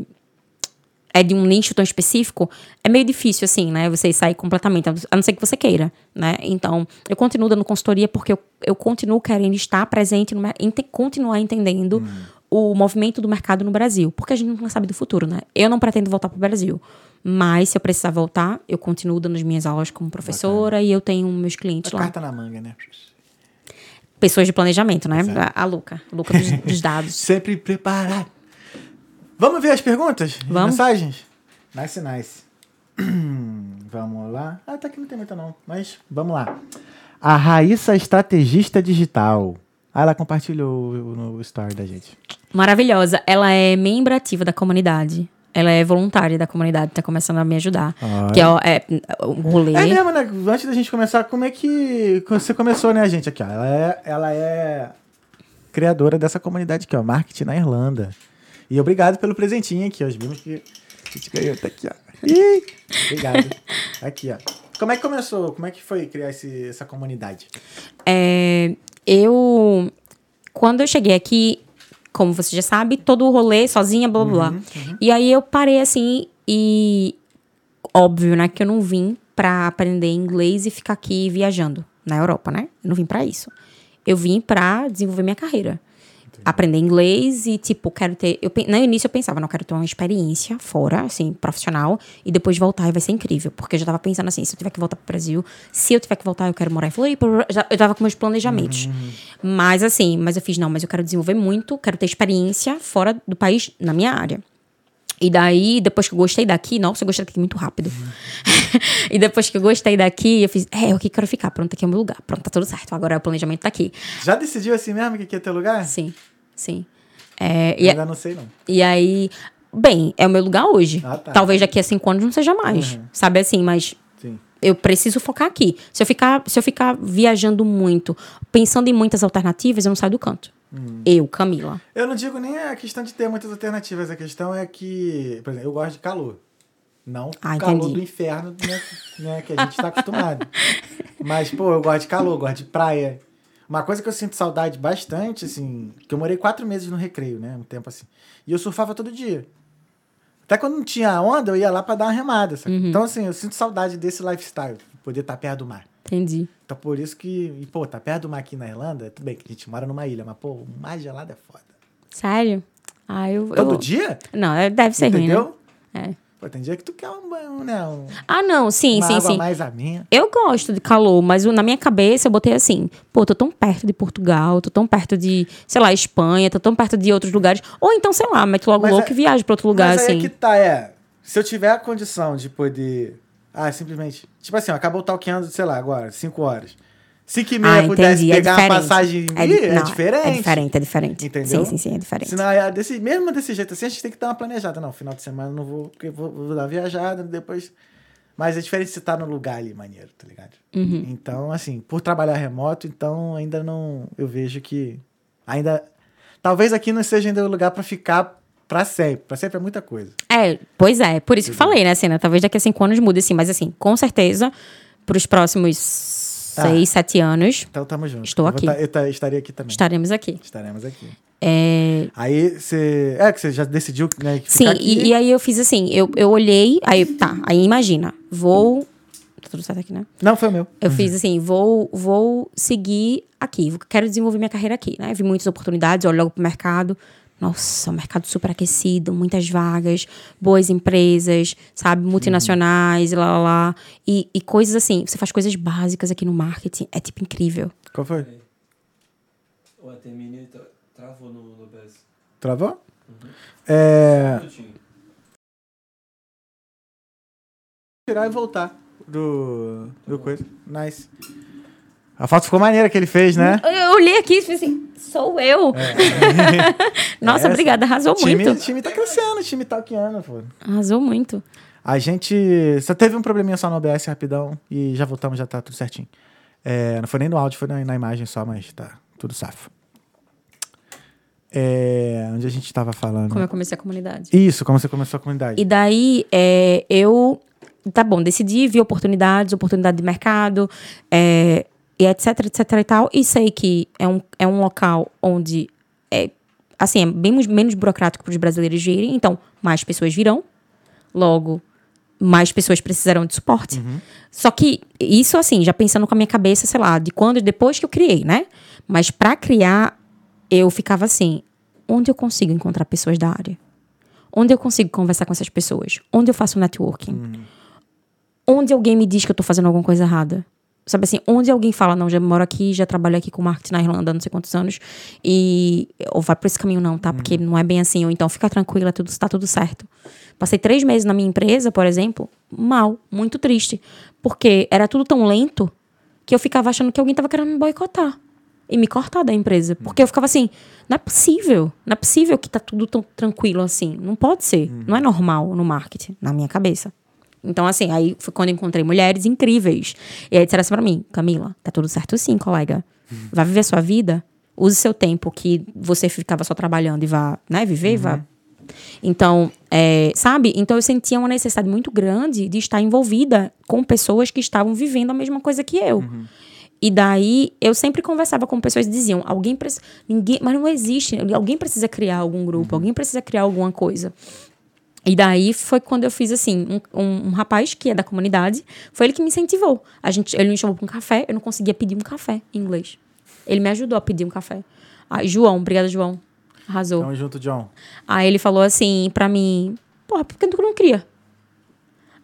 é de um nicho tão específico, é meio difícil, assim, né? Você sair completamente, a não ser que você queira, né? Então, eu continuo dando consultoria porque eu, eu continuo querendo estar presente, no, ente- continuar entendendo o movimento do mercado no Brasil. Porque a gente nunca sabe do futuro, né? Eu não pretendo voltar para o Brasil. Mas, se eu precisar voltar, eu continuo dando as minhas aulas como professora e eu tenho meus clientes A lá. carta na manga, né? Pessoas de planejamento, né? A, a Luca. A Luca dos, (laughs) dos dados. Sempre preparado. Vamos ver as perguntas? As Vamos. mensagens? Nice, nice. (clears throat) vamos lá. Ah, tá aqui não tem muita não, mas vamos lá. A Raíssa Estrategista Digital. Ah, ela compartilhou no story da gente. Maravilhosa. Ela é membro ativa da comunidade. Ela é voluntária da comunidade, tá começando a me ajudar. Que é, o- é o rolê. É mesmo, né? Antes da gente começar, como é que você começou, né, gente? Aqui, ó. Ela é, ela é criadora dessa comunidade aqui, ó. Marketing na Irlanda. E obrigado pelo presentinho aqui, ó. Os vimos que a gente ganhou. Tá aqui, ó. Ih, obrigado. (laughs) Aqui, ó. Como é que começou? Como é que foi criar esse, essa comunidade? É, eu. Quando eu cheguei aqui, como você já sabe, todo o rolê sozinha, blá blá blá. E aí eu parei assim e. Óbvio, né? Que eu não vim pra aprender inglês e ficar aqui viajando na Europa, né? Eu não vim pra isso. Eu vim pra desenvolver minha carreira. Aprender inglês e, tipo, quero ter. Eu, no início eu pensava, não, eu quero ter uma experiência fora, assim, profissional, e depois voltar e vai ser incrível. Porque eu já tava pensando assim, se eu tiver que voltar pro Brasil, se eu tiver que voltar, eu quero morar em Floripa. Já- Eu tava com meus planejamentos. Mas assim, mas eu fiz, não, mas eu quero desenvolver muito, quero ter experiência fora do país, na minha área. E daí, depois que eu gostei daqui, nossa, eu gostei daqui muito rápido. (laughs) e depois que eu gostei daqui, eu fiz, é, eu aqui quero ficar, pronto, aqui é o meu lugar. Pronto, tá tudo certo. Agora o planejamento tá aqui. Já decidiu assim mesmo que aqui é teu lugar? Sim, sim. É, e, Ainda não sei, não. e aí, bem, é o meu lugar hoje. Ah, tá. Talvez daqui a cinco anos não seja mais. Sabe assim, mas Sim. eu preciso focar aqui. Se eu ficar, se eu ficar viajando muito, pensando em muitas alternativas, eu não saio do canto. Hum. Eu, Camila. Eu não digo nem a questão de ter muitas alternativas, a questão é que, por exemplo, eu gosto de calor. Não Ah, calor entendi. do inferno, né, né, que a gente está acostumado. (laughs) Mas, pô, eu gosto de calor, gosto de praia. Uma coisa que eu sinto saudade bastante, assim, que eu morei quatro meses no recreio, né, um tempo assim. E eu surfava todo dia. Até quando não tinha onda, eu ia lá pra dar uma remada? Uhum. Então, assim, eu sinto saudade desse lifestyle, poder estar perto do mar. Entendi. Então, por isso que, e, pô, tá perto do mar aqui na Irlanda, tudo bem que a gente mora numa ilha, mas, pô, o mar gelado é foda. Sério? Ah, eu. Todo eu... dia? Não, é- deve ser ruim, Entendeu? né? É. Pô, tem dia que tu quer um banho, né? Um, Ah, não, sim, uma sim, água sim. mais amena. Eu gosto de calor, mas na minha cabeça eu botei assim, pô, tô tão perto de Portugal, tô tão perto de, sei lá, Espanha, tô tão perto de outros lugares. Ou então, sei lá, meto logo Mas louco é- e viajo pra outro lugar, Mas aí assim. é que tá, é. Se eu tiver a condição de poder. Ah, simplesmente. Tipo assim, ó, acabou talqueando, sei lá, agora, 5 horas. 5 e meia Ah, pudesse entendi. É pegar uma passagem é, é, di- é não, diferente. É diferente, é diferente. Entendeu? Sim, sim, sim, é diferente. É desse, mesmo desse jeito assim, a gente tem que dar uma planejada. Não, final de semana eu não vou, porque eu vou, vou dar uma viajada, depois. Mas é diferente se tá no lugar ali, maneiro, tá ligado? Uhum. Então, assim, por trabalhar remoto, então ainda não. Eu vejo que. Ainda. Talvez aqui não seja ainda o lugar pra ficar pra sempre. Pra sempre é muita coisa. É, pois é, por isso que eu falei, né, Cena? Talvez daqui a cinco anos mude, assim, mas assim, com certeza, pros próximos Ah. seis, sete anos, Então tamo junto. Estou Eu aqui. tá- eu tá- estaria aqui também. estaremos aqui. Estaremos aqui. É, Aí você. É, que você já decidiu, né? Sim, e, e aí eu fiz assim, eu, eu olhei, aí tá, aí imagina, vou. Tá tudo certo aqui, né? Não, foi o meu. Eu fiz assim, vou, vou seguir aqui, quero desenvolver minha carreira aqui, né? Vi muitas oportunidades, olho logo pro mercado. Nossa, um mercado super aquecido, muitas vagas, boas empresas, sabe, multinacionais, lá, lá, lá. E, e coisas assim, você faz coisas básicas aqui no marketing, é tipo incrível. Qual foi? O Atemini travou no, BES. Travou? É. Tirar e voltar do. do coisa. Nice. A foto ficou maneira que ele fez, né? Eu, eu olhei aqui e falei assim, sou eu. (laughs) Nossa, É, obrigada, arrasou time, muito. o time tá crescendo, o time tá talquiano, pô. Arrasou muito. A gente só teve um probleminha só no OBS rapidão e já voltamos, já tá tudo certinho. É, não foi nem no áudio, foi na, na imagem só, mas tá tudo safo. É, onde a gente tava falando? Como eu comecei a comunidade. Isso, como você começou a comunidade. E daí, é, eu, tá bom, decidi, vi oportunidades, oportunidade de mercado, é, e etc, etc e tal. E sei que é um, é um local onde, é, assim, é bem menos burocrático para os brasileiros virem. Então, mais pessoas virão. Logo, mais pessoas precisarão de suporte. Só que isso, assim, já pensando com a minha cabeça, sei lá, de quando, depois que eu criei, né? Mas para criar, eu ficava assim, onde eu consigo encontrar pessoas da área? Onde eu consigo conversar com essas pessoas? Onde eu faço networking? Onde alguém me diz que eu tô fazendo alguma coisa errada? Sabe assim, onde alguém fala, não, já moro aqui, já trabalho aqui com marketing na Irlanda há não sei quantos anos, e ou vai por esse caminho não, tá? Porque não é bem assim, ou então fica tranquila, tudo está tudo certo. Passei três meses na minha empresa, por exemplo, mal, muito triste. Porque era tudo tão lento que eu ficava achando que alguém tava querendo me boicotar e me cortar da empresa. Porque eu ficava assim, não é possível, não é possível que tá tudo tão tranquilo assim. Não pode ser, não é normal no marketing, na minha cabeça. Então, assim, aí foi quando encontrei mulheres incríveis. E aí disseram assim pra mim, Camila, tá tudo certo sim, colega. Vai viver sua vida, use seu tempo que você ficava só trabalhando e vá, né, viver, vá então, é, sabe? Então eu sentia uma necessidade muito grande de estar envolvida com pessoas que estavam vivendo a mesma coisa que eu. E daí eu sempre conversava com pessoas que diziam, alguém precisa. Ninguém, mas não existe. Alguém precisa criar algum grupo, alguém precisa criar alguma coisa. E daí foi quando eu fiz assim, um, um, um rapaz que é da comunidade, foi ele que me incentivou. A gente, ele me chamou para um café, eu não conseguia pedir um café em inglês. Ele me ajudou a pedir um café. Ah, João, obrigada, João. Arrasou. Tamo junto, John. Aí ele falou assim pra mim, porra, por que tu não cria?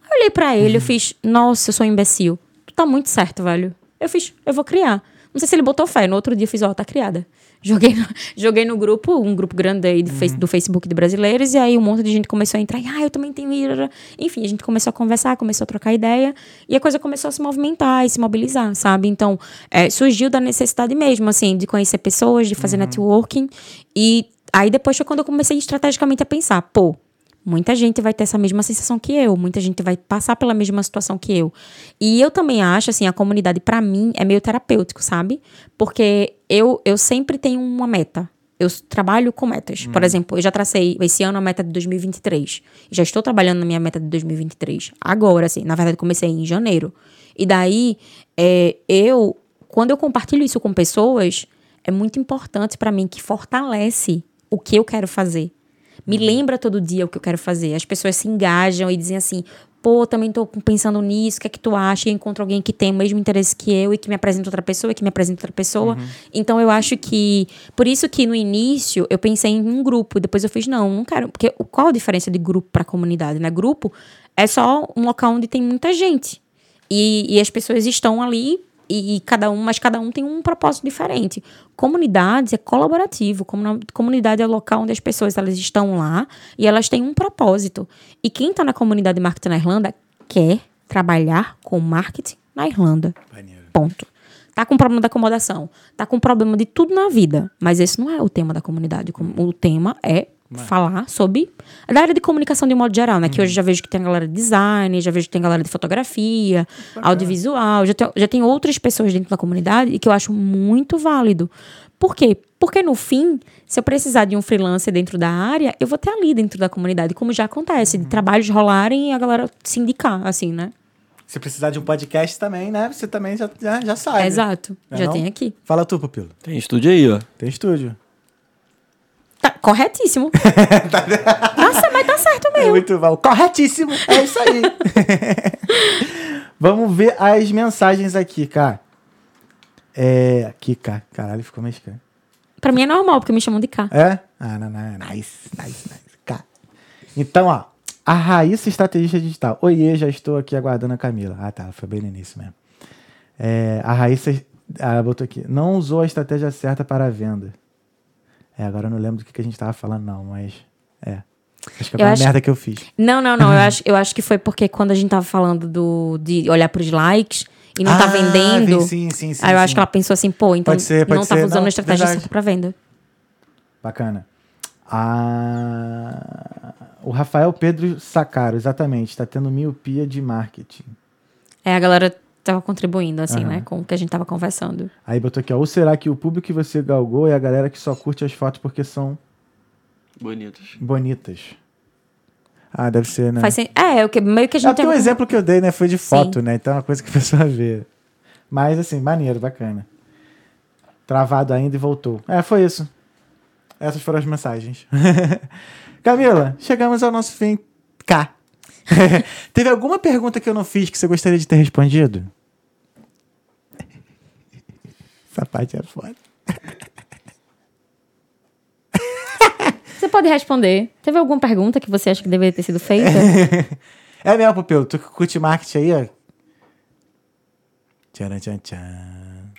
Aí eu olhei pra ele, eu fiz, nossa, eu sou um imbecil. Tu tá muito certo, velho. Eu fiz, eu vou criar. Não sei se ele botou fé. No outro dia eu fiz, ó, tá criada. Joguei no, (laughs) joguei no grupo, um grupo grande aí do, face- do Facebook de brasileiros, e aí um monte de gente começou a entrar, e, ah, eu também tenho ira. Enfim, a gente começou a conversar, começou a trocar ideia, e a coisa começou a se movimentar e se mobilizar, sabe? Então, é, surgiu da necessidade mesmo, assim, de conhecer pessoas, de fazer networking, e aí depois foi quando eu comecei estrategicamente a pensar, pô, Muita gente vai ter essa mesma sensação que eu, muita gente vai passar pela mesma situação que eu. E eu também acho, assim, a comunidade pra mim é meio terapêutico, sabe? Porque eu, eu sempre tenho uma meta. Eu trabalho com metas. Por exemplo, eu já tracei esse ano a meta de 2023. Já estou trabalhando na minha meta de 2023. Agora, assim, na verdade, comecei em janeiro. E daí, é, eu, quando eu compartilho isso com pessoas, é muito importante pra mim que fortalece o que eu quero fazer. Me lembra todo dia o que eu quero fazer. As pessoas se engajam e dizem assim: pô, também tô pensando nisso, o que é que tu acha? E encontro alguém que tem o mesmo interesse que eu e que me apresenta outra pessoa, e que me apresenta outra pessoa. Então eu acho que. Por isso que no início eu pensei em um grupo, depois eu fiz, não, não quero. Porque qual a diferença de grupo para comunidade, né? Grupo é só um local onde tem muita gente. E, e as pessoas estão ali e, e cada um, mas cada um tem um propósito diferente. Comunidades é colaborativo, comunidade é o local onde as pessoas elas estão lá e elas têm um propósito. E quem está na comunidade de marketing na Irlanda quer trabalhar com marketing na Irlanda. Maneiro. Ponto. Tá com problema da acomodação, tá com problema de tudo na vida, mas esse não é o tema da comunidade. Com- O tema é falar sobre da área de comunicação de um modo geral, né? Que hoje já vejo que tem a galera de design, já vejo que tem galera de fotografia, audiovisual, já tem, já tem outras pessoas dentro da comunidade e que eu acho muito válido. Por quê? Porque no fim, se eu precisar de um freelancer dentro da área, eu vou ter ali dentro da comunidade, como já acontece, de trabalhos rolarem e a galera se indicar, assim, né? Se precisar de um podcast também, né? Você também já, já, já sabe. Exato. Não é já não? tem aqui. Fala tu, Pupilo. Tem estúdio aí, ó. Tem estúdio. Tá corretíssimo. (laughs) tá, cer- mas tá certo É mesmo. muito bom. Corretíssimo. É isso aí. (laughs) Vamos ver as mensagens aqui, cara. É. Aqui, cara. Caralho, ficou mexicano. Pra mim é normal, porque me chamam de K. É? Ah, não, não. Nice, nice, nice. Cá. Então, ó. A Raíssa Estrategista Digital. Oiê, já estou aqui aguardando a Camila. Ah, tá. Foi bem no início mesmo. É, a Raíssa. Ah, ela botou aqui. Não usou a estratégia certa para a venda. É, agora eu não lembro do que, que a gente tava falando, não, mas. É. Acho que foi uma acho- merda que eu fiz. Não, não, não. Eu (laughs) acho, eu acho que foi porque quando a gente tava falando do, de olhar pros likes e não tá Ah, vendendo. Sim, sim, sim. aí eu sim. ask que ela pensou assim, pô, então Pode ser, pode não tava ser. usando Não, a estratégia verdade. certa pra venda. Bacana. Ah, O Rafael Pedro Sacaro, exatamente. Está tendo miopia de marketing. É, a galera tava contribuindo, assim, Aham. né? Com o que a gente tava conversando. Aí botou aqui, ó. Ou será que o público que você galgou é a galera que só curte as fotos porque são Bonitos. bonitas? Ah, deve ser, né? Faz sen- É, o que, meio que a É gente porque o exemplo que eu dei, né, foi de Sim. foto, né? Então é uma coisa que a pessoa (laughs) vê. Mas, assim, maneiro, bacana. Travado ainda e voltou. É, foi isso. Essas foram as mensagens. (laughs) Camila, chegamos ao nosso fim. Cá. (laughs) Teve alguma pergunta que eu não fiz que você gostaria de ter respondido? Essa parte é foda. (laughs) Você pode responder. Teve alguma pergunta que você acha que deveria ter sido feita? (laughs) É mesmo, Pupilo. Tu que curte marketing aí, ó. Tcharam, tchan, tchan.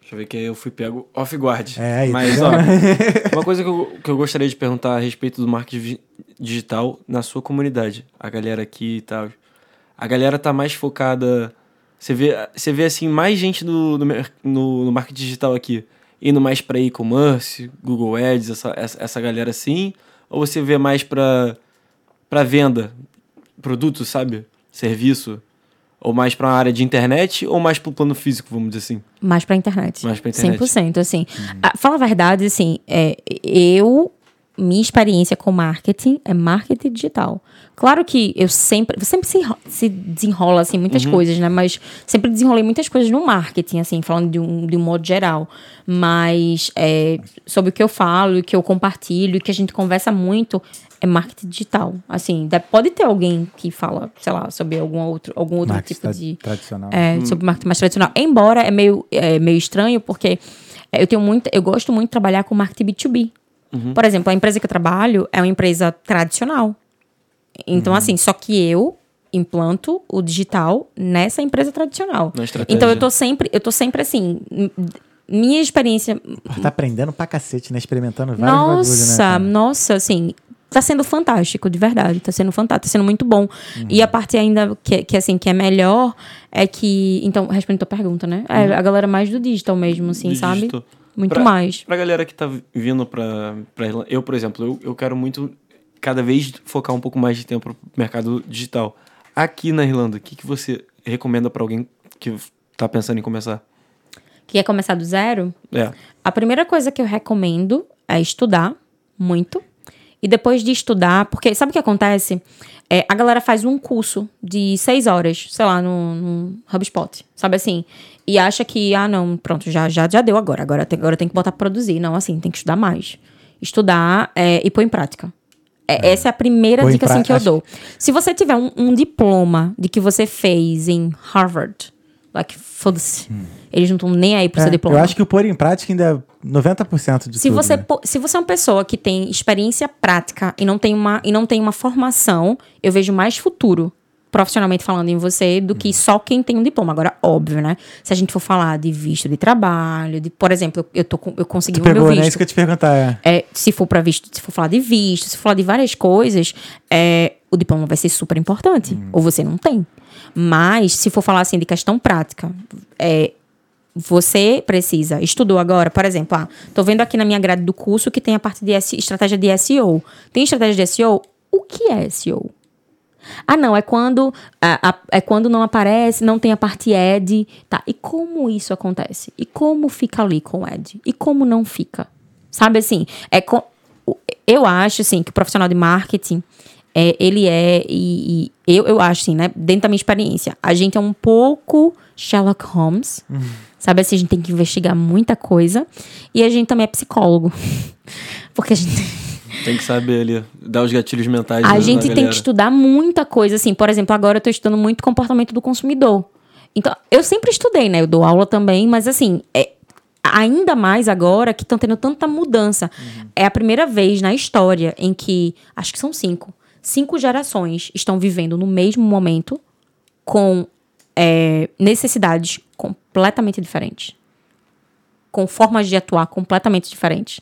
Deixa eu ver que aí eu fui pego off guard. É, aí, tá Mas, ó, (laughs) uma coisa que eu, que eu gostaria de perguntar a respeito do marketing digital na sua comunidade. A galera aqui e tal. A galera tá mais focada. Você vê, você vê assim, mais gente no, no, no, no marketing digital aqui indo mais pra e-commerce, Google Ads, essa, essa, essa galera assim? Ou você vê mais pra, pra venda, produto, sabe? Serviço? Ou mais pra uma área de internet ou mais pro plano físico, vamos dizer assim? Mais pra internet. Mais pra internet. 100%, assim. Ah, fala a verdade, assim, é, eu, minha experiência com marketing é marketing digital. Claro que eu sempre, sempre se, se desenrola, assim, muitas coisas, né? Mas sempre desenrolei muitas coisas no marketing, assim, falando de um, de um modo geral. Mas é, sobre o que eu falo, o que eu compartilho, o que a gente conversa muito é marketing digital. Assim, pode ter alguém que fala, sei lá, sobre algum outro, algum outro Marketing tipo de... tradicional. É, sobre marketing mais tradicional. Embora é meio, é meio estranho, porque eu tenho muito, eu gosto muito de trabalhar com marketing B2B. Por exemplo, a empresa que eu trabalho é uma empresa tradicional. Então, assim, só que eu implanto o digital nessa empresa tradicional. Então eu tô sempre, eu tô sempre assim, minha experiência Tá aprendendo pra cacete, né? Experimentando vários bagulhos, né? nossa, nossa, assim, tá sendo fantástico, de verdade. Tá sendo fantástico, tá sendo muito bom. E a parte ainda que, que, assim, que é melhor é que. Então, respondendo a tua pergunta, né? É a galera mais do digital mesmo, assim, Do sabe? digital. Muito Pra- mais. Pra galera que tá vindo pra, pra Irlanda, eu, por exemplo, eu, eu quero muito cada vez focar um pouco mais de tempo pro mercado digital. Aqui na Irlanda, o que, que você recomenda pra alguém que tá pensando em começar? Que quer começar do zero? É. A primeira coisa que eu recomendo é estudar muito. E depois de estudar, porque sabe o que acontece? É, a galera faz um curso de seis horas, sei lá, no, no HubSpot, sabe assim? E acha que, ah, não, pronto, já, já, já deu agora, agora tem, agora tem que botar pra produzir. Não, assim, tem que estudar mais. Estudar é, e pôr em prática. É, Essa é a primeira Pôr dica assim, que eu dou. Se você tiver um, um diploma de que você fez em Harvard, like, foda-se. Eles não estão nem aí pro É, seu diploma. eu acho que o pôr em prática ainda é 90% de Se tudo. você, né? se você é uma pessoa que tem experiência prática e não tem uma, e não tem uma formação, eu vejo mais futuro, profissionalmente falando em você, do que só quem tem um diploma. Agora, óbvio, né? Se a gente for falar de visto de trabalho, de, por exemplo, eu, tô, eu consegui Tu o meu pegou, né? visto. Isso que eu ia te perguntar. É. É, se for para visto, se for falar de visto, se for falar de várias coisas, é, o diploma vai ser super importante. Ou você não tem. Mas, se for falar assim de questão prática, é, você precisa, estudou agora, por exemplo, ah, tô vendo aqui na minha grade do curso que tem a parte de S- estratégia de SEO. Tem estratégia de SEO? O que é SEO? Ah, não, é quando a- a- é quando não aparece, não tem a parte ad, tá? E como isso acontece? E como fica ali com o ad? E como não fica? Sabe assim, é co- o- eu acho assim que o profissional de marketing é, ele é e, e eu, eu acho assim, né, dentro da minha experiência, a gente é um pouco Sherlock Holmes. Sabe assim, a gente tem que investigar muita coisa e a gente também é psicólogo. (laughs) Porque a gente Tem que saber ali, dar os gatilhos mentais. a da- gente tem que estudar muita coisa, assim. Por exemplo, agora eu tô estudando muito comportamento do consumidor. Então, eu sempre estudei, né? Eu dou aula também, mas assim, é, ainda mais agora que estão tendo tanta mudança. É a primeira vez na história em que, acho que são cinco, cinco gerações estão vivendo no mesmo momento com é, necessidades completamente diferentes. Com formas de atuar completamente diferentes.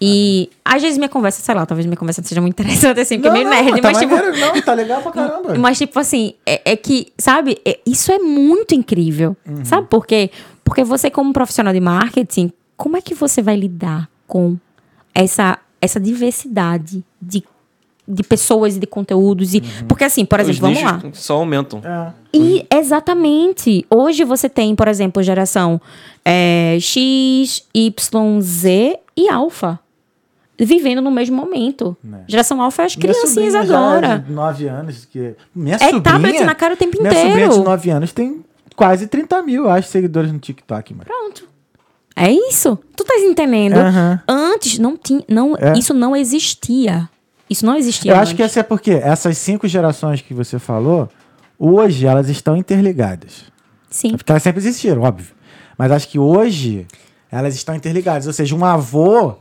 E às vezes minha conversa, sei lá, talvez minha conversa não seja muito (laughs) interessante assim, porque é meio nerd, tá mas tipo. maneiro, não, tá legal pra caramba. (laughs) Mas, tipo assim, é, é que, sabe, é- isso é muito incrível. Uhum. Sabe por quê? Porque você, como profissional de marketing, como é que você vai lidar com essa, essa diversidade de, de pessoas e de conteúdos. E, Porque assim, por exemplo, Os vamos lá. só aumentam. É. E exatamente. Hoje você tem, por exemplo, geração é, X, Y, Z e Alpha. Vivendo no mesmo momento. Né. Geração Alpha é as Minha criancinhas agora. de 9 anos. Que... Minha É sobrinha, tablet na cara o tempo Minha sobrinha de inteiro. 9 anos tem quase 30 mil, acho, seguidores no TikTok, mano. Pronto. É isso. Tu tá entendendo? Aham. Antes não tinha. Não, É. Isso não existia. Isso não existia. Eu acho que antes. essa é porque essas cinco gerações que você falou, hoje elas estão interligadas. Sim. Porque elas sempre existiram, óbvio. Mas acho que hoje elas estão interligadas. Ou seja, um avô,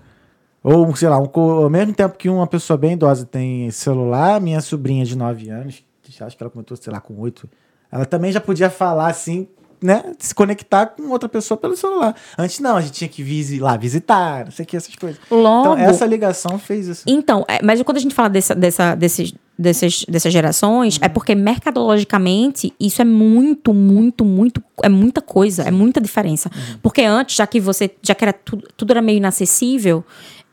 ou sei lá, um, ao mesmo tempo que uma pessoa bem idosa tem celular, minha sobrinha de 9 anos, acho que ela comentou, sei lá, com 8, ela também já podia falar assim, né? Se conectar com outra pessoa pelo celular. Antes não, a gente tinha que visi- lá visitar, não sei o que, essas coisas. Logo. Então essa ligação fez isso. Então, é, mas quando a gente fala dessa, dessa, desses, desses, dessas gerações, é porque mercadologicamente isso é muito, muito, muito, é muita coisa, é muita diferença. Porque antes, já que você, já que era tudo, tudo era meio inacessível,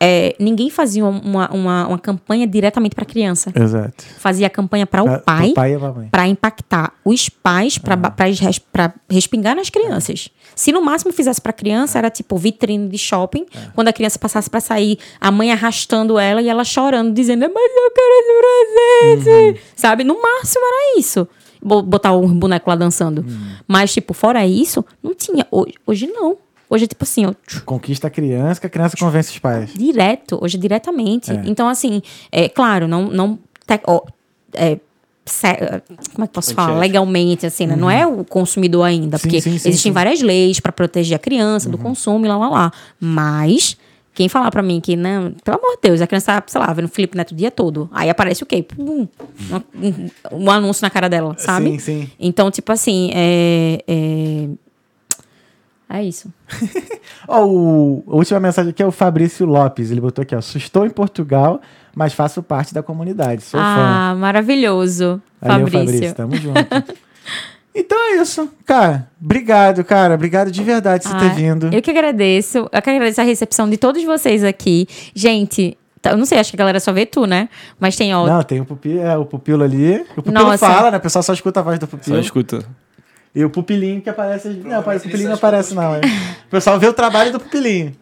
é, ninguém fazia uma, uma, uma campanha diretamente para criança. Exato. Fazia a campanha para o pai, a para impactar os pais, para respingar nas crianças. Se no máximo fizesse para criança, era tipo vitrine de shopping. Quando a criança passasse para sair, a mãe arrastando ela e ela chorando, dizendo: Mas eu quero esse presente. Sabe? No máximo era isso. Bo- Botar um boneco lá dançando. Mas, tipo, fora isso, não tinha. Hoje, hoje não. Hoje é tipo assim, ó, Conquista a criança, que a criança convence os pais. direto, hoje é diretamente. É. Então, assim, é claro, não. não te- ó, é, se- como é que posso falar? Legalmente, assim, né? Não é o consumidor ainda, Sim, porque sim, sim, existem sim. Uhum. várias leis para proteger a criança do consumo e lá, lá, lá. Mas. Quem falar pra mim que, não, pelo amor de Deus, a criança tá, sei lá, vendo Felipe Neto o dia todo. Aí aparece o quê? Pum, um, um anúncio na cara dela, sabe? Sim, sim. Então, tipo assim, é. É, é isso. (laughs) Ó, o, a última mensagem aqui é o Fabrício Lopes. Ele botou aqui, ó. Estou em Portugal, mas faço parte da comunidade. Sou fã. ah, maravilhoso. Valeu, Fabrício. Fabrício. Tamo junto. (laughs) então é isso. Cara, obrigado, cara. Obrigado de verdade por você ter Ah, vindo. Eu que agradeço. Eu que agradeço a recepção de todos vocês aqui. Gente, tá- eu não sei, acho que a galera só vê tu, né? Mas tem, ó. Não, tem o pupilo, é, o pupilo ali. O pupilo Nossa. fala, né? O pessoal só escuta a voz do pupilo. Só escuta. E o pupilinho que aparece. Não, aparece, o pupilinho não aparece, não. É. O pessoal vê o trabalho do pupilinho.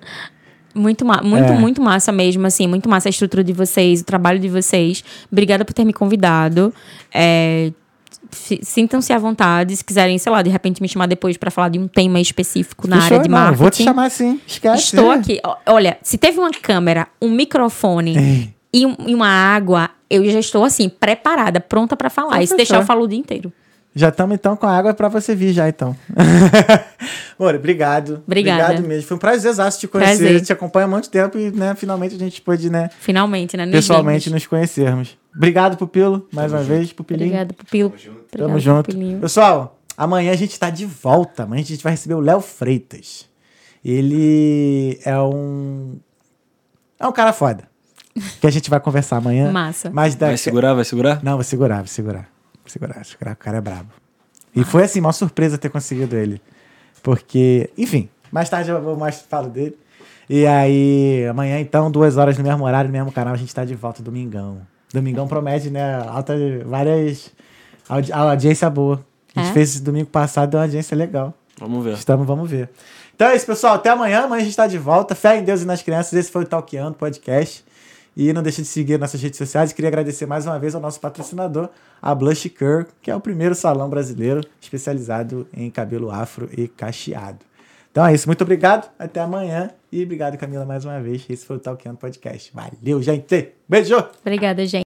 Muito, ma muito, É. muito massa mesmo, assim. Muito massa a estrutura de vocês, o trabalho de vocês. Obrigada por ter me convidado. É, Sintam-se à vontade. Se quiserem, sei lá, de repente me chamar depois pra falar de um tema específico na área de Não, marketing. Vou te chamar sim. Esquece. Estou aqui. Olha, se teve uma câmera, um microfone e, um- e uma água, eu já estou assim, preparada, pronta pra falar. Então e se fechou. deixar, eu falo o dia inteiro. Já estamos então com a água pra você vir já, então. (laughs) Amor, obrigado. Obrigada. Obrigado mesmo. Foi um prazerzaço te conhecer. Prazer. Te acompanho há muito tempo e, né, finalmente a gente pôde, né, Finalmente, né? Nos pessoalmente vimos. nos conhecermos. Obrigado, Pupilo, mais uma vez, Pupilinho. Obrigada, Pupilo. Tamo junto. Pupilinho. Pessoal, amanhã a gente tá de volta. Amanhã a gente vai receber o Léo Freitas. Ele é um. É um cara foda. (laughs) Que a gente vai conversar amanhã. Massa. Mas da... Vai segurar, vai segurar? Não, vou segurar, vou segurar. Segurar. O cara é brabo. E foi assim, uma surpresa ter conseguido ele. Porque, enfim, mais tarde eu vou mais falo dele. E aí, amanhã, então, duas horas no mesmo horário, no mesmo canal, a gente tá de volta, domingão. Domingão promete, né? Alta, várias. audi- a audiência boa. A gente É? fez esse domingo passado, deu uma audiência legal. Vamos ver. Estamos, vamos ver. Então é isso, pessoal. Até amanhã. Amanhã a gente está de volta. Fé em Deus e nas crianças. Esse foi o Talkeando Podcast. E não deixe de seguir nossas redes sociais. Queria agradecer mais uma vez ao nosso patrocinador, a Blush Cure, que é o primeiro salão brasileiro especializado em cabelo afro e cacheado. Então é isso. Muito obrigado. Até amanhã. E obrigado, Camila, mais uma vez. Esse foi o Talkeando Podcast. Valeu, gente. Beijo! Obrigada, gente.